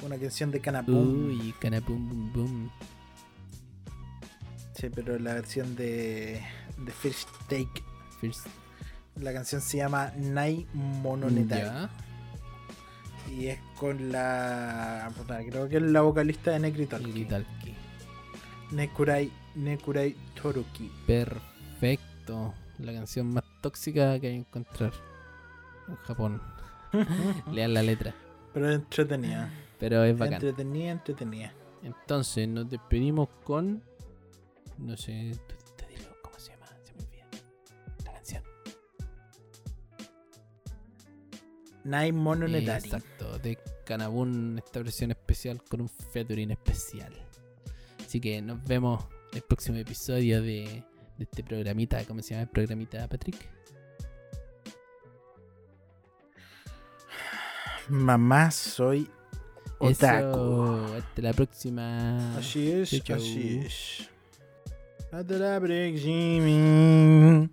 Speaker 2: una canción de Canapum.
Speaker 1: Uy, Canapum Boom Boom.
Speaker 2: Sí, pero la versión de, de First Take. La canción se llama Nai Mononetai. Y es con la. creo que es la vocalista de Nekritalki. Nekurai, Nekurai Toruki.
Speaker 1: Perfecto. La canción más tóxica que hay que encontrar en Japón. Lean la letra.
Speaker 2: Pero entretenida.
Speaker 1: Pero es bacán.
Speaker 2: Entretenida, entretenida.
Speaker 1: Entonces nos despedimos con no sé, te digo cómo se llama, se me olvida. La canción.
Speaker 2: Nine Mononetari.
Speaker 1: Exacto, de Kanabun, esta versión especial con un featuring especial. Así que nos vemos en el próximo episodio de, de este programita. ¿Cómo se llama el programita, Patrick?
Speaker 2: Mamá, soy Otaku.
Speaker 1: hasta la próxima.
Speaker 2: Así es, así es. Adora break Jimmy.